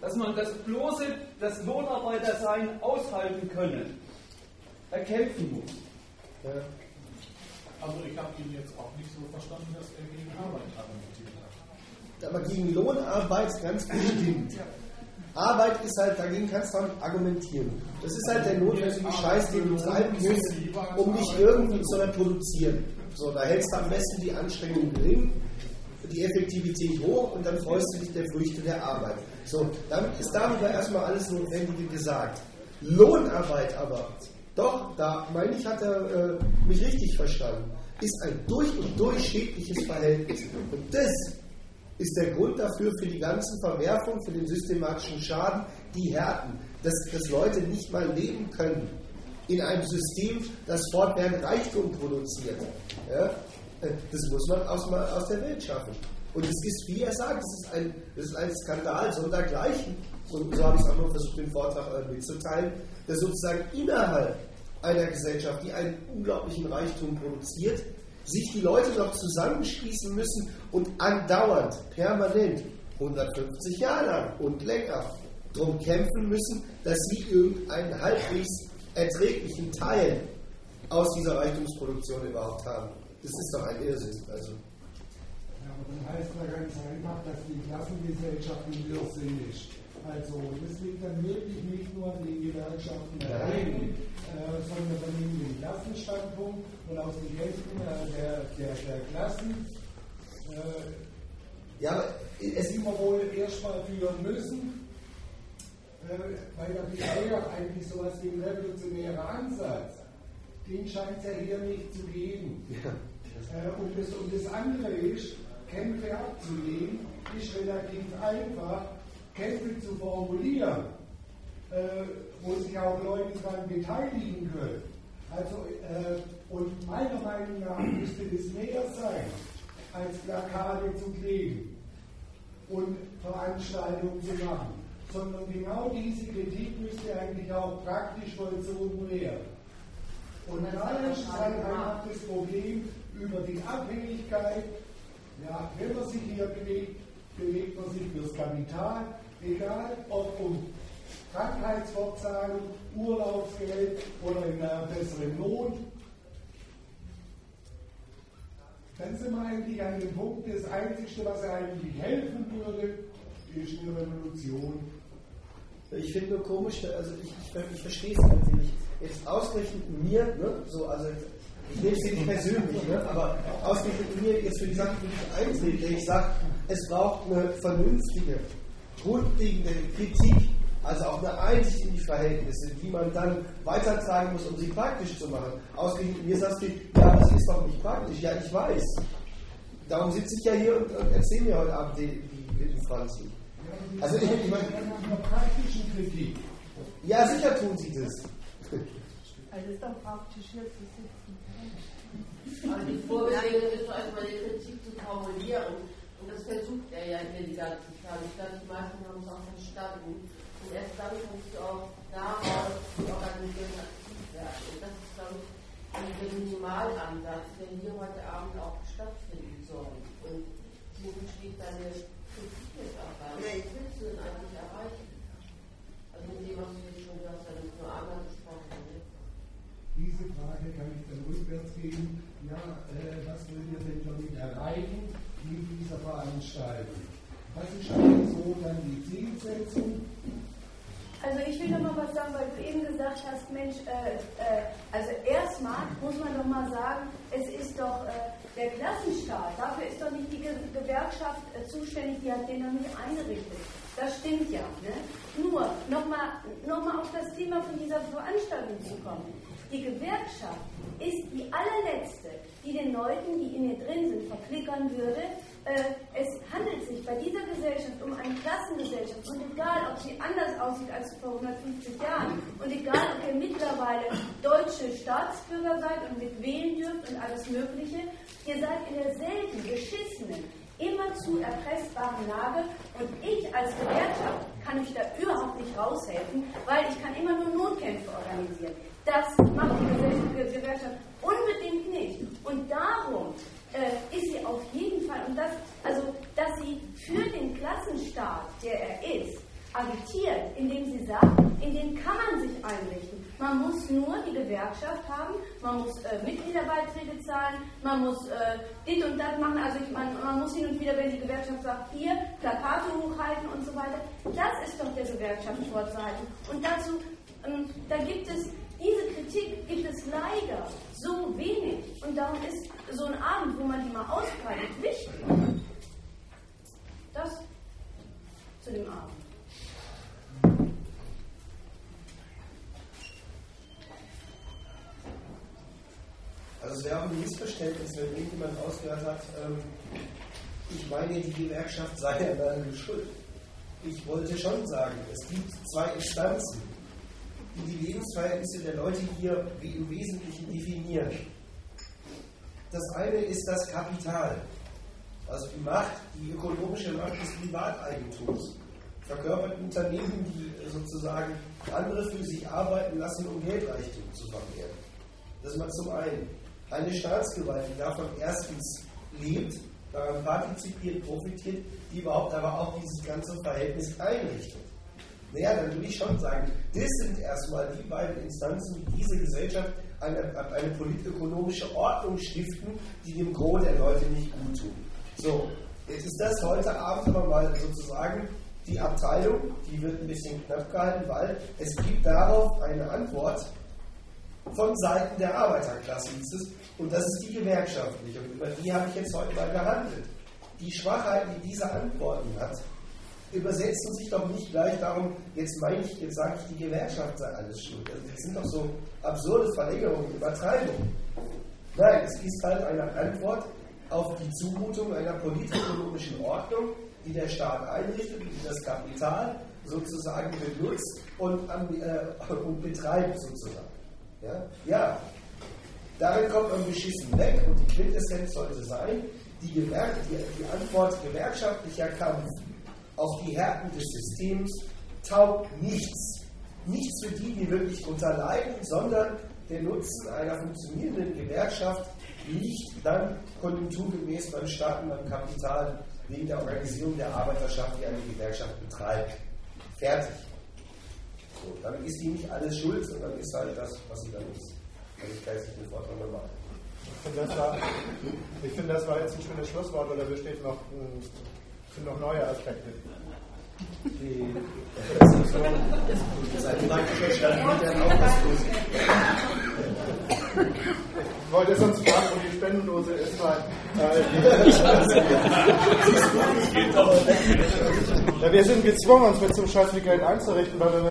dass man das bloße, das Lohnarbeitersein aushalten können, erkämpfen muss. Ja. Also ich habe ihn jetzt auch nicht so verstanden, dass er gegen Arbeit argumentiert hat. Aber gegen Lohnarbeit ganz bestimmt. Arbeit ist halt, dagegen kannst du nicht argumentieren. Das ist halt der notwendige Scheiß, den du treiben musst, um dich irgendwie zu reproduzieren. So, da hältst du am besten die Anstrengung gering die Effektivität hoch und dann freust du dich der Früchte der Arbeit. So, damit ist darüber erstmal alles Notwendige gesagt. Lohnarbeit aber, doch, da meine ich, hat er äh, mich richtig verstanden, ist ein durch und durch schädliches Verhältnis. Und das ist der Grund dafür, für die ganzen Verwerfungen, für den systematischen Schaden, die Härten, dass, dass Leute nicht mal leben können in einem System, das fortwährend Reichtum produziert. Ja? Das muss man aus, aus der Welt schaffen. Und es ist, wie er sagt, es ist ein, es ist ein Skandal sondergleichen. Und so habe ich es auch noch versucht, den Vortrag äh, mitzuteilen, dass sozusagen innerhalb einer Gesellschaft, die einen unglaublichen Reichtum produziert, sich die Leute noch zusammenschließen müssen und andauernd, permanent, 150 Jahre lang und länger, darum kämpfen müssen, dass sie irgendeinen halbwegs erträglichen Teil aus dieser Reichtumsproduktion überhaupt haben. Das ist doch ein Irrsinn. Also. Ja, aber dann heißt ja ganz einfach, dass die Klassengesellschaft ein Irrsinn ist. Also das liegt dann wirklich nicht nur an den Gewerkschaften allein, äh, sondern dann in den Klassenstandpunkt und aus den Grenzen äh, der, der, der Klassen. Äh, ja, aber es immer wohl erstmal führen müssen, äh, weil da bisher eigentlich sowas wie ein revolutionärer Ansatz, den scheint es ja hier nicht zu geben. Ja. Äh, und, das, und das andere ist, Kämpfe abzulehnen, ist relativ einfach, Kämpfe zu formulieren, äh, wo sich auch Leute daran beteiligen können. Also, äh, und meiner Meinung nach müsste es mehr sein, als Plakate zu kleben und Veranstaltungen zu machen, sondern genau diese Kritik müsste eigentlich auch praktisch vollzogen werden. Und dann ist halt einfach das Problem über die Abhängigkeit, ja, wenn man sich hier bewegt, bewegt man sich fürs Kapital, egal ob um Krankheitsfortzahlung, Urlaubsgeld oder in einer besseren Not. Dann sind wir eigentlich an dem Punkt, das Einzige, was eigentlich helfen würde, ist eine Revolution. Ich finde nur komisch, also ich, ich, ich verstehe es nicht. Jetzt ausgerechnet mir, ne, so, also ich nehme es hier nicht persönlich, ne, aber ausgerechnet mir jetzt für die Sachen, die ich eintrete, ich sage, es braucht eine vernünftige, grundlegende Kritik, also auch eine Einsicht in die Verhältnisse, die man dann weitertragen muss, um sie praktisch zu machen. Ausgerechnet mir sagst du, ja, das ist doch nicht praktisch. Ja, ich weiß. Darum sitze ich ja hier und, und erzähle mir heute Abend die, die, die Franzi. Also ich, ich meine, praktischen Kritik. Ja, sicher tun sie das. Also ist doch praktisch hier Also die Vorbereitung ist doch erstmal die Kritik zu formulieren. Und das versucht er ja hier die ganze Zeit. Ich glaube, die meisten haben es auch verstanden. Und erst dann kannst du auch daraus organisieren aktiv werden. Und das ist, glaube ich, der Minimalansatz, der hier heute Abend auch stattfinden soll. Und wo besteht deine Kritik jetzt auch da? Was willst du denn eigentlich erreichen? Also mit dem, was du jetzt schon gesagt hast, nur einmal gesprochen. Ne? Diese Frage kann ich dann rückwärts geben. Ja, äh, was will ihr denn damit erreichen? mit dieser Veranstaltung. Was ist eigentlich so dann die Zielsetzung? Also ich will noch mal was sagen, weil du eben gesagt hast, Mensch, äh, äh, also erstmal muss man doch mal sagen, es ist doch äh, der Klassenstaat, dafür ist doch nicht die Ge Gewerkschaft äh, zuständig, die hat den nicht eingerichtet. Das stimmt ja. Ne? Nur, nochmal noch mal auf das Thema von dieser Veranstaltung zu kommen. Die Gewerkschaft ist die allerletzte, die den Leuten, die in ihr drin sind, verklickern würde. Äh, es handelt sich bei dieser Gesellschaft um eine Klassengesellschaft und egal, ob sie anders aussieht als vor 150 Jahren und egal, ob ihr mittlerweile deutsche Staatsbürger seid und mit wählen dürft und alles Mögliche, ihr seid in derselben beschissenen, immer zu erpressbaren Lage und ich als Gewerkschaft kann euch da überhaupt nicht raushelfen, weil ich kann immer nur Notkämpfe organisieren. Das macht die Gewerkschaft unbedingt nicht. Und darum äh, ist sie auf jeden Fall, und das, also, dass sie für den Klassenstaat, der er ist, agitiert, indem sie sagt, in den kann man sich einrichten. Man muss nur die Gewerkschaft haben, man muss äh, Mitgliederbeiträge zahlen, man muss äh, dit und das machen. Also ich, man, man muss hin und wieder, wenn die Gewerkschaft sagt, hier Plakate hochhalten und so weiter. Das ist doch der Gewerkschaft vorzuhalten. Und dazu, ähm, da gibt es diese Kritik gibt es leider so wenig. Und darum ist so ein Abend, wo man die mal ausbreitet, wichtig. Das zu dem Abend. Also es wäre auch ein Missverständnis, wenn irgendjemand ausgehört hat, ähm, ich meine, die Gewerkschaft sei ja daran schuld. Ich wollte schon sagen, es gibt zwei Instanzen die die Lebensverhältnisse der Leute hier im Wesentlichen definieren. Das eine ist das Kapital, also die Macht, die ökonomische Macht des Privateigentums, verkörpert Unternehmen, die sozusagen andere für sich arbeiten lassen, um Geldreichtum zu vermehren. Das ist mal zum einen. Eine Staatsgewalt, die davon erstens lebt, daran partizipiert, profitiert, die überhaupt aber auch dieses ganze Verhältnis einrichtet. Naja, dann würde ich schon sagen, das sind erstmal die beiden Instanzen, die diese Gesellschaft eine, eine politökonomische Ordnung stiften, die dem Gros der Leute nicht gut tun. So, jetzt ist das heute Abend aber mal sozusagen die Abteilung, die wird ein bisschen knapp gehalten, weil es gibt darauf eine Antwort von Seiten der Arbeiterklasse, hieß es, und das ist die gewerkschaftliche, und über die habe ich jetzt heute mal gehandelt. Die Schwachheiten, die diese Antworten hat, übersetzen sich doch nicht gleich darum, jetzt meine ich, jetzt sage ich, die Gewerkschaft sei alles schuld. Also das sind doch so absurde Verlängerungen, Übertreibungen. Nein, es ist halt eine Antwort auf die Zumutung einer politisch-ökonomischen Ordnung, die der Staat einrichtet, die das Kapital sozusagen benutzt und, äh, und betreibt sozusagen. Ja? ja, darin kommt man beschissen weg und die Quintessenz sollte sein, die, Gewerk die, die Antwort gewerkschaftlicher Kampf auf die Härten des Systems taugt nichts. Nichts für die, die wirklich darunter leiden, sondern der Nutzen einer funktionierenden Gewerkschaft liegt dann konjunkturgemäß beim Staat und beim Kapital wegen der Organisierung der Arbeiterschaft, die eine Gewerkschaft betreibt. Fertig. So, dann ist die nicht alles schuld, sondern ist halt das, was sie dann ist. Also ich kann den Vortrag mehr machen. Ich finde, das, war, find, das war jetzt ein schönes Schlusswort, weil da besteht noch, sind noch neue Aspekte. Die ich wollte sonst fragen, wo die Spendendose ist, weil äh, ja, wir sind gezwungen, uns mit so einem Scheiß wie Geld einzurichten, weil wir